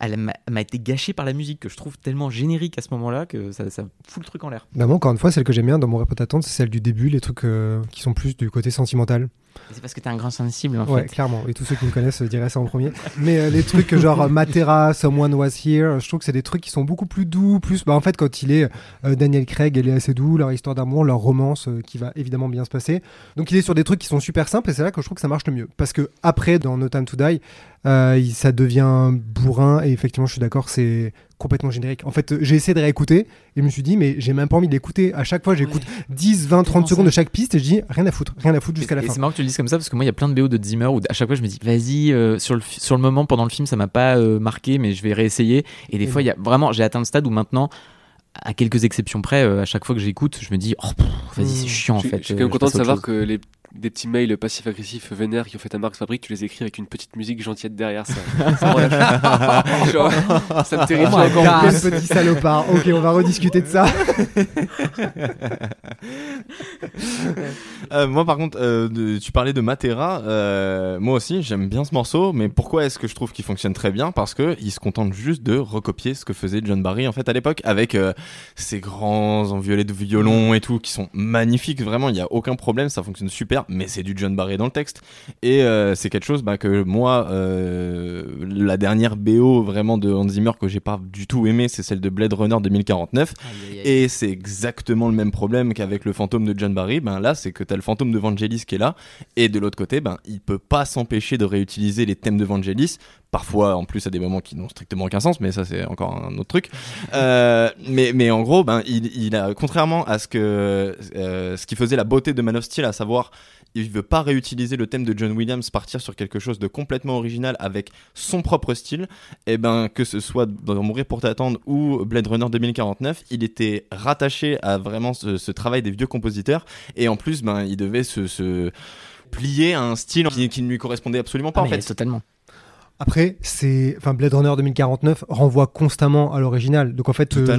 elle m'a été gâchée par la musique que je trouve tellement générique à ce moment-là que ça, ça fout le truc en l'air Bah, moi, encore une fois, celle que j'aime bien dans mon répète attendre, c'est celle du début, les trucs euh, qui sont plus du côté sentimental. C'est parce que t'es un grand sensible en Ouais, fait clairement. Et tous ceux qui me connaissent euh, diraient ça en premier. Mais euh, les trucs genre Matera, Someone Was Here, je trouve que c'est des trucs qui sont beaucoup plus doux. Plus, bah, en fait, quand il est euh, Daniel Craig, elle est assez doux, leur histoire d'amour, leur romance qui va évidemment bien se passer. Donc il est sur des trucs qui sont super simples et c'est là que je trouve que ça marche le mieux. Parce que après, dans No Time to Die, euh, ça devient bourrin et effectivement, je suis d'accord, c'est complètement générique. En fait, j'ai essayé de réécouter et je me suis dit, mais j'ai même pas envie d'écouter. À chaque fois, j'écoute 10, 20, 30 Tellement secondes de chaque piste et je dis, rien à foutre, rien à foutre jusqu'à la et fin. c'est marrant que tu le dises comme ça parce que moi il y a plein de BO de Zimmer où à chaque fois je me dis vas-y euh, sur, le, sur le moment pendant le film ça m'a pas euh, marqué mais je vais réessayer et des Et fois il y a vraiment j'ai atteint le stade où maintenant à quelques exceptions près euh, à chaque fois que j'écoute je me dis oh vas-y c'est Mm. chiant en je, fait je suis quand même content de savoir chose. que les des petits mails passifs-agressifs vénères qui ont fait ta marque fabrique, tu les écris avec une petite musique gentillette derrière ça. ça, me relâche. Genre, ça me terrifie Oh encore God, plus. quel petit salopard. Ok, on va rediscuter de ça. Euh, moi, par contre, euh, de- tu parlais de Matera. euh, moi aussi, j'aime bien ce morceau. Mais pourquoi est-ce que je trouve qu'il fonctionne très bien? Parce que il se contente juste de recopier ce que faisait John Barry en fait à l'époque, avec euh, ses grands enviolets de violon et tout, qui sont magnifiques. Vraiment, il n'y a aucun problème, ça fonctionne super. Mais c'est du John Barry dans le texte. Et euh, c'est quelque chose bah, que moi, euh, la dernière BO vraiment de Hans Zimmer que j'ai pas du tout aimé, c'est celle de Blade Runner 2049. Aïe, aïe, aïe. Et c'est exactement le même problème qu'avec le fantôme de John Barry. Ben là, c'est que t'as le fantôme de Vangelis qui est là, et de l'autre côté, ben il peut pas s'empêcher de réutiliser les thèmes de Vangelis. Parfois, en plus, à des moments qui n'ont strictement aucun sens, mais ça c'est encore un autre truc. Euh, mais, mais en gros, ben il, il a, contrairement à ce que euh, ce qui faisait la beauté de Man of Steel, à savoir il veut pas réutiliser le thème de John Williams, partir sur quelque chose de complètement original avec son propre style. Et ben que ce soit dans Mourir pour t'attendre ou Blade Runner 2049, il était rattaché à vraiment ce, ce travail des vieux compositeurs. Et en plus, ben il devait se, se plier à un style qui, qui ne lui correspondait absolument pas Ah, en fait. totalement Après, c'est, enfin, Blade Runner 2049 renvoie constamment à l'original. Donc en fait, euh,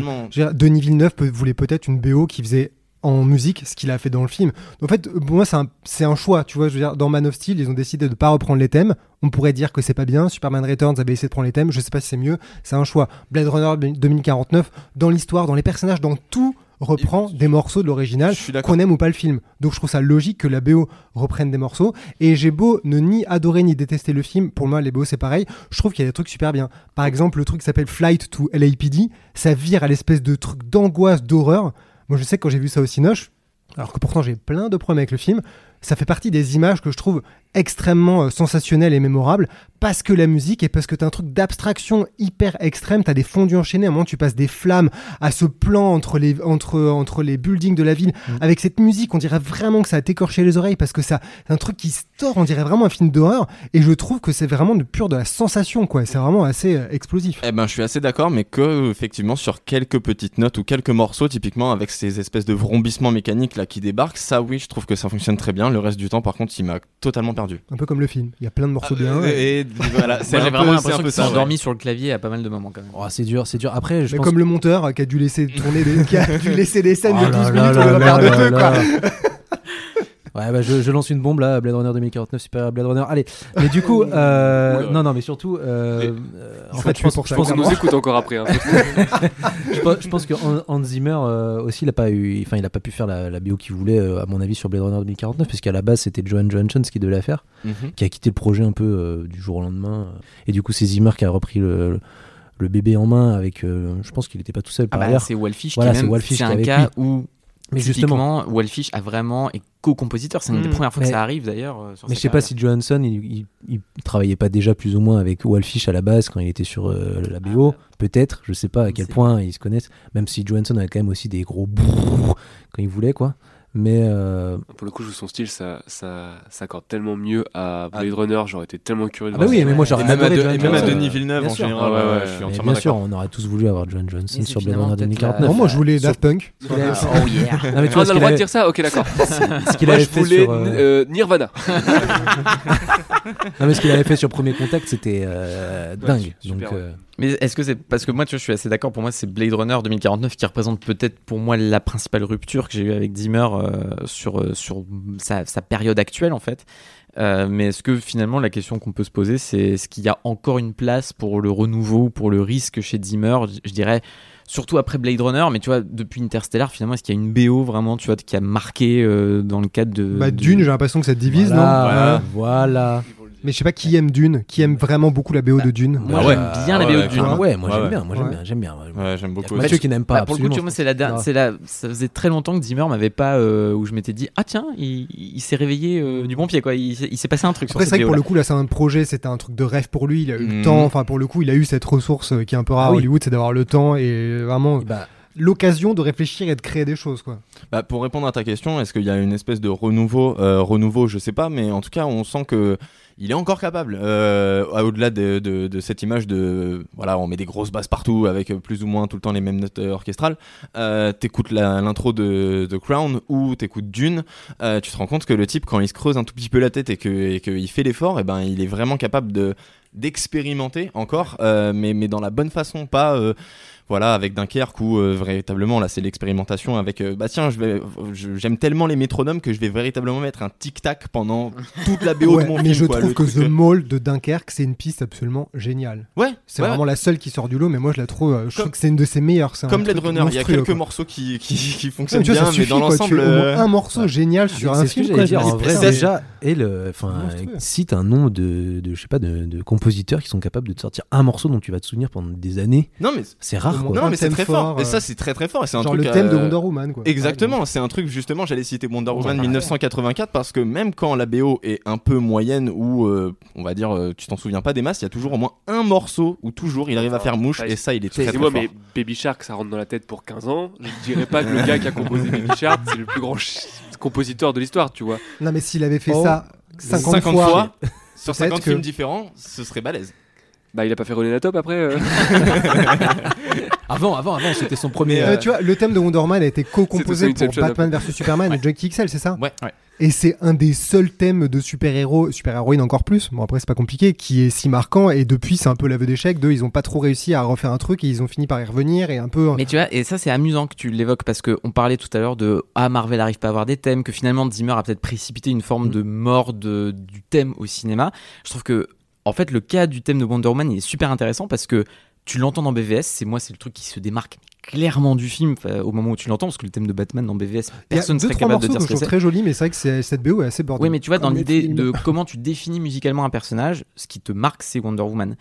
Denis Villeneuve voulait peut-être une BO qui faisait en musique ce qu'il a fait dans le film. En fait, pour moi, c'est un, choix. Tu vois, je veux dire, dans Man of Steel, ils ont décidé de pas reprendre les thèmes. On pourrait dire que c'est pas bien. Superman Returns avait essayé de prendre les thèmes. Je sais pas si c'est mieux. C'est un choix. Blade Runner 2049, dans l'histoire, dans les personnages, dans tout reprend des morceaux de l'original qu'on aime ou pas le film. Donc je trouve ça logique que la BO reprenne des morceaux. Et j'ai beau ne ni adorer ni détester le film, pour moi les BO c'est pareil, je trouve qu'il y a des trucs super bien. Par exemple le truc qui s'appelle Flight to LAPD, ça vire à l'espèce de truc d'angoisse, d'horreur. Moi je sais que quand j'ai vu ça au Cinoche, alors que pourtant j'ai plein de problèmes avec le film, ça fait partie des images que je trouve extrêmement euh, sensationnelles et mémorables parce que la musique et parce que t'as un truc d'abstraction hyper extrême, t'as des fondus enchaînés, à un moment tu passes des flammes à ce plan entre les, entre, entre les buildings de la ville avec cette musique, on dirait vraiment que ça a écorché les oreilles parce que ça, c'est un truc qui se tord, on dirait vraiment un film d'horreur et je trouve que c'est vraiment de pur de la sensation quoi, c'est vraiment assez euh, explosif. Eh ben, je suis assez d'accord, mais que effectivement sur quelques petites notes ou quelques morceaux, typiquement avec ces espèces de vrombissements mécaniques là qui débarquent, ça oui, je trouve que ça fonctionne très bien. Le reste du temps, par contre, il m'a totalement perdu. Un peu comme le film, il y a plein de morceaux bien. Euh, et, et voilà, j'ai vraiment l'impression ouais. endormi sur le clavier à pas mal de moments quand même Oh, c'est dur, c'est dur. Après, je Mais pense comme le monteur qui a dû laisser tourner des, qui a dû laisser des scènes Oh de 12 là minutes faire de là deux quoi. Ouais, bah je, je lance une bombe là, Blade Runner 2049, super Blade Runner. Allez, mais du coup, euh, non, non, mais surtout, euh, Mais- euh, en fait, je pense, pour je ça, pense, On nous écoute encore après. hein. je pense, je pense que Han- Hans Zimmer euh, aussi, il a pas eu, enfin, il a pas pu faire la, la bio qu'il voulait, à mon avis, sur Blade Runner 2049, parce qu'à la base, c'était Johan Johansson qui devait la faire, Mhm. qui a quitté le projet un peu euh, du jour au lendemain, et du coup, c'est Zimmer qui a repris le, le bébé en main avec, euh, je pense qu'il était pas tout seul Ah par bah, ailleurs. c'est Wallfish Voilà, qui c'est c'est qui est un avec cas lui. où Mais justement. Wildfish a vraiment est co-compositeur. C'est une des Mm. premières fois que ça arrive d'ailleurs. euh, Mais je sais pas si Johansson, il, il, il travaillait pas déjà plus ou moins avec Wildfish à la base quand il était sur euh, la BO. Peut-être, je sais pas à quel point ils se connaissent. Même si Johansson avait quand même aussi des gros quand il voulait, quoi. Mais euh, Pour le coup, je son style, ça, ça s'accorde tellement mieux à Blade Runner. J'aurais été tellement curieux de ah bah voir oui, ça. mais moi j'aurais même à, de- et même à. Denis Villeneuve Bien en sûr. général, Ah ouais, euh, ouais. je suis Mais entièrement bien sûr, on aurait tous voulu avoir John Johnson sur Blade Runner peut-être la- 2049. Non, moi je voulais Daft Punk. Oh yeah. Non, mais tu Ah, vois, on ce a le qu'il droit de avait- dire ça Ok, d'accord. ce qu'il avait je fait voulais sur, euh, euh, Nirvana. Non, mais ce qu'il avait fait sur Premier Contact, c'était euh, dingue. Donc, euh, Mais est-ce que c'est parce que moi, tu vois, je suis assez d'accord. Pour moi, c'est Blade Runner 2049 qui représente peut-être pour moi la principale rupture que j'ai eue avec Zimmer euh, sur euh, sur sa, sa période actuelle en fait. Euh, mais est-ce que finalement la question qu'on peut se poser, c'est est-ce qu'il y a encore une place pour le renouveau, pour le risque chez Zimmer? Je- dirais surtout après Blade Runner, mais tu vois, depuis Interstellar, finalement, est-ce qu'il y a une BO vraiment, tu vois, qui a marqué euh, dans le cadre de. Bah, de- Dune, j'ai l'impression que ça divise, non? voilà, voilà. Mais je sais pas qui aime Dune, qui aime vraiment beaucoup la BO de Dune. Moi, Ah ouais. j'aime bien la Ah BO ouais, de Dune. Ah ouais, moi j'aime bien, moi j'aime bien, j'aime bien. Ouais, j'aime beaucoup. Mathieu qui n'aime pas Bah, pour le coup, c'est la, Ah. c'est la, ça faisait très longtemps que Zimmer m'avait pas, euh, où je m'étais dit, ah tiens, il, il s'est réveillé euh, du bon pied, quoi. Il, s'est- il s'est passé un truc Après, c'est vrai que pour BO, le coup, là, c'est un projet, c'était un truc de rêve pour lui. Il a eu le Mhm. temps, enfin, pour le coup, il a eu cette ressource euh, qui est un peu rare Ah à oui. Hollywood, c'est d'avoir le temps et vraiment Bah, l'occasion de réfléchir et de créer des choses, quoi. Bah, pour répondre à ta question, est-ce qu'il y a une espèce de renouveau euh, Renouveau, je sais pas, mais en tout cas, on sent que il est encore capable. Euh, Au-delà de, de- cette image de voilà, on met des grosses basses partout avec plus ou moins tout le temps les mêmes notes euh, orchestrales. Euh, t'écoutes l'intro de, de Crown ou t'écoutes Dune, euh, tu te rends compte que le type, quand il se creuse un tout petit peu la tête et que et qu'il fait l'effort, et ben il est vraiment capable de d'expérimenter encore, euh, mais mais dans la bonne façon, pas euh, voilà, avec Dunkerque où euh, véritablement là c'est l'expérimentation avec euh, bah tiens je vais je- j'aime tellement les métronomes que je vais véritablement mettre un tic tac pendant toute la BO Ouais, de mon mais film je quoi, trouve que truc, The euh, Mall de Dunkerque, c'est une piste absolument géniale. ouais C'est ouais, vraiment la seule qui sort du lot, mais moi je la trouve, euh, je Comme- trouve que c'est une de ses meilleures. c'est un comme Blade Runner il y a quelques quoi. morceaux qui qui, fonctionnent tu vois, bien mais dans l'ensemble euh, un morceau génial sur un ce que film. déjà, et le, enfin, Monstrueux. cite un nom de, de, je sais pas, de, de compositeurs qui sont capables de te sortir un morceau dont tu vas te souvenir pendant des années. non mais C'est rare, Quoi. non mais c'est très fort, fort et euh, ça c'est très très fort c'est un Genre truc le thème de euh, Wonder Woman, quoi. Exactement, c'est un truc justement, j'allais citer Wonder Woman 1984 parce que même quand la BO est un peu moyenne ou euh, on va dire euh, tu t'en souviens pas des masses, il y a toujours au moins un morceau où toujours il arrive à faire mouche Ouais, et ça il est très très Excusez-moi, fort. mais Baby Shark, ça rentre dans la tête pour 15 ans. Je ne dirais pas que le gars qui a composé Baby Shark, c'est le plus grand ch- compositeur de l'histoire, tu vois. Non, mais s'il avait fait Oh. ça 50, 50 fois, fois, sur peut-être 50 que- films différents, ce serait balèze. Bah, il a pas fait René Top après. euh. Avant, avant, avant, c'était son premier. Euh, euh, tu vois, le thème de Wonder Woman a été co-composé pour Batman vs Superman et Jack XL, c'est ça Ouais. Et c'est un des seuls thèmes de super-héros, super-héroïne encore plus, bon après c'est pas compliqué, qui est si marquant et depuis c'est un peu l'aveu d'échec de ils ont pas trop réussi à refaire un truc et ils ont fini par y revenir et un peu... Mais tu vois, et ça c'est amusant que tu l'évoques parce qu'on parlait tout à l'heure de ah Marvel arrive pas à avoir des thèmes, que finalement Zimmer a peut-être précipité une forme de mort de, du thème au cinéma. Je trouve que en fait le cas du thème de Wonder Woman il est super intéressant parce que tu l'entends dans BVS, c'est moi c'est le truc qui se démarque clairement du film au moment où tu l'entends parce que le thème de Batman dans BVS personne deux, serait capable de dire ce que c'est. très jolis, mais c'est vrai que cette BO est assez bordée. Oui, mais tu vois, dans l'idée de comment tu définis musicalement un personnage, ce qui te marque, c'est Wonder Woman.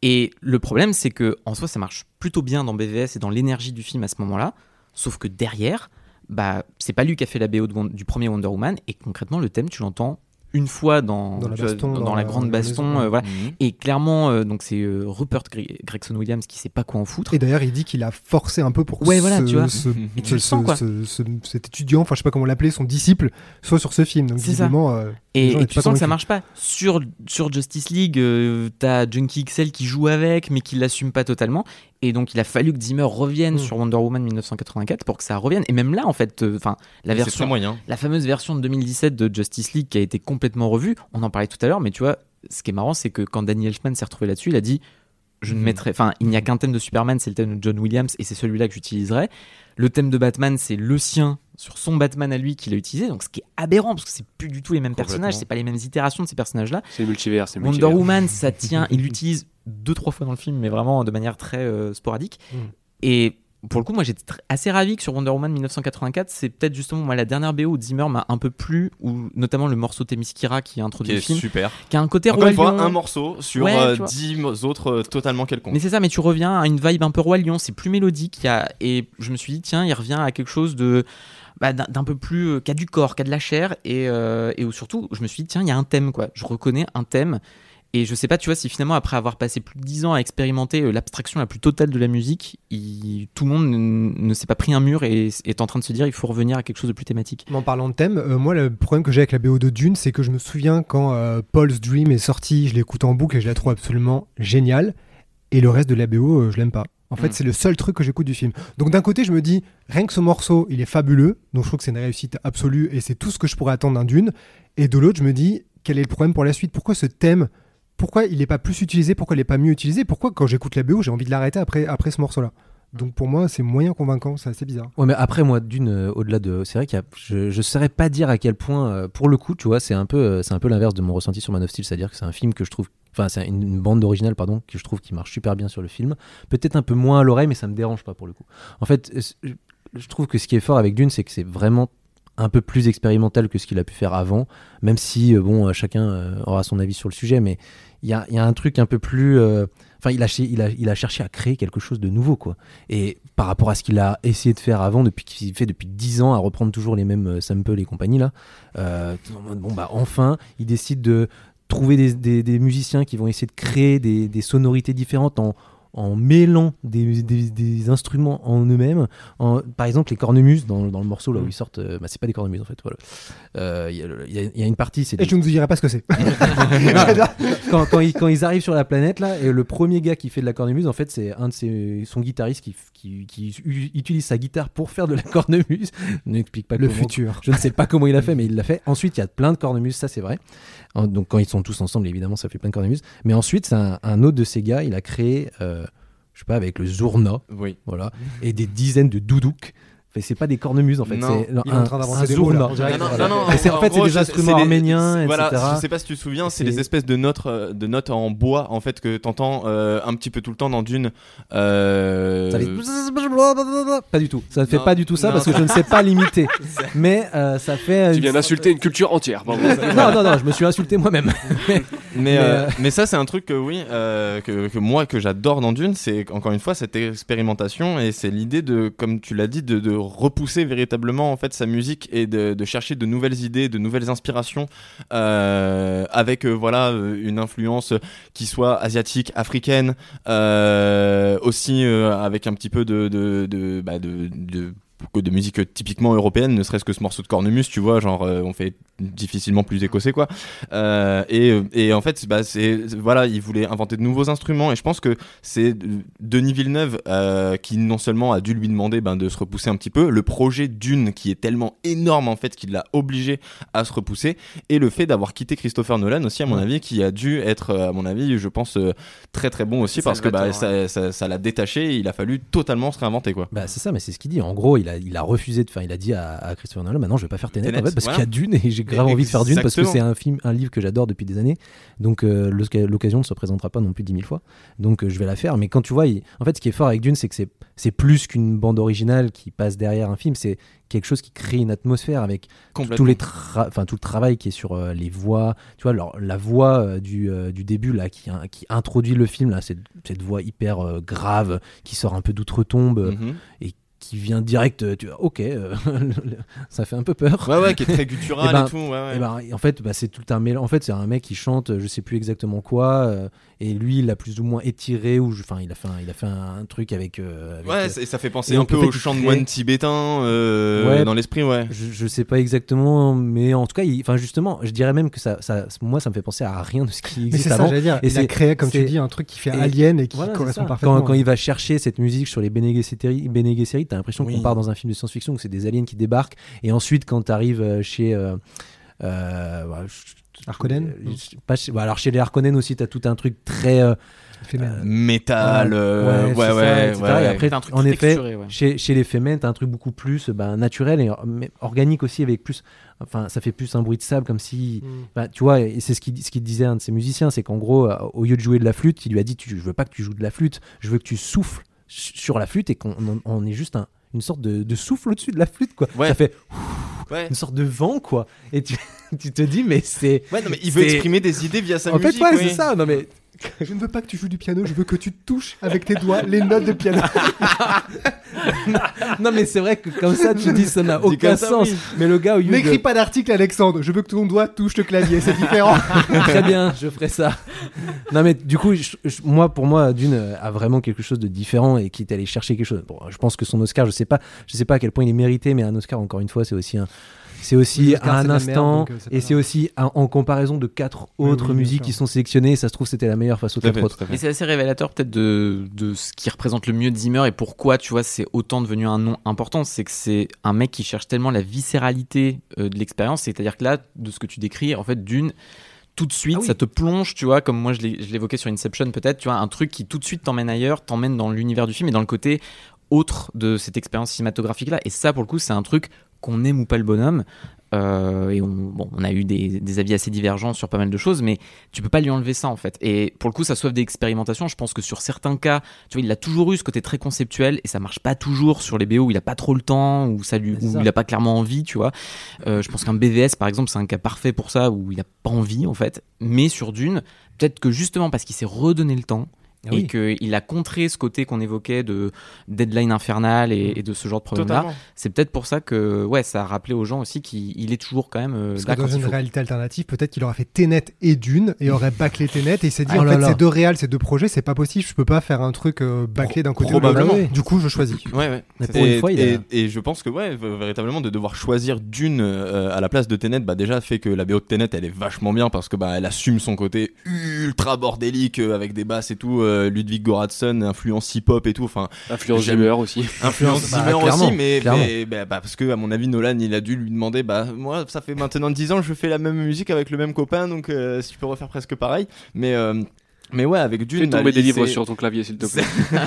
Et le problème, c'est que en soi, ça marche plutôt bien dans BVS et dans l'énergie du film à ce moment-là. Sauf que derrière, bah, c'est pas lui qui a fait la BO de du premier Wonder Woman. Et concrètement, le thème, tu l'entends une fois dans, Dans la tu vois, baston, dans dans la la- grande baston. maison, ouais. euh, voilà. Mhm. Et clairement, euh, donc c'est euh, Rupert Gre- Gregson Williams qui sait pas quoi en foutre. Et d'ailleurs, il dit qu'il a forcé un peu pour Ouais, ce, voilà, tu vois. ce- Et tu ce- le sens, ce- quoi. ce- ce- cet étudiant, enfin je sais pas comment l'appeler, son disciple, soit sur ce film. Donc visiblement, euh, Et, tu sens que ça marche pas. Sur, sur Justice League, euh, t'as Junkie XL qui joue avec, mais qui l'assume pas totalement. Et donc, il a fallu que Zimmer revienne Mm. sur Wonder Woman 1984 pour que ça revienne. Et même là, en fait, euh, enfin, la version, moyen. la fameuse version de 2017 de Justice League qui a été complètement revue, on en parlait tout à l'heure, mais tu vois, ce qui est marrant, c'est que quand Danny Elfman s'est retrouvé là-dessus, il a dit je ne Mhm. mettrai, enfin, il n'y a qu'un thème de Superman, c'est le thème de John Williams, et c'est celui-là que j'utiliserai. Le thème de Batman, c'est le sien sur son Batman à lui qu'il a utilisé, donc ce qui est aberrant parce que c'est plus du tout les mêmes personnages, c'est pas les mêmes itérations de ces personnages-là. C'est le multivers, c'est Wonder multivers. Woman, ça tient, il l'utilise deux trois fois dans le film, mais vraiment de manière très euh, sporadique. Mm. Et pour le coup, moi j'étais assez ravi que sur Wonder Woman 1984, c'est peut-être justement moi, la dernière BO où Zimmer m'a un peu plu, ou notamment le morceau Themyscira qui introduit Qui le est film, super. qui a un côté Encore Roi une fois, Lion. un morceau sur Ouais, euh. 10 autres euh, totalement quelconques. Mais c'est ça, mais tu reviens à une vibe un peu Roi Lion, c'est plus mélodique, il y a... et je me suis dit, tiens, il revient à quelque chose de bah, d'un peu plus. euh, qui a du corps, qui a de la chair, et, euh, et où surtout, je me suis dit, tiens, il y a un thème, quoi. Je reconnais un thème, et je sais pas, tu vois, si finalement, après avoir passé plus de 10 ans à expérimenter euh, l'abstraction la plus totale de la musique, il- tout le monde ne, ne s'est pas pris un mur et est en train de se dire, il faut revenir à quelque chose de plus thématique. En parlant de thème, euh, moi le problème que j'ai avec la BO de Dune, c'est que je me souviens quand euh, Paul's Dream est sorti, je l'écoute en boucle et je la trouve absolument géniale. Et le reste de la BO, euh, je l'aime pas. En fait, Mm. c'est le seul truc que j'écoute du film. Donc d'un côté, je me dis, rien que ce morceau, il est fabuleux. Donc je trouve que c'est une réussite absolue et c'est tout ce que je pourrais attendre d'un Dune. Et de l'autre, je me dis, quel est le problème pour la suite? Pourquoi ce thème Pourquoi il n'est pas plus utilisé Pourquoi il n'est pas mieux utilisé Pourquoi quand j'écoute la BO, j'ai envie de l'arrêter après, après ce morceau-là Donc pour moi, c'est moyen convaincant, c'est assez bizarre. Ouais, mais après, moi, d'une, euh, au-delà de. C'est vrai qu'il y a. Je, je saurais pas dire à quel point, euh, pour le coup, tu vois, c'est un peu, euh, c'est un peu l'inverse de mon ressenti sur Man of Steel, c'est-à-dire que c'est un film que je trouve. Enfin, c'est une, une bande originale, pardon, que je trouve qui marche super bien sur le film. Peut-être un peu moins à l'oreille, mais ça me dérange pas pour le coup. En fait, je- trouve que ce qui est fort avec Dune, c'est que c'est vraiment un peu plus expérimental que ce qu'il a pu faire avant, même si, bon, chacun aura son avis sur le sujet, mais il y a, y a un truc un peu plus. euh, Enfin, il a, il, a, il a cherché à créer quelque chose de nouveau, quoi. Et par rapport à ce qu'il a essayé de faire avant, depuis qu'il fait depuis 10 ans, à reprendre toujours les mêmes euh, samples et compagnie, là, euh, bon, bah, enfin, il décide de trouver des, des- des musiciens qui vont essayer de créer des, des sonorités différentes en, en mêlant des, des- des instruments en eux-mêmes. Par exemple, les cornemuses dans, dans le morceau là où ils sortent, euh, bah, c'est pas des cornemuses en fait. Voilà. Euh, Il y, a le- il y a- il y a une partie, c'est Et des- je ne vous dirai pas ce que c'est. quand, quand, ils, quand ils arrivent sur la planète là et le premier gars qui fait de la cornemuse en fait c'est un de ses, son guitariste qui, qui, utilise sa guitare pour faire de la cornemuse n'explique pas Le comment futur. je ne sais pas comment il a fait mais il l'a fait ensuite il y a plein de cornemuses ça c'est vrai En- donc quand ils sont tous ensemble évidemment ça fait plein de cornemuses mais ensuite c'est un, un autre de ces gars il a créé euh, je sais pas avec le Zourna Oui. voilà et des dizaines de doudouks Enfin, c'est pas des cornemuses en fait Non. c'est Il est en train d'inventer des mots, là, Zourna. on dirait. Non, non, Voilà. non, non, Et c'est- en fait c'est des instruments c'est des- arméniens Voilà, etc je sais pas si tu te souviens, c'est les espèces de notes, euh, de notes en bois en fait que t'entends euh, un petit peu tout le temps dans Dune. Euh, Ça fait... Pas du tout. Ça ne fait Non, pas du tout ça non. parce que je ne sais pas l'imiter. Mais euh, ça fait. Tu une- viens d'insulter une culture entière. Non, non, non, je me suis insulté moi-même. Mais, Mais, euh, euh, mais ça, c'est un truc que oui, euh, que, que moi que j'adore dans Dune, c'est encore une fois cette expérimentation et c'est l'idée de, comme tu l'as dit, de, de repousser véritablement en fait sa musique et de, de chercher de nouvelles idées, de nouvelles inspirations euh, avec euh, voilà euh, une influence qui soit asiatique, africaine, euh, aussi euh, avec un petit peu de de bah, de, de de musique typiquement européenne, ne serait-ce que ce morceau de cornemuse, tu vois, genre euh, on fait difficilement plus écossais quoi. Euh, et, et en fait, bah, c'est voilà, il voulait inventer de nouveaux instruments et je pense que c'est Denis Villeneuve euh, qui non seulement a dû lui demander ben, de se repousser un petit peu, le projet Dune qui est tellement énorme en fait qu'il l'a obligé à se repousser et le fait d'avoir quitté Christopher Nolan aussi à mon avis qui a dû être à mon avis je pense très très bon aussi parce que bah, Salvatore, ça ça- ça l'a détaché et il a fallu totalement se réinventer quoi. Bah, c'est ça, mais c'est ce qu'il dit. En gros, il a, il a refusé de faire. Il a dit à, à Christopher Nolan maintenant, je vais pas faire Tenet, Tenet, en fait, parce voilà. qu'il y a Dune et j'ai grave envie de faire Dune parce que c'est un film, un livre que j'adore depuis des années. Donc euh, l'oc- l'occasion ne se présentera pas non plus dix mille fois. Donc euh, je vais la faire. Mais quand tu vois, il- en fait, ce qui est fort avec Dune, c'est que c'est c'est plus qu'une bande originale qui passe derrière un film. C'est quelque chose qui crée une atmosphère avec tous les enfin tout le travail qui est sur euh, les voix tu vois alors, la voix euh, du, euh, du début là qui, in- qui introduit le film là cette, cette voix hyper grave qui sort un peu d'outre-tombe Mhm. et qui vient direct euh, tu vois ok euh, ça fait un peu peur Ouais ouais qui est très guttural Eh ben, et tout ouais, ouais. et ben, en fait, bah, c'est tout un mélange. En fait, c'est un mec qui chante, je sais plus exactement quoi, euh, et lui, il l'a plus ou moins étiré, ou je- enfin, il a fait, un, il a fait un, un truc avec. euh, avec, Ouais, euh, c'est- ça fait penser et un peu au chant de moine tibétain euh, Ouais. dans l'esprit, ouais. je, je sais pas exactement, mais en tout cas, enfin justement, je dirais même que ça, ça, moi, ça me fait penser à rien de ce qui existe ça, avant. j'allais dire. Et a c'est- créé, comme tu dis, un truc qui fait et- alien et qui Voilà, correspond ça. parfaitement. Quand, quand il va chercher cette musique sur les Bene Gesserit, t'as l'impression Oui. qu'on part dans un film de science-fiction où c'est des aliens qui débarquent. Et ensuite, quand t'arrives chez. Euh, euh, bah, je- Harkonnen euh, je- pas chez- bah, alors chez les Harkonnen aussi, t'as tout un truc très. euh. Métal, euh, Ouais, ouais, ouais, ça, ouais. Et après, un truc en effet, texturé, ouais. chez, chez les Femen, t'as un truc beaucoup plus bah, naturel et mais organique aussi, avec plus. Enfin, ça fait plus un bruit de sable, comme si. Mm. Bah, tu vois, et c'est ce qu'il ce qu'il disait un de ses musiciens, c'est qu'en gros, euh, au lieu de jouer de la flûte, il lui a dit tu, Je veux pas que tu joues de la flûte, je veux que tu souffles sur la flûte et qu'on on- est juste un- une sorte de, de souffle au-dessus de la flûte, quoi. Ouais. Ça fait Ouais. une sorte de vent, quoi. Et tu, tu te dis, mais c'est. Ouais, non, mais il veut exprimer des idées via sa En fait, musique. ouais, oui. c'est ça. Non, mais Je ne veux pas que tu joues du piano, je veux que tu touches avec tes doigts les notes de piano. non, mais c'est vrai que comme ça, tu dis ça n'a aucun sens. Mais le gars, au N'écris de... pas d'article, Alexandre. Je veux que ton doigt touche le clavier, c'est différent. Très bien, je ferai ça. Non, mais du coup, je- je- moi, pour moi, Dune a vraiment quelque chose de différent et qui est allé chercher quelque chose. Bon, je pense que son Oscar, je sais pas, je sais pas à quel point il est mérité, mais un Oscar, encore une fois, c'est aussi un. C'est aussi à un instant, merde, donc, euh, et c'est aussi un- en comparaison de quatre autres oui, musiques qui sont sélectionnées. Ça se trouve, c'était la meilleure face aux quatre fait, autres. Mais c'est assez révélateur peut-être de, de ce qui représente le mieux Zimmer et pourquoi tu vois c'est autant devenu un nom important. C'est que c'est un mec qui cherche tellement la viscéralité euh, de l'expérience. C'est-à-dire que là, de ce que tu décris, en fait, d'une tout de suite, Ah oui. ça te plonge, tu vois, comme moi je l'ai- je l'évoquais sur Inception peut-être, tu vois, un truc qui tout de suite t'emmène ailleurs, t'emmène dans l'univers du film et dans le côté autre de cette expérience cinématographique là. Et ça, pour le coup, c'est un truc qu'on aime ou pas le bonhomme. Euh, et on, bon, on a eu des, des avis assez divergents sur pas mal de choses, mais tu peux pas lui enlever ça en fait. Et pour le coup, ça soif d'expérimentation. Je pense que sur certains cas, tu vois, il a toujours eu ce côté très conceptuel et ça marche pas toujours sur les BO où il a pas trop le temps, où ça lui, où il a pas clairement envie, tu vois. Euh, je pense qu'un BVS par exemple, c'est un cas parfait pour ça où il a pas envie en fait. Mais sur Dune, peut-être que justement parce qu'il s'est redonné le temps. Ah et oui. qu'il a contré ce côté qu'on évoquait de deadline infernal et, et de ce genre de problème-là. C'est peut-être pour ça que ouais, ça a rappelé aux gens aussi qu'il il est toujours quand même euh, Parce là que quand dans il une faut. réalité alternative, peut-être qu'il aurait fait Tenet et Dune et aurait bâclé Tenet et il s'est dit Oh en là fait là. ces deux réals, ces deux projets, c'est pas possible, je peux pas faire un truc euh, bâclé d'un côté ou de l'autre. Probablement. Du coup, je choisis. Ouais, ouais. Mais pour et, une fois, il a- et, et je pense que, ouais, véritablement, de devoir choisir d'une euh, à la place de Tenet, bah, déjà fait que la BO de Tenet, elle est vachement bien parce que, bah, elle assume son côté ultra bordélique euh, avec des basses et tout. Euh, Ludwig Göransson, influence hip-hop et tout. Enfin, Influence Zimmer aussi. influence Bah, Zimmer aussi, mais, clairement. mais bah, bah, parce que, à mon avis, Nolan, il a dû lui demander, bah, moi, ça fait maintenant 10 ans, je fais la même musique avec le même copain, donc euh, si je peux refaire presque pareil. Mais, euh, mais ouais, avec Dune. Fais bah, tomber des livres sur ton clavier, s'il te plaît.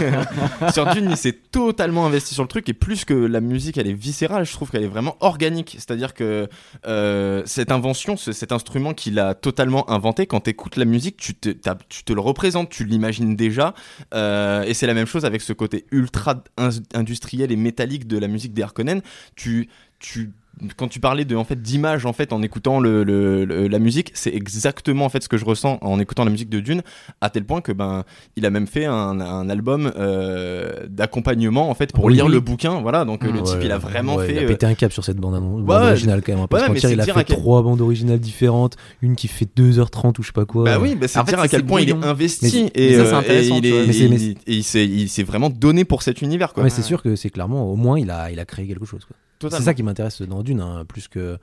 sur Dune, il s'est totalement investi sur le truc et plus que la musique, elle est viscérale, je trouve qu'elle est vraiment organique. C'est-à-dire que euh, cette invention, ce- cet instrument qu'il a totalement inventé, quand tu écoutes la musique, tu te, t'as- tu te le représentes, tu l'imagines déjà. Euh, et c'est la même chose avec ce côté ultra in- industriel et métallique de la musique des Harkonnen. Tu, tu quand tu parlais de en fait d'image en fait en écoutant le, le- le- la musique c'est exactement en fait ce que je ressens en écoutant la musique de Dune à tel point que ben il a même fait un, un album euh, d'accompagnement en fait pour Oui, lire oui. le bouquin voilà donc euh, le type Ouais, il a vraiment ouais, fait Il a euh, pété un cap sur cette bande, bande ouais, originale quand même. mentir, c'est il a fait quel- trois bandes originales différentes, une qui fait 2h30 ou je sais pas quoi. bah oui bah, c'est fait, dire à quel point il est investi Mais- et, mais ça, est- et il s'est il s'est vraiment donné pour cet univers quoi c'est sûr que c'est clairement, au moins, il a, il a créé quelque chose. quoi. C'est ça qui m'intéresse dans Dune, hein, plus que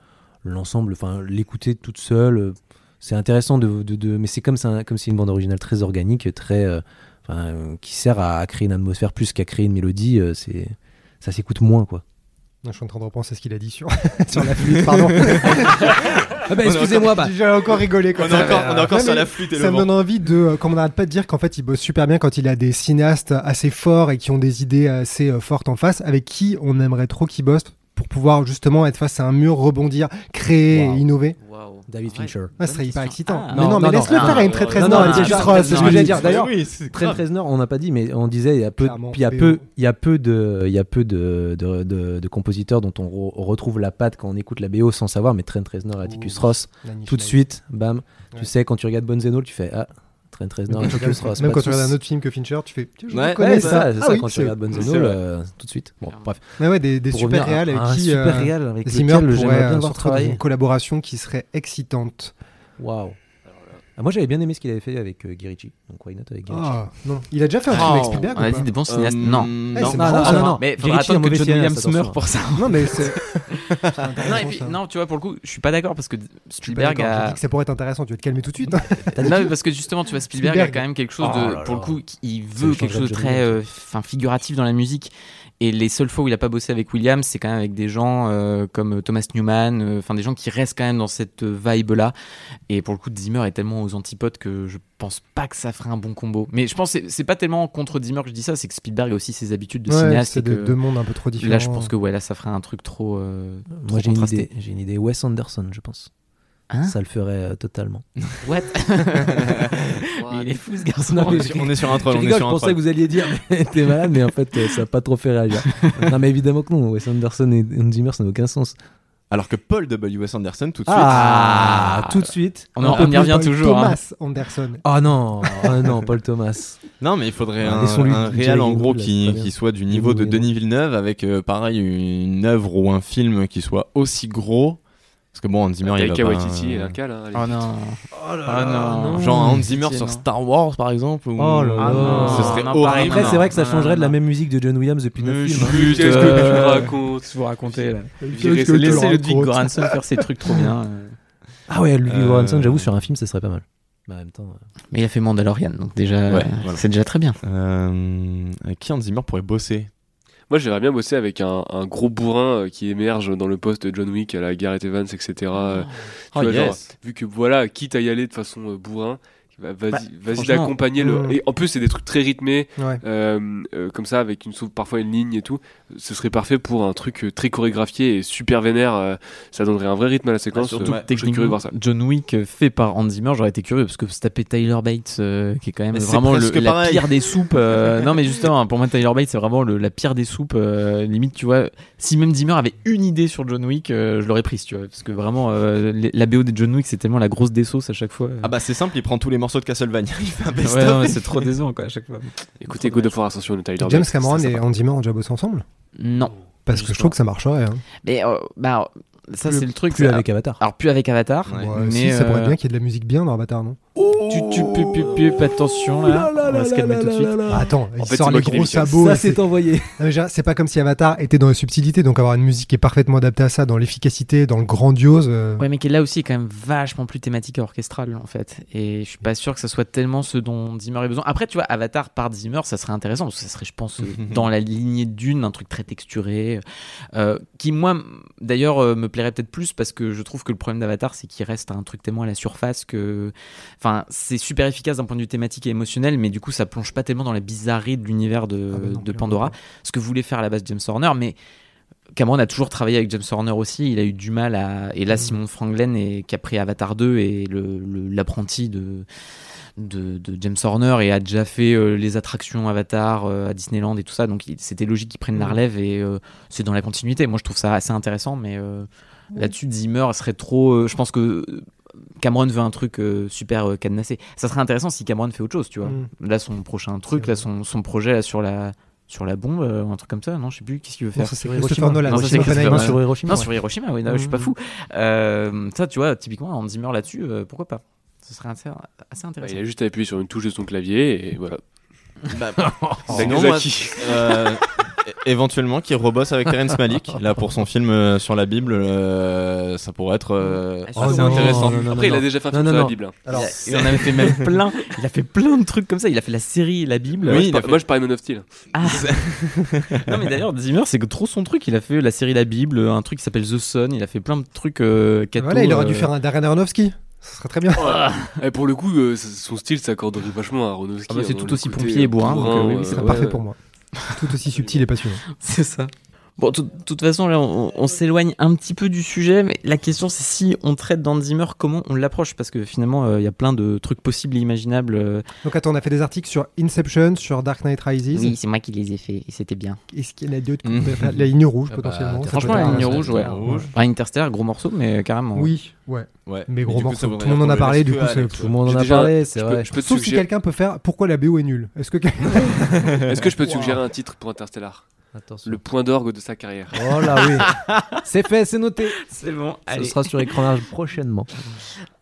l'ensemble, enfin l'écouter toute seule. euh, C'est intéressant de, de, de- mais c'est comme c'est comme c'est une bande originale très organique, très, euh, enfin, euh, qui sert à, créer une atmosphère plus qu'à créer une mélodie. euh, c'est, ça s'écoute moins, quoi. Je suis en train de repenser ce qu'il a dit sur, sur la flûte, pardon. Ah bah, excusez-moi, bah. J'ai encore rigolé on est encore, on est encore Ouais, sur la flûte et Ça le me vent donne envie de, euh, comme on n'arrête pas de dire qu'en fait il bosse super bien quand il a des cinéastes assez forts et qui ont des idées assez euh, fortes en face, avec qui on aimerait trop qu'il bosse pour pouvoir justement être face à un mur, rebondir, créer Wow. et innover. David Fincher. Ouais, ce serait hyper excitant. Ah, mais non, non, mais laisse-le faire à une très très non, non, non, Atticus déjà, Ross, c'est ce que j'allais dire. D'ailleurs, oui, c'est Trent grave. Reznor, on n'a pas dit, mais on disait il y a peu, il y a peu, il y a peu de, il y a peu de, de, de- de compositeurs dont on, re- on retrouve la patte quand on écoute la BO sans savoir. Mais Trent Reznor et Atticus Ouh. Ross, tout de suite, bam. Ouais. Tu sais quand tu regardes All, tu fais ah Et Même quand tu regardes- Ross. Même pas quand de tu regardes un autre film que Fincher, tu fais. Tiens, je Ouais, connais Ouais, c'est ça, c'est Ah ça oui, quand tu regardes euh, tout de suite. Bon, bref. Ouais, ouais, des, super réals avec un qui super euh, réal avec Zimmer lequel pourrait j'aimerais bien euh, une collaboration qui serait excitante. Waouh. Ah, moi j'avais bien aimé ce qu'il avait fait avec euh, Guy. Donc why not avec Guy. Ah non, il a déjà fait un film avec Spielberg on ou a pas dit des bons cinéastes. Euh, non. Eh, non. c'est Non, marrant, non, ça. non, non. Mais Guy faudra Ritchie, un attendre que mauvais John cinéaste, Williams meure attention. pour ça. Non mais c'est. Non, et puis, non, tu vois, pour le coup, je suis pas d'accord parce que Spielberg a. dit que ça pourrait être intéressant. Tu vas te calmer tout de suite. Non, mais parce que justement, tu vois, Spielberg, Spielberg. a quand même quelque chose Oh de. là pour le coup, il veut quelque changerait chose de de très euh, enfin, figuratif dans la musique. Et les seules fois où il a pas bossé avec Williams, c'est quand même avec des gens euh, comme Thomas Newman, euh, enfin des gens qui restent quand même dans cette vibe-là. Et pour le coup, Zimmer est tellement aux antipodes que je pense pas que ça ferait un bon combo. Mais je pense que c'est- pas tellement contre Zimmer que je dis ça, c'est que Spielberg a aussi ses habitudes de Ouais, cinéaste. c'est et de- que deux mondes un peu trop différents. là, je pense que ouais, là, ça ferait un truc trop. euh, Moi j'ai une contrasté. idée, j'ai une idée. Wes Anderson, je pense. Hein ça le ferait euh, totalement. What il est fou ce garçon. Non, mais On est sur- on est sur un troll. Je On est rigole, sur je un pensais troll. que vous alliez dire mais t'es malade, mais en fait euh, ça a pas trop fait réagir. non mais évidemment que non, Wes Anderson et Hans Zimmer ça n'a aucun sens. Alors que Paul W.S. Anderson, tout de suite. Ah, tout de suite. On, en- y revient Paul toujours. hein. Thomas Anderson. Ah non, ah non, Paul Thomas. Non, mais il faudrait un, laissons-lui un Jerry réel en gros Gould, là, qui, c'est pas bien. qui soit du niveau de Denis Villeneuve avec euh, pareil une œuvre ou un film qui soit aussi gros. Parce que bon, Hans Zimmer, il va Waititi et un cal. hein. Oh non. Oh là Ah non. Genre un Hans Zimmer sur non. Star Wars par exemple. Ou... Oh là Ah là. non. Ce serait Non, horrible. Après non, c'est vrai que ça non, changerait non, de la non. même musique de John Williams depuis Mais 9 films. hein. Qu'est-ce que tu Euh, racontes Qu'est-ce que vous racontez Laissez Ludwig Göransson faire ses trucs trop bien. Ah ouais, Ludwig Euh, Göransson, j'avoue sur un film ça serait pas mal. Bah, en même temps. euh, Mais il a fait Mandalorian, donc déjà, Ouais, euh, voilà. c'est déjà très bien. Euh, qui Hans Zimmer pourrait bosser? Moi, j'aimerais bien bosser avec un, un gros bourrin euh, qui émerge dans le poste de John Wick à la Gareth Evans, etc. euh, Oh, tu vois, genre, yes. vu que voilà, quitte à y aller de façon euh, bourrin, bah, vas-y, Bah, vas-y franchement, d'accompagner le. mm. Et en plus, c'est des trucs très rythmés, Ouais. euh, euh, comme ça, avec une parfois une ligne et tout. Ce serait parfait pour un truc euh, très chorégraphié et super vénère. euh, ça donnerait un vrai rythme à la séquence. surtout euh, curieux de voir ça. John Wick fait par Hans Zimmer, j'aurais été curieux parce que se taper Tyler Bates, euh, qui est quand même Mais c'est vraiment le- la pareil. pire des soupes. euh, non, mais justement, pour moi, Tyler Bates, c'est vraiment le- la pire des soupes. euh, limite, tu vois, si même Zimmer avait une idée sur John Wick, euh, je l'aurais prise, tu vois, parce que vraiment, euh, les- la BO de John Wick, c'est tellement la grosse des sauces à chaque fois. Ah bah c'est simple, il prend tous les morceaux de Castlevania, il fait un Ouais, best-of. non, mais c'est trop décevant quoi à chaque fois. Écoutez, God of War Ascension de Tyler James Cameron et. Hans Zimmer ont déjà bossé ensemble Non, Parce que je trouve que ça marcherait. hein. mais euh, bah, ça c'est le truc. Plus avec Avatar. Alors plus avec Avatar, Ouais. Ouais, mais si, ça pourrait euh, être bien qu'il y ait de la musique bien dans Avatar, non? Tu, tu, pu, pu, pu, attention là, on va se calmer tout de suite. Ah, Attends, il fait, sort c'est les gros sabots. Ça c'est- envoyé. C'est pas comme si Avatar était dans la subtilité, donc avoir une musique qui est parfaitement adaptée à ça, dans l'efficacité, dans le grandiose. euh, Ouais, mais qui est là aussi est quand même vachement plus thématique et orchestrale en fait. Et je suis pas sûr que ça soit tellement ce dont Zimmer a besoin. Après, tu vois, Avatar par Zimmer, ça serait intéressant parce que ça serait, je pense, dans la lignée d'une, un truc très texturé, euh, qui moi, d'ailleurs, euh, me plairait peut-être plus parce que je trouve que le problème d'Avatar, c'est qu'il reste un truc tellement à la surface que, enfin, c'est super efficace d'un point de vue thématique et émotionnel, mais du coup, ça plonge pas tellement dans la bizarrerie de l'univers de, Ah bah non, de clairement Pandora, ce que voulait faire à la base James Horner, mais Cameron a toujours travaillé avec James Horner aussi. Il a eu du mal à. Et là, Mhm. Simon Franglen, est... qui a pris Avatar 2, et le- le- l'apprenti de, de, de James Horner et a déjà fait euh, les attractions Avatar euh, à Disneyland et tout ça. Donc c'était logique qu'il prenne la Mhm. relève et euh, c'est dans la continuité. Moi, je trouve ça assez intéressant, mais là-dessus, Zimmer serait trop. je pense que. Cameron veut un truc euh, super euh, cadenassé. Ça serait intéressant si Cameron fait autre chose, tu vois. Mm. Là, son prochain truc, là, son, son projet là, sur la sur la bombe, euh, ou un truc comme ça. Non, je sais plus. Qu'est-ce qu'il veut Non, faire ça c'est Sur Christopher Hiroshima. Nolan. Non, ça, c'est Hiroshima, sur Hiroshima. Non, ouais. sur Hiroshima, oui, non, je suis pas Mhm. fou. Euh, ça, tu vois, typiquement, Hans Zimmer là-dessus, euh, pourquoi pas Ce serait assez, assez Bah, intéressant. il a juste à appuyer sur une touche de son clavier et voilà. Bah, C'est sinon, nous moi, euh, éventuellement, qui rebosse avec Terrence Malick, là pour son film euh, sur la Bible, euh, ça pourrait être euh, Oh assez non, intéressant. non, non, Après, il a déjà fait un film non, sur la. Bible. hein. Alors, il, en avait fait même plein. Il a fait plein de trucs comme ça. Il a fait la série La Bible. Oui, Moi, je a fait- Moi, je parlais de Man of Steel. Ah. non, mais d'ailleurs, Zimmer, c'est que trop son truc. Il a fait la série La Bible, un truc qui s'appelle The Sun. Il a fait plein de trucs. Euh, catho, voilà, il aurait dû euh, faire un Darren Aronofsky. Ce serait très bien. Et pour le coup, euh, son style s'accorderait vachement à Aronofsky. Ah bah, c'est hein, tout aussi pompier et bourrin, donc, euh, oui, Ce serait ouais, parfait ouais. pour moi. Tout aussi subtil et passionnant. C'est ça. Bon, de toute façon, là, on, on s'éloigne un petit peu du sujet, mais la question, c'est si on traite d'Hans Zimmer, comment on l'approche? Parce que finalement, euh, il y a plein de trucs possibles et imaginables. euh. Donc attends, on a fait des articles sur Inception, sur Dark Knight Rises. Oui, c'est moi qui les ai faits, et c'était bien. Est-ce qu'il y en a d'autres faire La ligne rouge, Ah bah, potentiellement. ça Franchement, peut la être ligne un- rouge, ouais. Rouge. Enfin, Interstellar, gros morceau, mais carrément. Oui, ouais. Ouais. Mais gros morceau. Tout le monde en a parlé, du coup. Tout le monde en a déjà- parlé, c'est je peux- vrai. je peux te Sauf si quelqu'un peut faire pourquoi la BO est nulle? Est-ce que Est-ce que je peux te suggérer un titre pour Interstellar? Attention. Le point d'orgue de sa carrière. Oh là oui. c'est fait, c'est noté. C'est bon, Ce allez. sera sur écran large prochainement.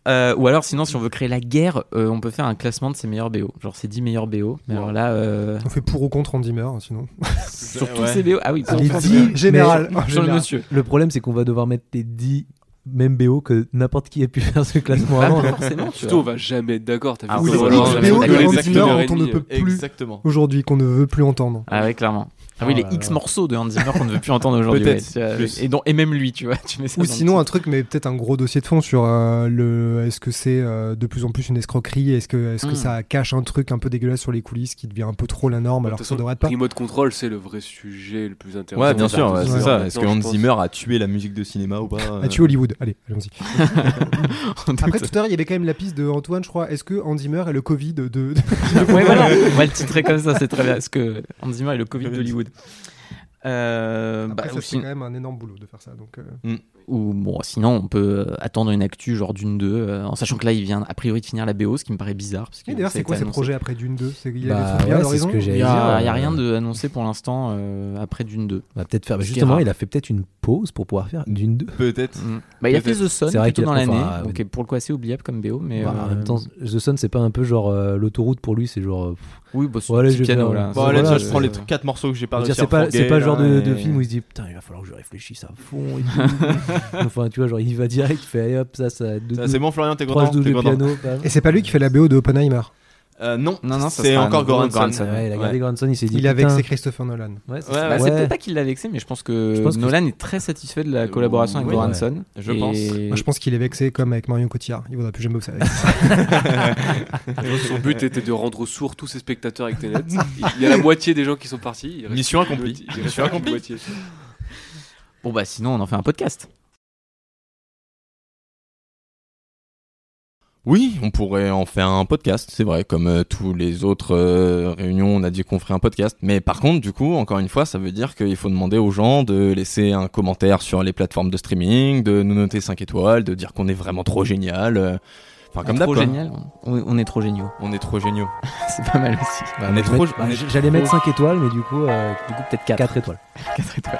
Euh, ou alors, sinon, si on veut créer la guerre, euh, on peut faire un classement de ses meilleurs BO. Genre, ses 10 meilleurs BO. Mais alors là, euh, on fait pour ou contre Hans Zimmer, sinon sur tous Ouais. ses BO. Ah oui, Les sur- 10 général. sur le monsieur. Le problème, c'est qu'on va devoir mettre les 10 mêmes BO que n'importe qui ait pu faire ce classement Bah, avant. forcément, tu Surtout, on vois. va jamais être d'accord. T'as vu Ah Ou les BO on ne peut plus Exactement. aujourd'hui, qu'on ne veut plus entendre. Ah ouais, clairement. Ah oui, Oh les là X là. morceaux de Hans Zimmer qu'on ne veut plus entendre aujourd'hui. Ouais, plus. Et, dont- et même lui, tu vois. Tu mets ça Ou sinon un truc, mais peut-être un gros dossier de fond sur euh, le. Est-ce que c'est euh, de plus en plus une escroquerie? Est-ce que, est-ce que Mm. ça cache un truc un peu dégueulasse sur les coulisses qui devient un peu trop la norme alors De que ça devrait être pas? Remote Control, c'est le vrai sujet le plus intéressant. Ouais, bien sûr, ouais, Ouais. c'est ça. Est-ce que Hans pense- Zimmer a tué la musique de cinéma ou pas A tué Hollywood. Allez, allons-y. Après, tout à l'heure, il y avait quand même la piste de Antoine, je crois. Est-ce que Hans Zimmer est le Covid de. de- ouais, voilà, on va le titrer comme ça, c'est très bien. Est-ce que Hans Zimmer est le Covid d'Hollywood? Euh, Après, bah, ça, sin- quand même un énorme boulot de faire ça. Donc, euh, ou bon, sinon on peut euh, attendre une actu genre d'une 2 en sachant que là il vient a priori de finir la BO, ce qui me paraît bizarre. Parce que Et d'ailleurs, c'est quoi ces projets après Dune 2 C'est- Il y a Bah, ouais, ce que Il y a, il y a euh, rien de annoncé pour l'instant euh, après d'une 2. On va peut-être faire. justement, il a fait peut-être une pause pour pouvoir faire d'une deux. Peut-être. Bah, il a fait. The Sun plutôt dans l'année, enfin, donc pour le coup assez oubliable comme BO, mais Bah, euh, En même temps, The Sun, c'est pas un peu genre euh, l'autoroute pour lui, c'est genre. Oui, bah, c'est Ouais, un allez, petit je vais piano là. Bon, Voilà, allez, tiens, je prends les t- quatre morceaux que j'ai pas c'est pas, c'est pas le genre de, film où il se dit putain, il va falloir que je réfléchisse à fond. et tout. enfin, tu vois, genre il y va direct, il fait allez hop, ça, ça. Ça, C'est bon, Florian, t'es content. Et c'est pas lui qui fait la BO de Oppenheimer. Euh, Non, Non, non, c'est encore nouveau Goranson. Goranson. Ouais, il a Ouais. gardé Grandson, il s'est dit. Il a putain. vexé Christopher Nolan. Ouais, c'est Bah, peut-être pas qu'il l'a vexé, mais je pense que, Je pense que Nolan est très satisfait de la collaboration avec oui, Goranson. Je Et- pense. Moi, je pense qu'il est vexé comme avec Marion Cotillard. Il voudra plus jamais bosser avec. Son but était de rendre sourds tous ses spectateurs avec Tenet. Il y a la moitié des gens qui sont partis. Mission une accomplie. Mission une accomplie. moitié. Bon bah sinon on en fait un podcast. Oui, on pourrait en faire un podcast, c'est vrai, comme euh, tous les autres euh, réunions, on a dit qu'on ferait un podcast. Mais par contre, du coup, encore une fois, ça veut dire qu'il faut demander aux gens de laisser un commentaire sur les plateformes de streaming, de nous noter 5 étoiles, de dire qu'on est vraiment trop génial. euh, Enfin, comme d'hab, trop génial. On, on est trop géniaux. On est trop géniaux. C'est pas mal aussi. Bah, on est trop- J'allais mettre 5 étoiles, mais du coup, Du coup peut-être 4. 4 étoiles. 4 étoiles.